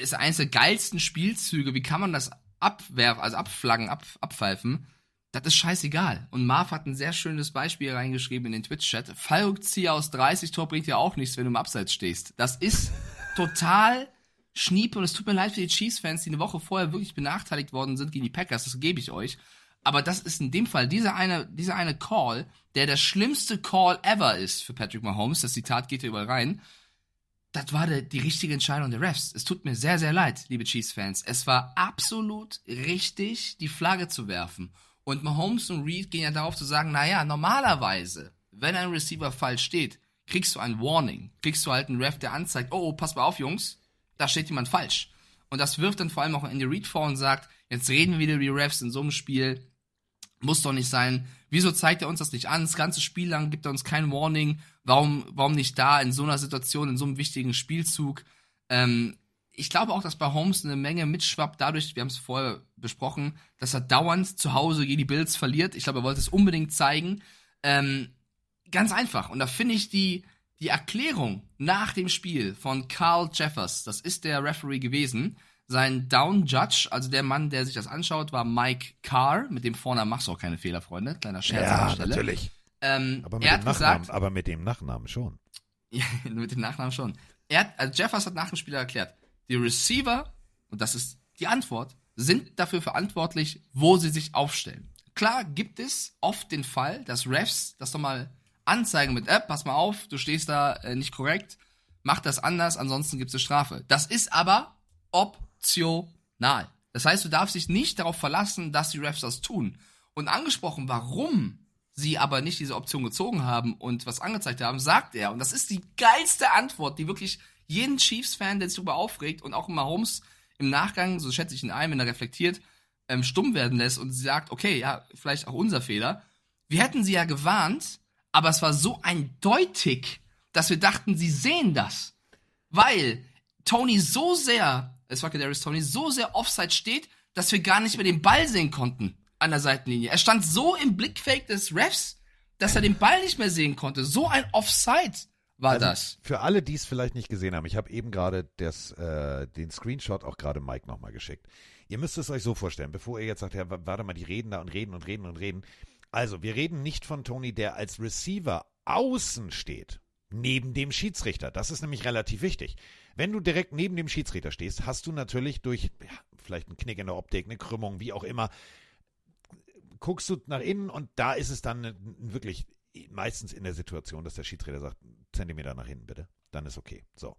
ist eines der geilsten Spielzüge, wie kann man das abwerfen, also abflaggen, ab, abpfeifen, das ist scheißegal. Und Marv hat ein sehr schönes Beispiel reingeschrieben in den Twitch-Chat. Fallrückzieher aus 30 Tor bringt ja auch nichts, wenn du im Abseits stehst. Das ist total schniepe und es tut mir leid für die Chiefs-Fans, die eine Woche vorher wirklich benachteiligt worden sind gegen die Packers, das gebe ich euch. Aber das ist in dem Fall dieser eine, dieser eine Call, der der schlimmste Call ever ist für Patrick Mahomes. Das Zitat geht hier überall rein. Das war der, die richtige Entscheidung der Refs. Es tut mir sehr, sehr leid, liebe Chiefs-Fans. Es war absolut richtig, die Flagge zu werfen. Und Mahomes und Reed gehen ja darauf zu sagen, naja, normalerweise, wenn ein Receiver falsch steht, kriegst du ein Warning. Kriegst du halt einen Ref, der anzeigt, oh, pass mal auf, Jungs, da steht jemand falsch. Und das wirft dann vor allem auch Andy Reid vor und sagt, jetzt reden wir wieder über Refs in so einem Spiel. Muss doch nicht sein. Wieso zeigt er uns das nicht an? Das ganze Spiel lang gibt er uns kein Warning. Warum, warum nicht da in so einer Situation, in so einem wichtigen Spielzug? Ähm, ich glaube auch, dass bei Holmes eine Menge mitschwappt, dadurch, wir haben es vorher besprochen, dass er dauernd zu Hause gegen die Bills verliert. Ich glaube, er wollte es unbedingt zeigen. Ähm, ganz einfach. Und da finde ich die, die Erklärung nach dem Spiel von Carl Jeffers, das ist der Referee gewesen, sein Down Judge, also der Mann, der sich das anschaut, war Mike Carr. Mit dem Vornamen machst du auch keine Fehler, Freunde. Kleiner Scherz an Ja, der Stelle. natürlich. Ähm, Aber mit, er dem hat Nachnamen, gesagt, aber mit dem Nachnamen schon. ja, [LAUGHS] mit dem Nachnamen schon. Er hat, also Jeffers hat nach dem Spiel erklärt, die Receiver, und das ist die Antwort, sind dafür verantwortlich, wo sie sich aufstellen. Klar gibt es oft den Fall, dass Refs das doch mal anzeigen mit, äh, pass mal auf, du stehst da äh, nicht korrekt, mach das anders, ansonsten gibt es eine Strafe. Das ist aber optional. Das heißt, du darfst dich nicht darauf verlassen, dass die Refs das tun. Und angesprochen, warum sie aber nicht diese Option gezogen haben und was angezeigt haben, sagt er, und das ist die geilste Antwort, die wirklich jeden Chiefs-Fan, der sich darüber aufregt und auch immer Holmes im Nachgang, so schätze ich ihn ein, wenn er reflektiert, ähm, stumm werden lässt und sagt, okay, ja, vielleicht auch unser Fehler. Wir hätten sie ja gewarnt, aber es war so eindeutig, dass wir dachten, sie sehen das. Weil Tony so sehr, es war Kadarius Tony, so sehr offside steht, dass wir gar nicht mehr den Ball sehen konnten an der Seitenlinie. Er stand so im Blickfake des Refs, dass er den Ball nicht mehr sehen konnte. So ein Offside war Also, das. Für alle, die es vielleicht nicht gesehen haben, ich habe eben gerade äh, den Screenshot auch gerade Mike nochmal geschickt. Ihr müsst es euch so vorstellen, bevor ihr jetzt sagt, ja, wa- warte mal, die reden da und reden und reden und reden. Also, wir reden nicht von Tony, der als Receiver außen steht, neben dem Schiedsrichter. Das ist nämlich relativ wichtig. Wenn du direkt neben dem Schiedsrichter stehst, hast du natürlich durch ja, vielleicht einen Knick in der Optik, eine Krümmung, wie auch immer, guckst du nach innen und da ist es dann wirklich meistens in der Situation, dass der Schiedsrichter sagt, Zentimeter nach hinten bitte, dann ist okay. So.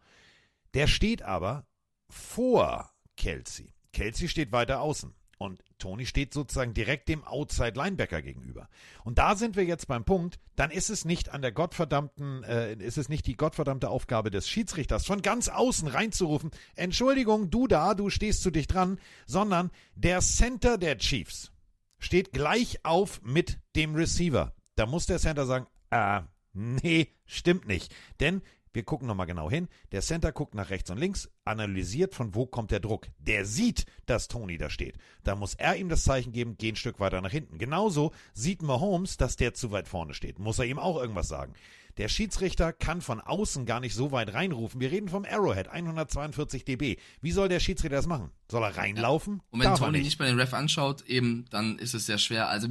Der steht aber vor Kelsey. Kelsey steht weiter außen und Tony steht sozusagen direkt dem Outside Linebacker gegenüber. Und da sind wir jetzt beim Punkt, dann ist es nicht an der gottverdammten, äh, ist es nicht die gottverdammte Aufgabe des Schiedsrichters, von ganz außen reinzurufen, Entschuldigung, du da, du stehst zu dich dran, sondern der Center der Chiefs steht gleich auf mit dem Receiver. Da muss der Center sagen, äh, nee, stimmt nicht. Denn wir gucken nochmal genau hin. Der Center guckt nach rechts und links, analysiert, von wo kommt der Druck. Der sieht, dass Tony da steht. Da muss er ihm das Zeichen geben, geh ein Stück weiter nach hinten. Genauso sieht Mahomes, dass der zu weit vorne steht. Muss er ihm auch irgendwas sagen. Der Schiedsrichter kann von außen gar nicht so weit reinrufen. Wir reden vom Arrowhead, 142 dB. Wie soll der Schiedsrichter das machen? Soll er reinlaufen? Und wenn Darf Tony nicht. nicht mal den Ref anschaut, eben, dann ist es sehr schwer. Also,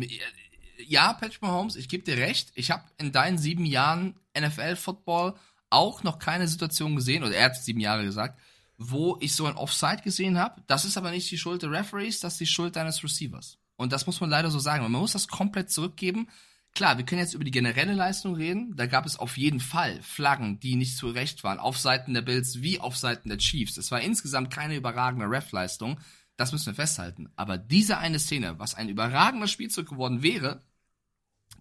ja, Patrick Mahomes, ich gebe dir recht. Ich habe in deinen sieben Jahren NFL-Football auch noch keine Situation gesehen, oder er hat sieben Jahre gesagt, wo ich so ein Offside gesehen habe. Das ist aber nicht die Schuld der Referees, das ist die Schuld deines Receivers. Und das muss man leider so sagen. Man muss das komplett zurückgeben. Klar, wir können jetzt über die generelle Leistung reden. Da gab es auf jeden Fall Flaggen, die nicht zu Recht waren, auf Seiten der Bills wie auf Seiten der Chiefs. Es war insgesamt keine überragende Ref-Leistung. Das müssen wir festhalten. Aber diese eine Szene, was ein überragender Spielzug geworden wäre,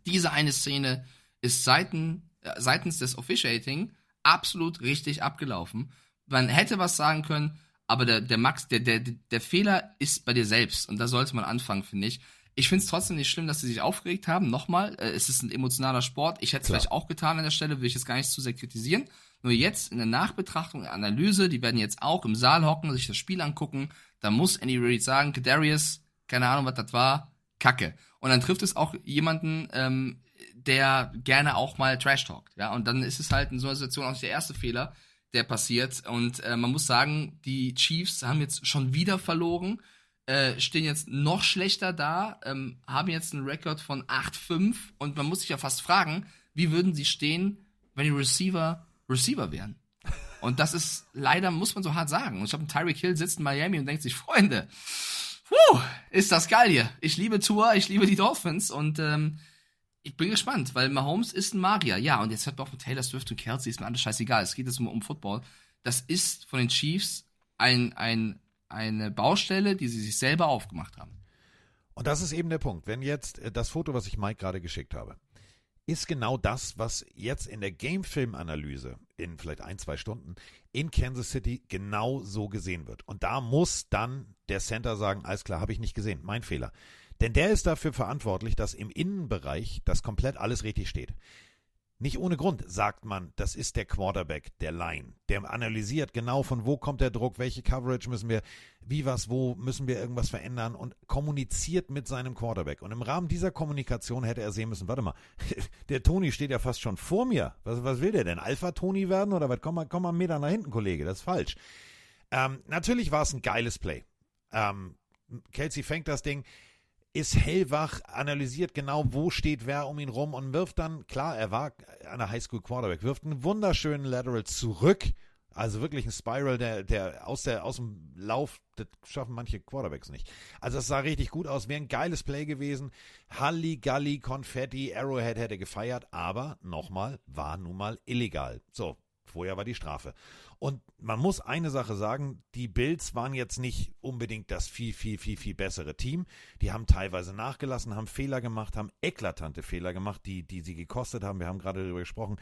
diese eine Szene ist seiten, seitens des Officiating absolut richtig abgelaufen. Man hätte was sagen können, aber der, der Max, der, der, der Fehler ist bei dir selbst. Und da sollte man anfangen, finde ich. Ich finde es trotzdem nicht schlimm, dass sie sich aufgeregt haben. Nochmal, äh, es ist ein emotionaler Sport. Ich hätte es vielleicht auch getan an der Stelle, will ich jetzt gar nicht zu sehr kritisieren. Nur jetzt in der Nachbetrachtung, in der Analyse, die werden jetzt auch im Saal hocken, sich das Spiel angucken. Da muss Andy Reid sagen, Kadarius, keine Ahnung, was das war, Kacke. Und dann trifft es auch jemanden, ähm, der gerne auch mal Trash talkt. Ja, und dann ist es halt in so einer Situation auch nicht der erste Fehler, der passiert. Und äh, man muss sagen, die Chiefs haben jetzt schon wieder verloren, äh, stehen jetzt noch schlechter da, ähm, haben jetzt einen Rekord von 8-5 und man muss sich ja fast fragen, wie würden sie stehen, wenn die Receiver Receiver wären? Und das ist leider, muss man so hart sagen. Und ich glaube, Tyreek Hill sitzt in Miami und denkt sich, Freunde, puh, ist das geil hier. Ich liebe Tour, ich liebe die Dolphins und ähm, ich bin gespannt, weil Mahomes ist ein Magier. Ja, und jetzt hat man auch mit Taylor Swift und Kelsey, ist mir alles scheißegal. Es geht jetzt um, um Football. Das ist von den Chiefs ein, ein, eine Baustelle, die sie sich selber aufgemacht haben. Und das ist eben der Punkt. Wenn jetzt äh, das Foto, was ich Mike gerade geschickt habe, ist genau das, was jetzt in der Game-Film-Analyse in vielleicht ein, zwei Stunden in Kansas City genau so gesehen wird. Und da muss dann der Center sagen, alles klar, habe ich nicht gesehen, mein Fehler. Denn der ist dafür verantwortlich, dass im Innenbereich das komplett alles richtig steht. Nicht ohne Grund sagt man, das ist der Quarterback der Line. Der analysiert genau, von wo kommt der Druck, welche Coverage müssen wir, wie was, wo müssen wir irgendwas verändern und kommuniziert mit seinem Quarterback. Und im Rahmen dieser Kommunikation hätte er sehen müssen, warte mal, [LAUGHS] der Tony steht ja fast schon vor mir. Was, was will der denn? Alpha-Tony werden oder was? Komm mal, komm mal einen Meter nach hinten, Kollege, das ist falsch. Ähm, natürlich war es ein geiles Play. Ähm, Kelsey fängt das Ding, ist hellwach, analysiert genau, wo steht wer um ihn rum und wirft dann, klar, er war an Highschool Quarterback, wirft einen wunderschönen Lateral zurück. Also wirklich ein Spiral, der, der aus der aus dem Lauf, das schaffen manche Quarterbacks nicht. Also es sah richtig gut aus, wäre ein geiles Play gewesen. Halligalli, Konfetti, Arrowhead hätte gefeiert, aber nochmal, war nun mal illegal. So, Vorher war die Strafe. Und man muss eine Sache sagen, die Bills waren jetzt nicht unbedingt das viel, viel, viel, viel bessere Team. Die haben teilweise nachgelassen, haben Fehler gemacht, haben eklatante Fehler gemacht, die, die sie gekostet haben. Wir haben gerade darüber gesprochen.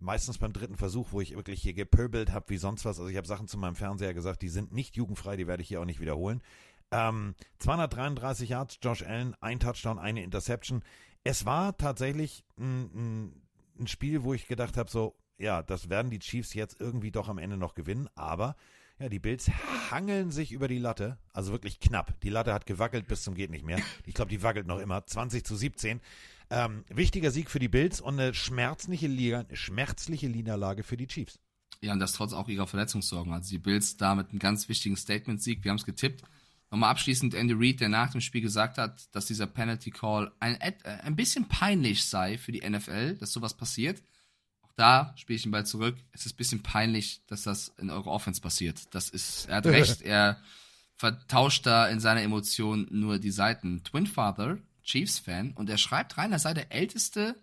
Meistens beim dritten Versuch, wo ich wirklich hier gepöbelt habe wie sonst was. Also ich habe Sachen zu meinem Fernseher gesagt, die sind nicht jugendfrei, die werde ich hier auch nicht wiederholen. Ähm, 233 Yards, Josh Allen, ein Touchdown, eine Interception. Es war tatsächlich ein, ein, ein Spiel, wo ich gedacht habe, so, ja, das werden die Chiefs jetzt irgendwie doch am Ende noch gewinnen, aber ja, die Bills hangeln sich über die Latte, also wirklich knapp. Die Latte hat gewackelt bis zum geht nicht mehr. Ich glaube, die wackelt noch immer. 20 zu 17. Ähm, wichtiger Sieg für die Bills und eine schmerzliche, Liga, schmerzliche Niederlage für die Chiefs. Ja, und das trotz auch ihrer Verletzungssorgen. Also die Bills da mit einem ganz wichtigen Statement-Sieg. Wir haben es getippt. Nochmal abschließend Andy Reid, der nach dem Spiel gesagt hat, dass dieser Penalty Call ein, ein bisschen peinlich sei für die NFL, dass sowas passiert. Da spiele ich ihn bald zurück. Es ist ein bisschen peinlich, dass das in eurer Offense passiert. Das ist, er hat [LAUGHS] recht, er vertauscht da in seiner Emotion nur die Seiten. Twin Father, Chiefs-Fan, und er schreibt rein, er sei der älteste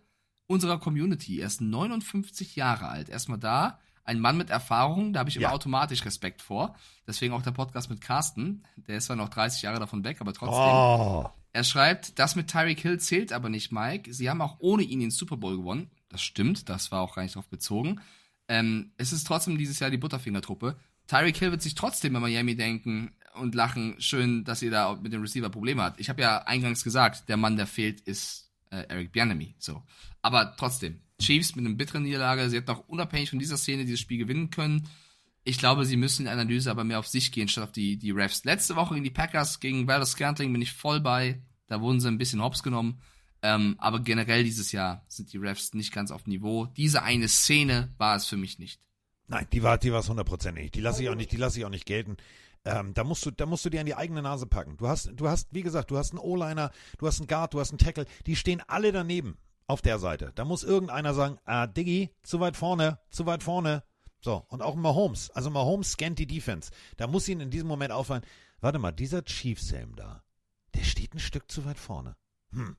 unserer Community. Er ist 59 Jahre alt. Erstmal da, ein Mann mit Erfahrung, da habe ich immer Ja. automatisch Respekt vor. Deswegen auch der Podcast mit Carsten. Der ist zwar noch 30 Jahre davon weg, aber trotzdem. Oh. Er schreibt, das mit Tyreek Hill zählt aber nicht, Mike. Sie haben auch ohne ihn den Super Bowl gewonnen. Das stimmt, das war auch gar nicht drauf bezogen. Ähm, es ist trotzdem dieses Jahr die Butterfinger-Truppe. Tyreek Hill wird sich trotzdem bei Miami denken und lachen. Schön, dass ihr da mit dem Receiver Probleme habt. Ich habe ja eingangs gesagt, der Mann, der fehlt, ist äh, Eric Bianemi. So. Aber trotzdem, Chiefs mit einer bitteren Niederlage. Sie hätten auch unabhängig von dieser Szene dieses Spiel gewinnen können. Ich glaube, sie müssen in Analyse aber mehr auf sich gehen, statt auf die, die Refs. Letzte Woche gegen die Packers, gegen Valor Scantling bin ich voll bei. Da wurden sie ein bisschen hops genommen. Ähm, aber generell dieses Jahr sind die Refs nicht ganz auf Niveau. Diese eine Szene war es für mich nicht. Nein, die war, die war es hundertprozentig. Die lasse ich auch nicht, die lasse ich auch nicht gelten. Ähm, da musst du, da musst du dir an die eigene Nase packen. Du hast, du hast, wie gesagt, du hast einen O-Liner, du hast einen Guard, du hast einen Tackle. Die stehen alle daneben auf der Seite. Da muss irgendeiner sagen, ah, Diggi, zu weit vorne, zu weit vorne. So. Und auch Mahomes. Also Mahomes scannt die Defense. Da muss ihnen in diesem Moment auffallen, warte mal, dieser Chiefs-Helm da, der steht ein Stück zu weit vorne. Hm.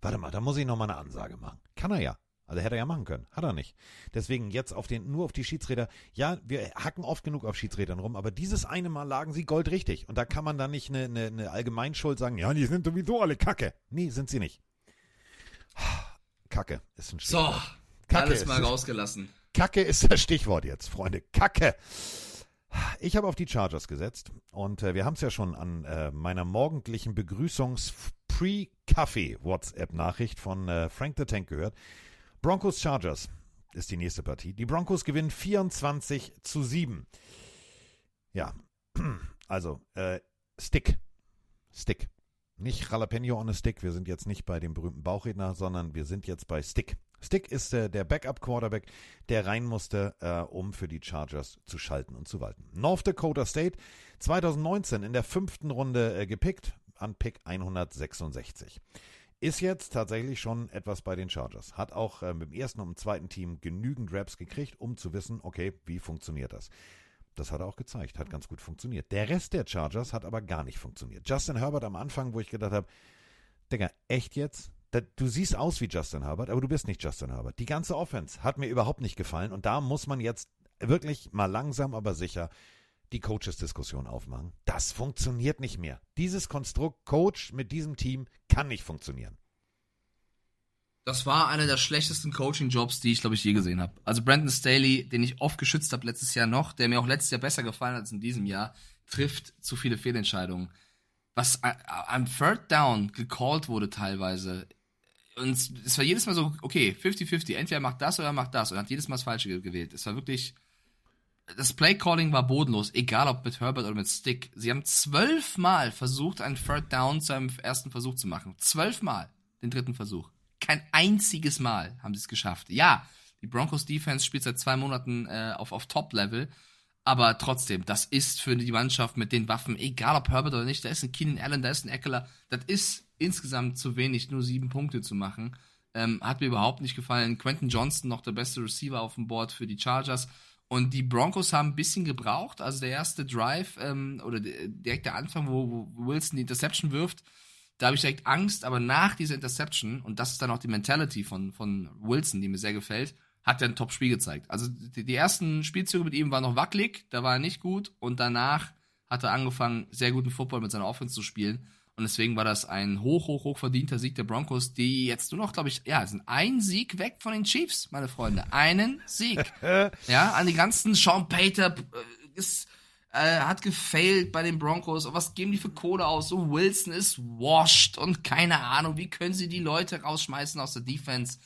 Warte mal, da muss ich noch mal eine Ansage machen. Kann er ja. Also hätte er ja machen können. Hat er nicht. Deswegen jetzt auf den, nur auf die Schiedsrichter. Ja, wir hacken oft genug auf Schiedsrichtern rum, aber dieses eine Mal lagen sie goldrichtig. Und da kann man dann nicht eine, eine, eine Allgemeinschuld sagen, ja, die sind sowieso alle Kacke. Nee, sind sie nicht. Kacke ist ein So, Stichwort. Kacke alles ist mal rausgelassen. Kacke ist das Stichwort jetzt, Freunde. Kacke. Ich habe auf die Chargers gesetzt und äh, wir haben es ja schon an äh, meiner morgendlichen Begrüßungs-Pre-Kaffee-WhatsApp-Nachricht von äh, Frank the Tank gehört. Broncos Chargers ist die nächste Partie. Die Broncos gewinnen 24 zu 7. Ja, [CLEARS THROAT] also äh, Stick. Stick. Nicht Jalapeno on a Stick. Wir sind jetzt nicht bei dem berühmten Bauchredner, sondern wir sind jetzt bei Stick. Stick ist äh, der Backup-Quarterback, der rein musste, äh, um für die Chargers zu schalten und zu walten. North Dakota State 2019 in der fünften Runde äh, gepickt an Pick 166. Ist jetzt tatsächlich schon etwas bei den Chargers. Hat auch äh, mit dem ersten und dem zweiten Team genügend Raps gekriegt, um zu wissen, okay, wie funktioniert das. Das hat er auch gezeigt, hat ganz gut funktioniert. Der Rest der Chargers hat aber gar nicht funktioniert. Justin Herbert am Anfang, wo ich gedacht habe, Digga, echt jetzt? Du siehst aus wie Justin Herbert, aber du bist nicht Justin Herbert. Die ganze Offense hat mir überhaupt nicht gefallen und da muss man jetzt wirklich mal langsam, aber sicher die Coaches-Diskussion aufmachen. Das funktioniert nicht mehr. Dieses Konstrukt Coach mit diesem Team kann nicht funktionieren. Das war einer der schlechtesten Coaching-Jobs, die ich, glaube ich, je gesehen habe. Also Brandon Staley, den ich oft geschützt habe letztes Jahr noch, der mir auch letztes Jahr besser gefallen hat als in diesem Jahr, trifft zu viele Fehlentscheidungen. Was am Third Down gecallt wurde teilweise. Und es- war jedes Mal so, okay, 50-50, entweder er macht das oder er macht das. Und hat jedes Mal das Falsche ge- gewählt. Es war wirklich, das Play-Calling war bodenlos, egal ob mit Herbert oder mit Stick. Sie haben zwölfmal versucht, einen Third Down zu einem ersten Versuch zu machen. Zwölfmal den dritten Versuch. Kein einziges Mal haben sie es geschafft. Ja, die Broncos Defense spielt seit zwei Monaten äh, auf, auf Top-Level. Aber trotzdem, das ist für die Mannschaft mit den Waffen, egal ob Herbert oder nicht, da ist ein Keenan Allen, da ist ein Eckler, das ist insgesamt zu wenig, nur sieben Punkte zu machen. Ähm, hat mir überhaupt nicht gefallen. Quentin Johnston noch der beste Receiver auf dem Board für die Chargers. Und die Broncos haben ein bisschen gebraucht. Also der erste Drive ähm, oder der- direkt der Anfang, wo, wo Wilson die Interception wirft, da habe ich direkt Angst. Aber nach dieser Interception, und das ist dann auch die Mentality von, von Wilson, die mir sehr gefällt, hat er ein Top-Spiel gezeigt. Also die, die ersten Spielzüge mit ihm waren noch wackelig, da war er nicht gut und danach hat er angefangen, sehr guten Football mit seiner Offense zu spielen. Und deswegen war das ein hoch, hoch, hoch verdienter Sieg der Broncos, die jetzt nur noch, glaube ich, ja, sind ein Sieg weg von den Chiefs, meine Freunde. Einen Sieg. [LAUGHS] ja, an die ganzen Sean Pater äh, ist, äh, hat gefailt bei den Broncos. Und was geben die für Kohle aus? So Wilson ist washed und keine Ahnung, wie können sie die Leute rausschmeißen aus der Defense?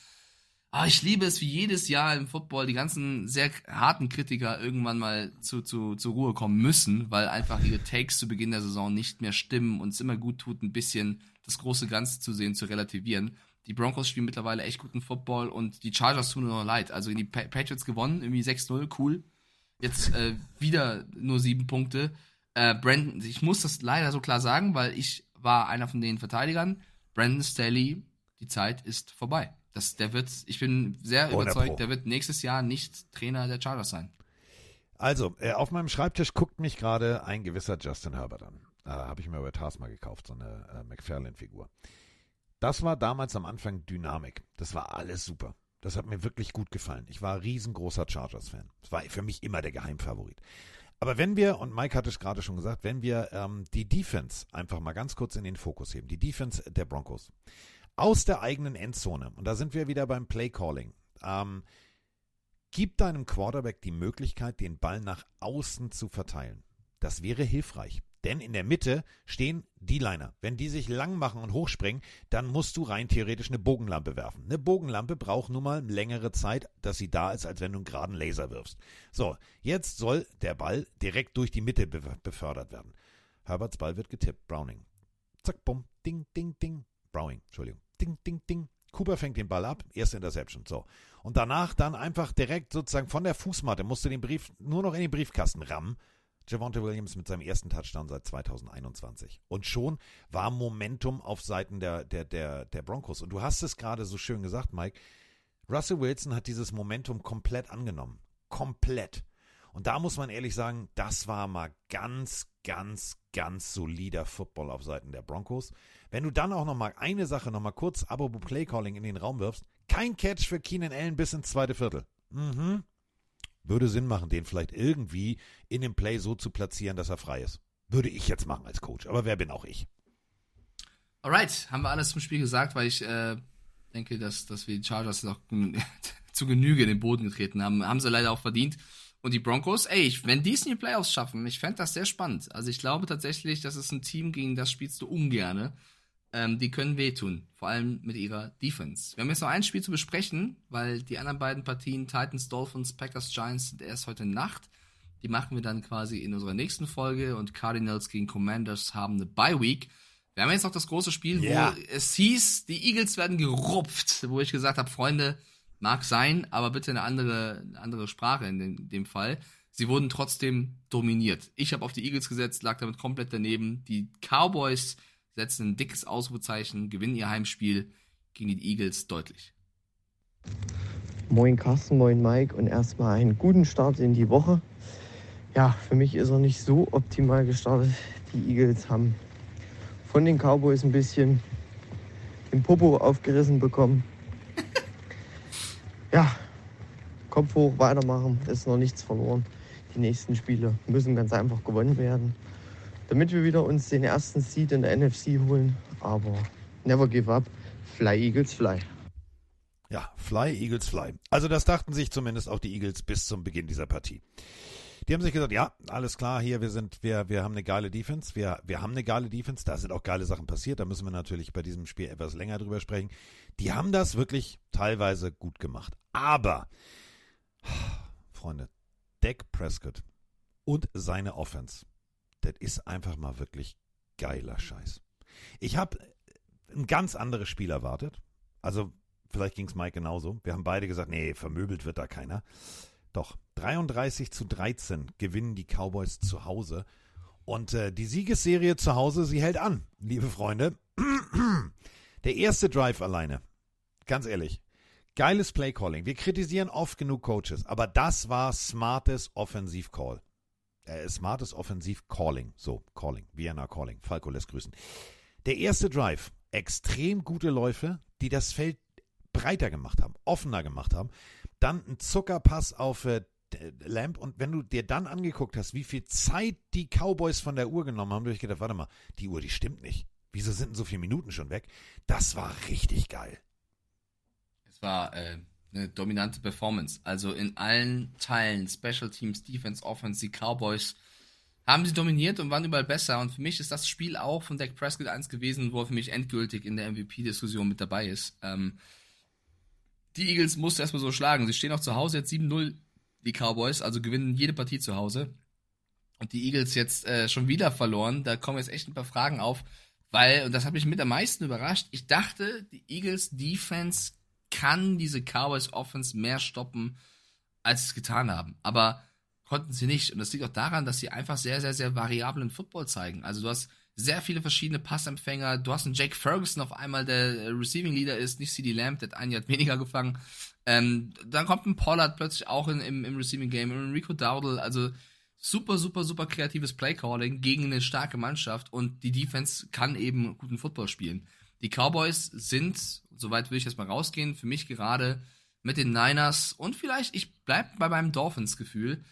Aber ich liebe es, wie jedes Jahr im Football die ganzen sehr harten Kritiker irgendwann mal zu, zu, zur Ruhe kommen müssen, weil einfach ihre Takes zu Beginn der Saison nicht mehr stimmen und es immer gut tut, ein bisschen das große Ganze zu sehen, zu relativieren. Die Broncos spielen mittlerweile echt guten Football und die Chargers tun nur noch leid. Also die Patriots gewonnen, irgendwie 6-0, cool. Jetzt äh, wieder nur sieben Punkte. Äh, Brandon, ich muss das leider so klar sagen, weil ich war einer von den Verteidigern. Brandon Staley, die Zeit ist vorbei. Das, der wird, ich bin sehr überzeugt, der wird nächstes Jahr nicht Trainer der Chargers sein. Also, äh, auf meinem Schreibtisch guckt mich gerade ein gewisser Justin Herbert an. Äh, Habe ich mir über Tars mal gekauft, so eine äh, McFarlane-Figur. Das war damals am Anfang Dynamik. Das war alles super. Das hat mir wirklich gut gefallen. Ich war ein riesengroßer Chargers-Fan. Das war für mich immer der Geheimfavorit. Aber wenn wir, und Mike hat es gerade schon gesagt, wenn wir ähm, die Defense einfach mal ganz kurz in den Fokus heben, die Defense der Broncos, aus der eigenen Endzone, und da sind wir wieder beim Play Calling, ähm, gib deinem Quarterback die Möglichkeit, den Ball nach außen zu verteilen. Das wäre hilfreich. Denn in der Mitte stehen die Liner. Wenn die sich lang machen und hochspringen, dann musst du rein theoretisch eine Bogenlampe werfen. Eine Bogenlampe braucht nun mal längere Zeit, dass sie da ist, als wenn du einen geraden Laser wirfst. So, jetzt soll der Ball direkt durch die Mitte befördert werden. Herberts Ball wird getippt. Browning. Zack, bumm, ding, ding, ding. Browning, Entschuldigung. Ding, ding, ding. Cooper fängt den Ball ab, erste Interception. So. Und danach dann einfach direkt sozusagen von der Fußmatte musst du den Brief nur noch in den Briefkasten rammen Javonte Williams mit seinem ersten Touchdown seit 2021. Und schon war Momentum auf Seiten der, der, der, der Broncos. Und du hast es gerade so schön gesagt, Mike. Russell Wilson hat dieses Momentum komplett angenommen. Komplett. Und da muss man ehrlich sagen, das war mal ganz, ganz, ganz solider Football auf Seiten der Broncos. Wenn du dann auch noch mal eine Sache noch mal kurz Abo Playcalling in den Raum wirfst, kein Catch für Keenan Allen bis ins zweite Viertel. Mhm würde Sinn machen, den vielleicht irgendwie in dem Play so zu platzieren, dass er frei ist. Würde ich jetzt machen als Coach. Aber wer bin auch ich? Alright, haben wir alles zum Spiel gesagt, weil ich äh, denke, dass, dass wir die Chargers noch [LAUGHS] zu Genüge in den Boden getreten haben. Haben sie leider auch verdient. Und die Broncos, ey, ich, wenn die es in die Playoffs schaffen, ich fände das sehr spannend. Also ich glaube tatsächlich, das ist ein Team, gegen das spielst du ungerne ähm, die können wehtun, vor allem mit ihrer Defense. Wir haben jetzt noch ein Spiel zu besprechen, weil die anderen beiden Partien, Titans, Dolphins, Packers, Giants, sind erst heute Nacht. Die machen wir dann quasi in unserer nächsten Folge und Cardinals gegen Commanders haben eine Bye Week. Wir haben jetzt noch das große Spiel, yeah. wo es hieß, die Eagles werden gerupft, wo ich gesagt habe, Freunde, mag sein, aber bitte eine andere, eine andere Sprache in dem, dem Fall. Sie wurden trotzdem dominiert. Ich habe auf die Eagles gesetzt, lag damit komplett daneben. Die Cowboys setzen ein dickes Ausrufezeichen, gewinnen ihr Heimspiel gegen die Eagles deutlich. Moin Carsten, moin Mike und erstmal einen guten Start in die Woche. Ja, für mich ist er nicht so optimal gestartet. Die Eagles haben von den Cowboys ein bisschen den Popo aufgerissen bekommen. Ja, Kopf hoch, weitermachen, ist noch nichts verloren. Die nächsten Spiele müssen ganz einfach gewonnen werden damit wir wieder uns den ersten Seed in der NFC holen. Aber never give up. Fly Eagles fly. Ja, Fly Eagles fly. Also das dachten sich zumindest auch die Eagles bis zum Beginn dieser Partie. Die haben sich gesagt, ja, alles klar, hier, wir sind, wir, wir haben eine geile Defense, wir, wir haben eine geile Defense, da sind auch geile Sachen passiert, da müssen wir natürlich bei diesem Spiel etwas länger drüber sprechen. Die haben das wirklich teilweise gut gemacht. Aber, Freunde, Dak Prescott und seine Offense das ist einfach mal wirklich geiler Scheiß. Ich habe ein ganz anderes Spiel erwartet. Also, vielleicht ging es Mike genauso. Wir haben beide gesagt, nee, vermöbelt wird da keiner. Doch, 33 zu 13 gewinnen die Cowboys zu Hause. Und äh, die Siegesserie zu Hause, sie hält an, liebe Freunde. [CLEARS THROAT] Der erste Drive alleine. Ganz ehrlich. Geiles Playcalling. Wir kritisieren oft genug Coaches, aber das war smartes Offensivcall äh, smartes Offensiv-Calling. So, Calling, Vienna Calling. Falco lässt grüßen. Der erste Drive, extrem gute Läufe, die das Feld breiter gemacht haben, offener gemacht haben. Dann ein Zuckerpass auf äh, Lamp und wenn du dir dann angeguckt hast, wie viel Zeit die Cowboys von der Uhr genommen haben, habe ich gedacht, warte mal, die Uhr, die stimmt nicht. Wieso sind denn so viele Minuten schon weg? Das war richtig geil. Es war äh, eine dominante Performance. Also in allen Teilen, Special Teams, Defense, Offense, die Cowboys haben sie dominiert und waren überall besser. Und für mich ist das Spiel auch von Dak Prescott eins gewesen, wo er für mich endgültig in der MVP-Diskussion mit dabei ist. Ähm, die Eagles musste erstmal so schlagen. Sie stehen auch zu Hause jetzt 7-0, die Cowboys, also gewinnen jede Partie zu Hause. Und die Eagles jetzt äh, schon wieder verloren. Da kommen jetzt echt ein paar Fragen auf, weil, und das hat mich mit am meisten überrascht, ich dachte, die Eagles Defense kann diese Cowboys Offense mehr stoppen, als sie es getan haben. Aber konnten sie nicht. Und das liegt auch daran, dass sie einfach sehr, sehr, sehr variablen Football zeigen. Also du hast sehr viele verschiedene Passempfänger. Du hast einen Jake Ferguson auf einmal, der Receiving Leader ist, nicht CD Lamb, der hat ein Jahr [LAUGHS] weniger gefangen. Ähm, dann kommt ein Pollard plötzlich auch in, im, im Receiving Game, Enrico Dowdle, also super, super, super kreatives Playcalling gegen eine starke Mannschaft und die Defense kann eben guten Football spielen. Die Cowboys sind, soweit will ich jetzt mal rausgehen, für mich gerade mit den Niners und vielleicht, ich bleib bei meinem Dolphins-Gefühl,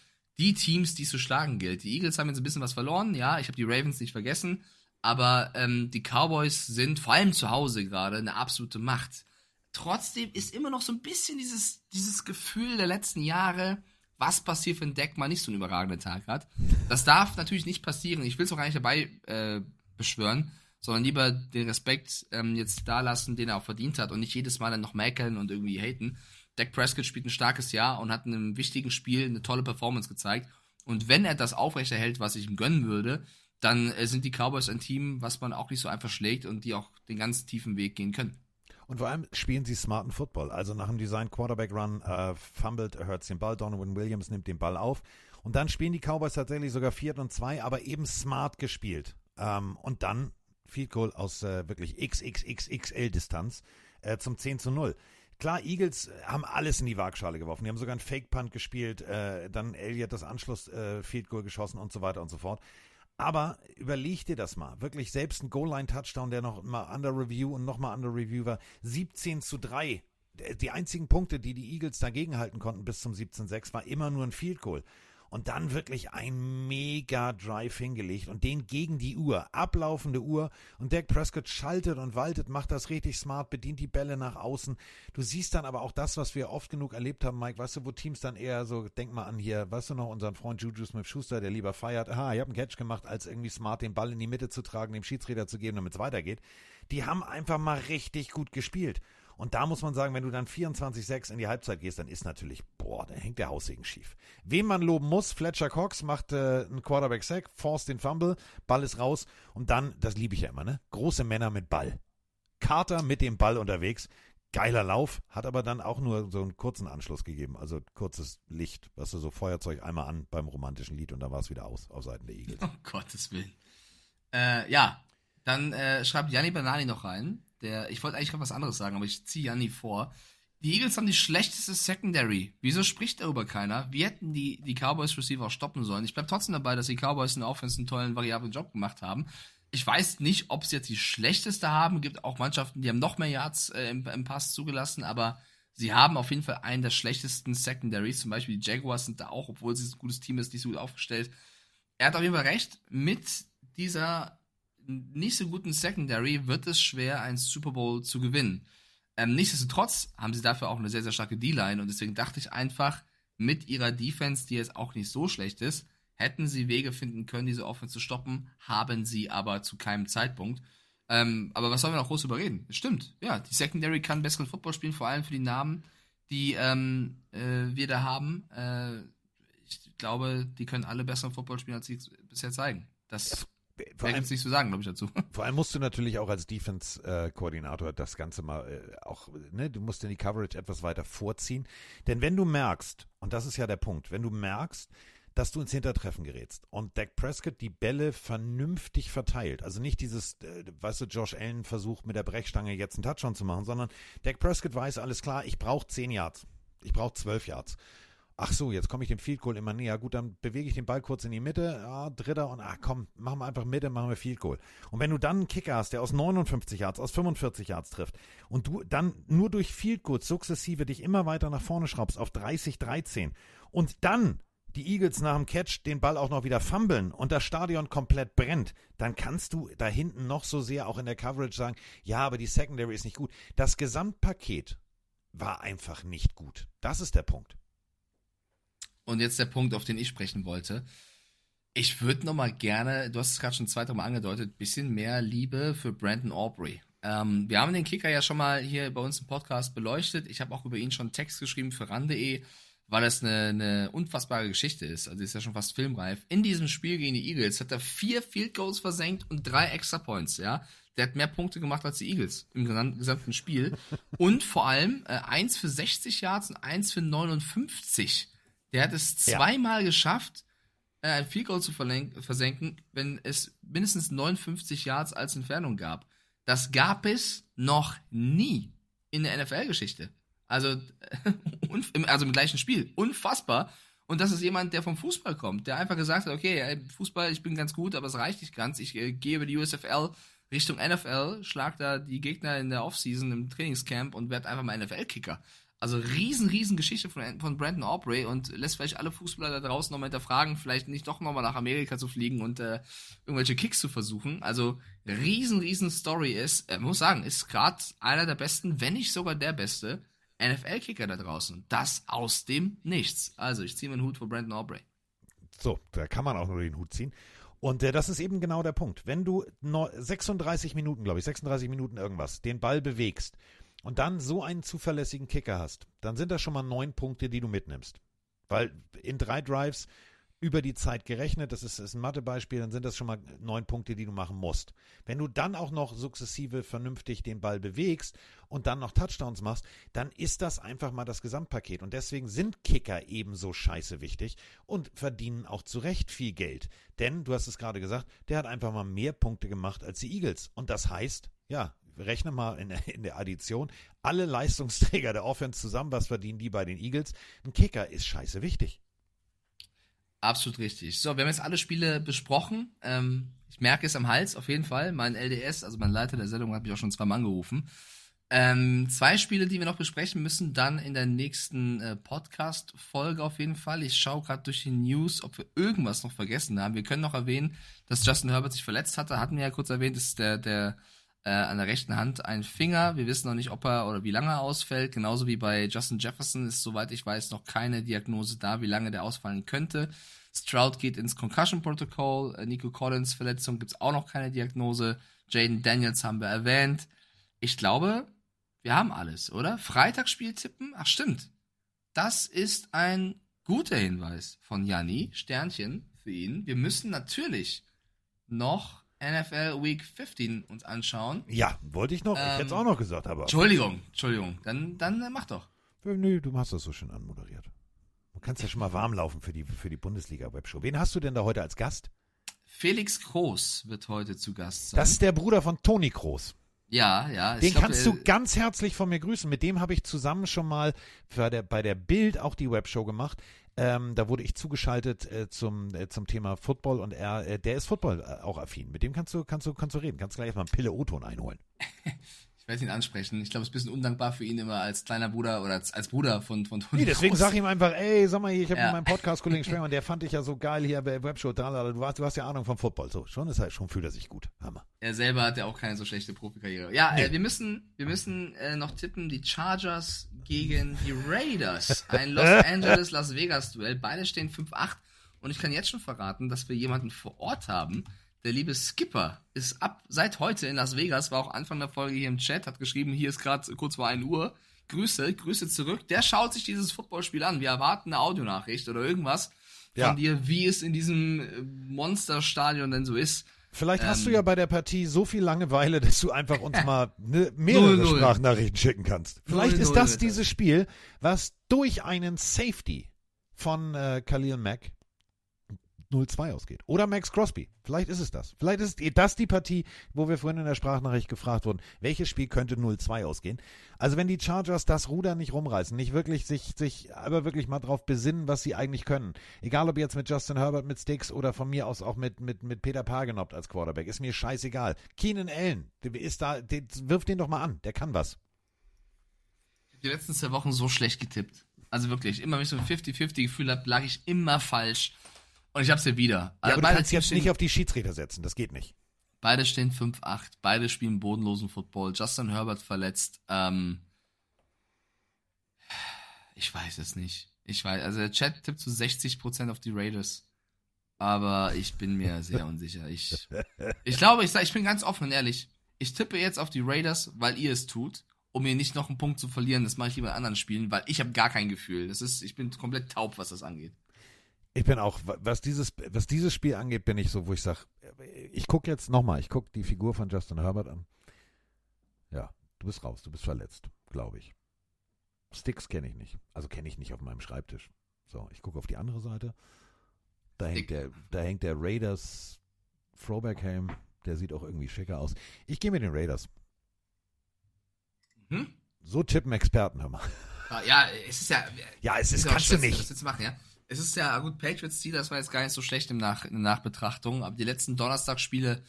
die Teams, die es zu schlagen gilt. Die Eagles haben jetzt ein bisschen was verloren, ja, ich habe die Ravens nicht vergessen, aber ähm, die Cowboys sind vor allem zu Hause gerade eine absolute Macht. Trotzdem ist immer noch so ein bisschen dieses, dieses Gefühl der letzten Jahre, was passiert, wenn Deck mal nicht so einen überragenden Tag hat. Das darf natürlich nicht passieren. Ich will es auch gar nicht dabei äh, beschwören, sondern lieber den Respekt ähm, jetzt da lassen, den er auch verdient hat und nicht jedes Mal dann noch mäkeln und irgendwie haten. Dak Prescott spielt ein starkes Jahr und hat in einem wichtigen Spiel eine tolle Performance gezeigt. Und wenn er das aufrechterhält, was ich ihm gönnen würde, dann äh, sind die Cowboys ein Team, was man auch nicht so einfach schlägt und die auch den ganz tiefen Weg gehen können. Und vor allem spielen sie smarten Football. Also nach dem Design Quarterback Run äh, fumbled, hurts den Ball, Donovan Williams nimmt den Ball auf. Und dann spielen die Cowboys tatsächlich sogar viert und zwei, aber eben smart gespielt. Ähm, und dann Field Goal aus äh, wirklich XXXXL Distanz äh, zum 10 zu 0. Klar, Eagles haben alles in die Waagschale geworfen. Die haben sogar einen Fake Punt gespielt, äh, dann Elliott das Anschluss äh, geschossen und so weiter und so fort. Aber überleg dir das mal. Wirklich selbst ein Goal-Line-Touchdown, der noch mal under Review und noch mal under Review war. 17 zu 3. Die einzigen Punkte, die die Eagles dagegen halten konnten bis zum 17-6, war immer nur ein Field Goal und dann wirklich ein mega Drive hingelegt und den gegen die Uhr, ablaufende Uhr und Dak Prescott schaltet und waltet, macht das richtig smart, bedient die Bälle nach außen. Du siehst dann aber auch das, was wir oft genug erlebt haben, Mike, weißt du, wo Teams dann eher so, denk mal an hier, weißt du noch, unseren Freund Juju Smith-Schuster, der lieber feiert, aha, ich habe einen Catch gemacht, als irgendwie smart den Ball in die Mitte zu tragen, dem Schiedsrichter zu geben, damit es weitergeht. Die haben einfach mal richtig gut gespielt. Und da muss man sagen, wenn du dann 24-6 in die Halbzeit gehst, dann ist natürlich, boah, da hängt der Haussegen schief. Wem man loben muss, Fletcher Cox macht äh, einen Quarterback-Sack, forst den Fumble, Ball ist raus und dann, das liebe ich ja immer, ne? Große Männer mit Ball. Carter mit dem Ball unterwegs, geiler Lauf, hat aber dann auch nur so einen kurzen Anschluss gegeben, also kurzes Licht, was du so Feuerzeug einmal an beim romantischen Lied und dann war es wieder aus auf Seiten der Eagles. Oh [LAUGHS] Gottes Willen. Äh, ja, dann äh, schreibt Janni Banani noch rein. Der, ich wollte eigentlich was anderes sagen, aber ich ziehe Janni vor. Die Eagles haben die schlechteste Secondary. Wieso spricht darüber keiner? Wir hätten die, die Cowboys Receiver auch stoppen sollen. Ich bleibe trotzdem dabei, dass die Cowboys in der Offense einen tollen, variablen Job gemacht haben. Ich weiß nicht, ob sie jetzt die schlechteste haben. Es gibt auch Mannschaften, die haben noch mehr Yards äh, im, im Pass zugelassen, aber sie haben auf jeden Fall einen der schlechtesten Secondaries. Zum Beispiel die Jaguars sind da auch, obwohl sie ein gutes Team ist, nicht so gut aufgestellt. Er hat auf jeden Fall recht. Mit dieser nicht so guten Secondary wird es schwer, einen Super Bowl zu gewinnen. Ähm, nichtsdestotrotz haben sie dafür auch eine sehr, sehr starke D-Line und deswegen dachte ich einfach, mit ihrer Defense, die jetzt auch nicht so schlecht ist, hätten sie Wege finden können, diese Offense zu stoppen, haben sie aber zu keinem Zeitpunkt. Ähm, aber was sollen wir noch groß überreden? Stimmt, ja, die Secondary kann besseren Football spielen, vor allem für die Namen, die ähm, äh, wir da haben. Äh, ich glaube, die können alle besseren Football spielen, als sie bisher zeigen. Das vor allem, nicht zu sagen, glaube ich, dazu. [LAUGHS] Vor allem musst du natürlich auch als Defense-Koordinator das Ganze mal äh, auch, ne, du musst in die Coverage etwas weiter vorziehen. Denn wenn du merkst, und das ist ja der Punkt, wenn du merkst, dass du ins Hintertreffen gerätst und Dak Prescott die Bälle vernünftig verteilt. Also nicht dieses, äh, weißt du, Josh Allen versucht mit der Brechstange jetzt einen Touchdown zu machen, sondern Dak Prescott weiß, alles klar, ich brauche 10 Yards. Ich brauche 12 Yards. Ach so, jetzt komme ich dem Field Goal immer näher. Gut, dann bewege ich den Ball kurz in die Mitte, ja, dritter und ach komm, machen wir einfach Mitte, machen wir Field Goal. Und wenn du dann einen Kicker hast, der aus 59 Yards, aus 45 Yards trifft und du dann nur durch Field Goal sukzessive dich immer weiter nach vorne schraubst auf 30, 13 und dann die Eagles nach dem Catch den Ball auch noch wieder fummeln und das Stadion komplett brennt, dann kannst du da hinten noch so sehr auch in der Coverage sagen, ja, aber die Secondary ist nicht gut. Das Gesamtpaket war einfach nicht gut. Das ist der Punkt. Und jetzt der Punkt, auf den ich sprechen wollte. Ich würde noch mal gerne, du hast es gerade schon zweimal Mal angedeutet, bisschen mehr Liebe für Brandon Aubrey. Ähm, wir haben den Kicker ja schon mal hier bei uns im Podcast beleuchtet. Ich habe auch über ihn schon einen Text geschrieben für ran.de weil das eine, eine unfassbare Geschichte ist. Also ist ja schon fast filmreif. In diesem Spiel gegen die Eagles hat er vier Field Goals versenkt und drei Extra Points, ja. Der hat mehr Punkte gemacht als die Eagles im gesamten Spiel. Und vor allem äh, eins für 60 Yards und eins für 59. Der hat es zweimal ja. geschafft, äh, ein Field Goal zu versenken, wenn es mindestens 59 Yards als Entfernung gab. Das gab es noch nie in der NFL-Geschichte. Also, [LAUGHS] also im gleichen Spiel. Unfassbar. Und das ist jemand, der vom Fußball kommt, der einfach gesagt hat, okay, Fußball, ich bin ganz gut, aber es reicht nicht ganz. Ich äh, gehe über die USFL Richtung NFL, schlag da die Gegner in der Offseason im Trainingscamp und werde einfach mal NFL-Kicker. Also riesen, riesen Geschichte von, von Brandon Aubrey und lässt vielleicht alle Fußballer da draußen nochmal hinterfragen, vielleicht nicht doch nochmal nach Amerika zu fliegen und äh, irgendwelche Kicks zu versuchen. Also riesen, riesen Story ist, äh, muss sagen, ist gerade einer der besten, wenn nicht sogar der beste NFL-Kicker da draußen. Das aus dem Nichts. Also, ich ziehe meinen Hut vor Brandon Aubrey. So, da kann man auch nur den Hut ziehen. Und äh, das ist eben genau der Punkt. Wenn du 36 Minuten, glaube ich, 36 Minuten irgendwas, den Ball bewegst und dann so einen zuverlässigen Kicker hast, dann sind das schon mal neun Punkte, die du mitnimmst. Weil in drei Drives über die Zeit gerechnet, das ist, ist ein Mathebeispiel, dann sind das schon mal neun Punkte, die du machen musst. Wenn du dann auch noch sukzessive vernünftig den Ball bewegst und dann noch Touchdowns machst, dann ist das einfach mal das Gesamtpaket. Und deswegen sind Kicker ebenso scheiße wichtig und verdienen auch zu Recht viel Geld. Denn, du hast es gerade gesagt, der hat einfach mal mehr Punkte gemacht als die Eagles. Und das heißt, ja, rechne mal in der, in der Addition, alle Leistungsträger der Offense zusammen, was verdienen die bei den Eagles? Ein Kicker ist scheiße wichtig. Absolut richtig. So, wir haben jetzt alle Spiele besprochen. Ähm, ich merke es am Hals auf jeden Fall. Mein LDS, also mein Leiter der Sendung, hat mich auch schon zweimal angerufen. Ähm, zwei Spiele, die wir noch besprechen müssen, dann in der nächsten äh, Podcast-Folge auf jeden Fall. Ich schaue gerade durch die News, ob wir irgendwas noch vergessen haben. Wir können noch erwähnen, dass Justin Herbert sich verletzt hatte. Hatten wir ja kurz erwähnt, ist der, der äh, an der rechten Hand ein Finger. Wir wissen noch nicht, ob er oder wie lange er ausfällt. Genauso wie bei Justin Jefferson ist, soweit ich weiß, noch keine Diagnose da, wie lange der ausfallen könnte. Stroud geht ins Concussion-Protokoll. Äh, Nico Collins Verletzung gibt's auch noch keine Diagnose. Jaden Daniels haben wir erwähnt. Ich glaube, wir haben alles, oder? Freitagsspiel tippen? Ach stimmt. Das ist ein guter Hinweis von Janni. Sternchen für ihn. Wir müssen natürlich noch NFL Week 15 uns anschauen. Ja, wollte ich noch. Ähm, ich hätte es auch noch gesagt, aber. Entschuldigung, Entschuldigung. Dann, dann mach doch. Nö, du hast das so schön anmoderiert. Du kannst ja schon mal warm laufen für die, für die Bundesliga-Webshow. Wen hast du denn da heute als Gast? Felix Groß wird heute zu Gast sein. Das ist der Bruder von Toni Groß. Ja, ja. Den glaub, kannst du ganz herzlich von mir grüßen. Mit dem habe ich zusammen schon mal bei der, bei der Bild auch die Webshow gemacht. Ähm, da wurde ich zugeschaltet äh, zum, äh, zum Thema Football und er, äh, der ist Football äh, auch affin. Mit dem kannst du, kannst du, kannst du reden. Kannst gleich erstmal einen Pille O-Ton einholen. [LAUGHS] Ich werde ihn ansprechen. Ich glaube, es ist ein bisschen undankbar für ihn immer als kleiner Bruder oder als, als Bruder von, von Toni. Nee, deswegen sag ich ihm einfach, ey, sag mal hier, ich habe ja. mit meinem Podcast-Kollegen [LAUGHS] und der fand dich ja so geil hier bei Webshow. Da, du, hast, du hast ja Ahnung vom Football. So, schon ist halt, schon fühlt er sich gut. Hammer. Er selber hat ja auch keine so schlechte Profikarriere. Ja, nee. äh, wir müssen, wir müssen äh, noch tippen, die Chargers gegen die Raiders. Ein Los [LAUGHS] Angeles Las Vegas Duell. Beide stehen 5-8 und ich kann jetzt schon verraten, dass wir jemanden vor Ort haben, der liebe Skipper ist ab seit heute in Las Vegas, war auch Anfang der Folge hier im Chat, hat geschrieben, hier ist gerade kurz vor 1 Uhr. Grüße, Grüße zurück. Der schaut sich dieses Footballspiel an. Wir erwarten eine Audionachricht oder irgendwas von ja. dir, wie es in diesem äh, Monsterstadion denn so ist. Vielleicht ähm, hast du ähm, ja bei der Partie so viel Langeweile, dass du einfach uns [LAUGHS] mal ne, mehrere 0 -0. Sprachnachrichten schicken kannst. Vielleicht 0 ist das dieses Spiel, was durch einen Safety von äh, Khalil Mack 0-2 ausgeht. Oder Max Crosby. Vielleicht ist es das. Vielleicht ist das die Partie, wo wir vorhin in der Sprachnachricht gefragt wurden, welches Spiel könnte 0-2 ausgehen. Also wenn die Chargers das Ruder nicht rumreißen, nicht wirklich sich, sich aber wirklich mal drauf besinnen, was sie eigentlich können. Egal ob jetzt mit Justin Herbert, mit Sticks oder von mir aus auch mit, mit, mit Peter Pargenop als Quarterback, ist mir scheißegal. Keenan Allen, ist da, der, wirf den doch mal an, der kann was. Die letzten zwei Wochen so schlecht getippt. Also wirklich, immer wenn ich so ein 50-50 Gefühl habe, lag ich immer falsch. Und ich hab's ja wieder. Ja, Also aber du kannst jetzt stehen- nicht auf die Schiedsrichter setzen, das geht nicht. Beide stehen 5-8. Beide spielen bodenlosen Football. Justin Herbert verletzt. Ähm, ich weiß es nicht. Ich weiß, also der Chat tippt zu 60% auf die Raiders. Aber ich bin mir [LAUGHS] sehr unsicher. Ich, ich glaube, ich, ich bin ganz offen und ehrlich. Ich tippe jetzt auf die Raiders, weil ihr es tut, um mir nicht noch einen Punkt zu verlieren. Das mache ich lieber in anderen Spielen, weil ich habe gar kein Gefühl. Das ist, ich bin komplett taub, was das angeht. Ich bin auch, was dieses, was dieses Spiel angeht, bin ich so, wo ich sage, ich gucke jetzt nochmal, ich gucke die Figur von Justin Herbert an. Ja, du bist raus, du bist verletzt, glaube ich. Sticks kenne ich nicht. Also kenne ich nicht auf meinem Schreibtisch. So, ich gucke auf die andere Seite. Da hängt der, da hängt der Raiders Throwback-Helm. Der sieht auch irgendwie schicker aus. Ich gehe mit den Raiders. Hm? So tippen Experten, hör mal. Ah, Ja, es ist ja. Ja, es ist- kannst du nicht. Das jetzt machen, ja. Es ist ja, gut, Patriots Steelers war jetzt gar nicht so schlecht im Nach, in der Nachbetrachtung, aber die letzten Donnerstagsspiele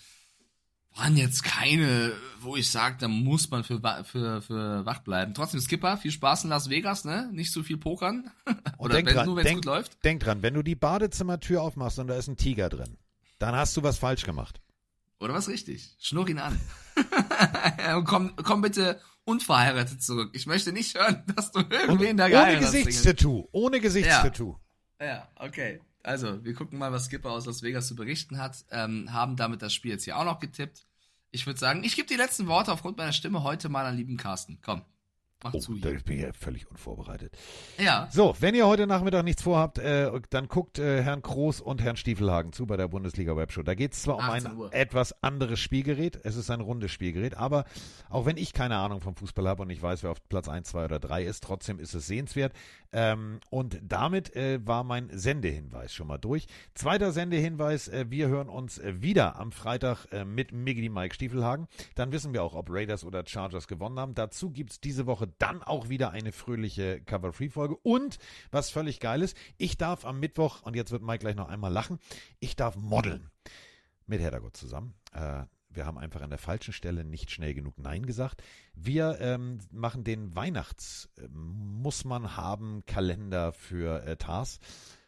waren jetzt keine, wo ich sage, da muss man für, für, für wach bleiben. Trotzdem, Skipper, viel Spaß in Las Vegas, ne? Nicht so viel pokern. [LAUGHS] Oder denk wenn, dran, nur, wenn es gut läuft. Denk dran, wenn du die Badezimmertür aufmachst und da ist ein Tiger drin, dann hast du was falsch gemacht. Oder was richtig? Schnurr ihn an. [LAUGHS] Komm, komm bitte unverheiratet zurück. Ich möchte nicht hören, dass du irgendwen da Ohne geheiratet hast, Dinge. Gesichtstattoo. Ohne Gesichtstattoo. Ja, okay. Also, wir gucken mal, was Skipper aus Las Vegas zu berichten hat. Ähm, haben damit das Spiel jetzt hier auch noch getippt. Ich würde sagen, ich gebe die letzten Worte aufgrund meiner Stimme heute mal an lieben Carsten. Komm, mach Oh, zu da hier. bin ich ja völlig unvorbereitet. Ja. So, wenn ihr heute Nachmittag nichts vorhabt, äh, dann guckt äh, Herrn Kroos und Herrn Stiefelhagen zu bei der Bundesliga Webshow. Da geht es zwar um 18 ein Uhr. etwas anderes Spielgerät, es ist ein rundes Spielgerät, aber auch wenn ich keine Ahnung vom Fußball habe und ich weiß, wer auf Platz 1, 2 oder 3 ist, trotzdem ist es sehenswert. Ähm, und damit äh, war mein Sendehinweis schon mal durch. Zweiter Sendehinweis, äh, wir hören uns äh, wieder am Freitag äh, mit Miggy Mike Stiefelhagen. Dann wissen wir auch, ob Raiders oder Chargers gewonnen haben. Dazu gibt es diese Woche dann auch wieder eine fröhliche Cover-Free-Folge. Und was völlig geil ist, ich darf am Mittwoch, und jetzt wird Mike gleich noch einmal lachen, ich darf modeln mit Heddergott zusammen. Äh, wir haben einfach an der falschen Stelle nicht schnell genug Nein gesagt. Wir ähm, machen den Weihnachts äh, für äh, Tars.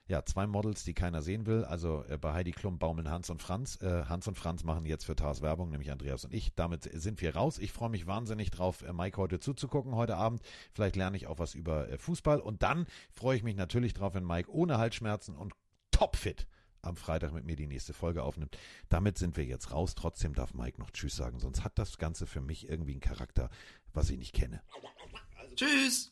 Ja, zwei Models, die keiner sehen will. Also äh, bei Heidi Klum baumeln Hans und Franz. Äh, Hans und Franz machen jetzt für Tars Werbung, nämlich Andreas und ich. Damit sind wir raus. Ich freue mich wahnsinnig drauf, äh, Mike heute zuzugucken heute Abend. Vielleicht lerne ich auch was über äh, Fußball. Und dann freue ich mich natürlich drauf, wenn Mike ohne Halsschmerzen und topfit am Freitag mit mir die nächste Folge aufnimmt. Damit sind wir jetzt raus. Trotzdem darf Mike noch Tschüss sagen, sonst hat das Ganze für mich irgendwie einen Charakter, was ich nicht kenne. Tschüss.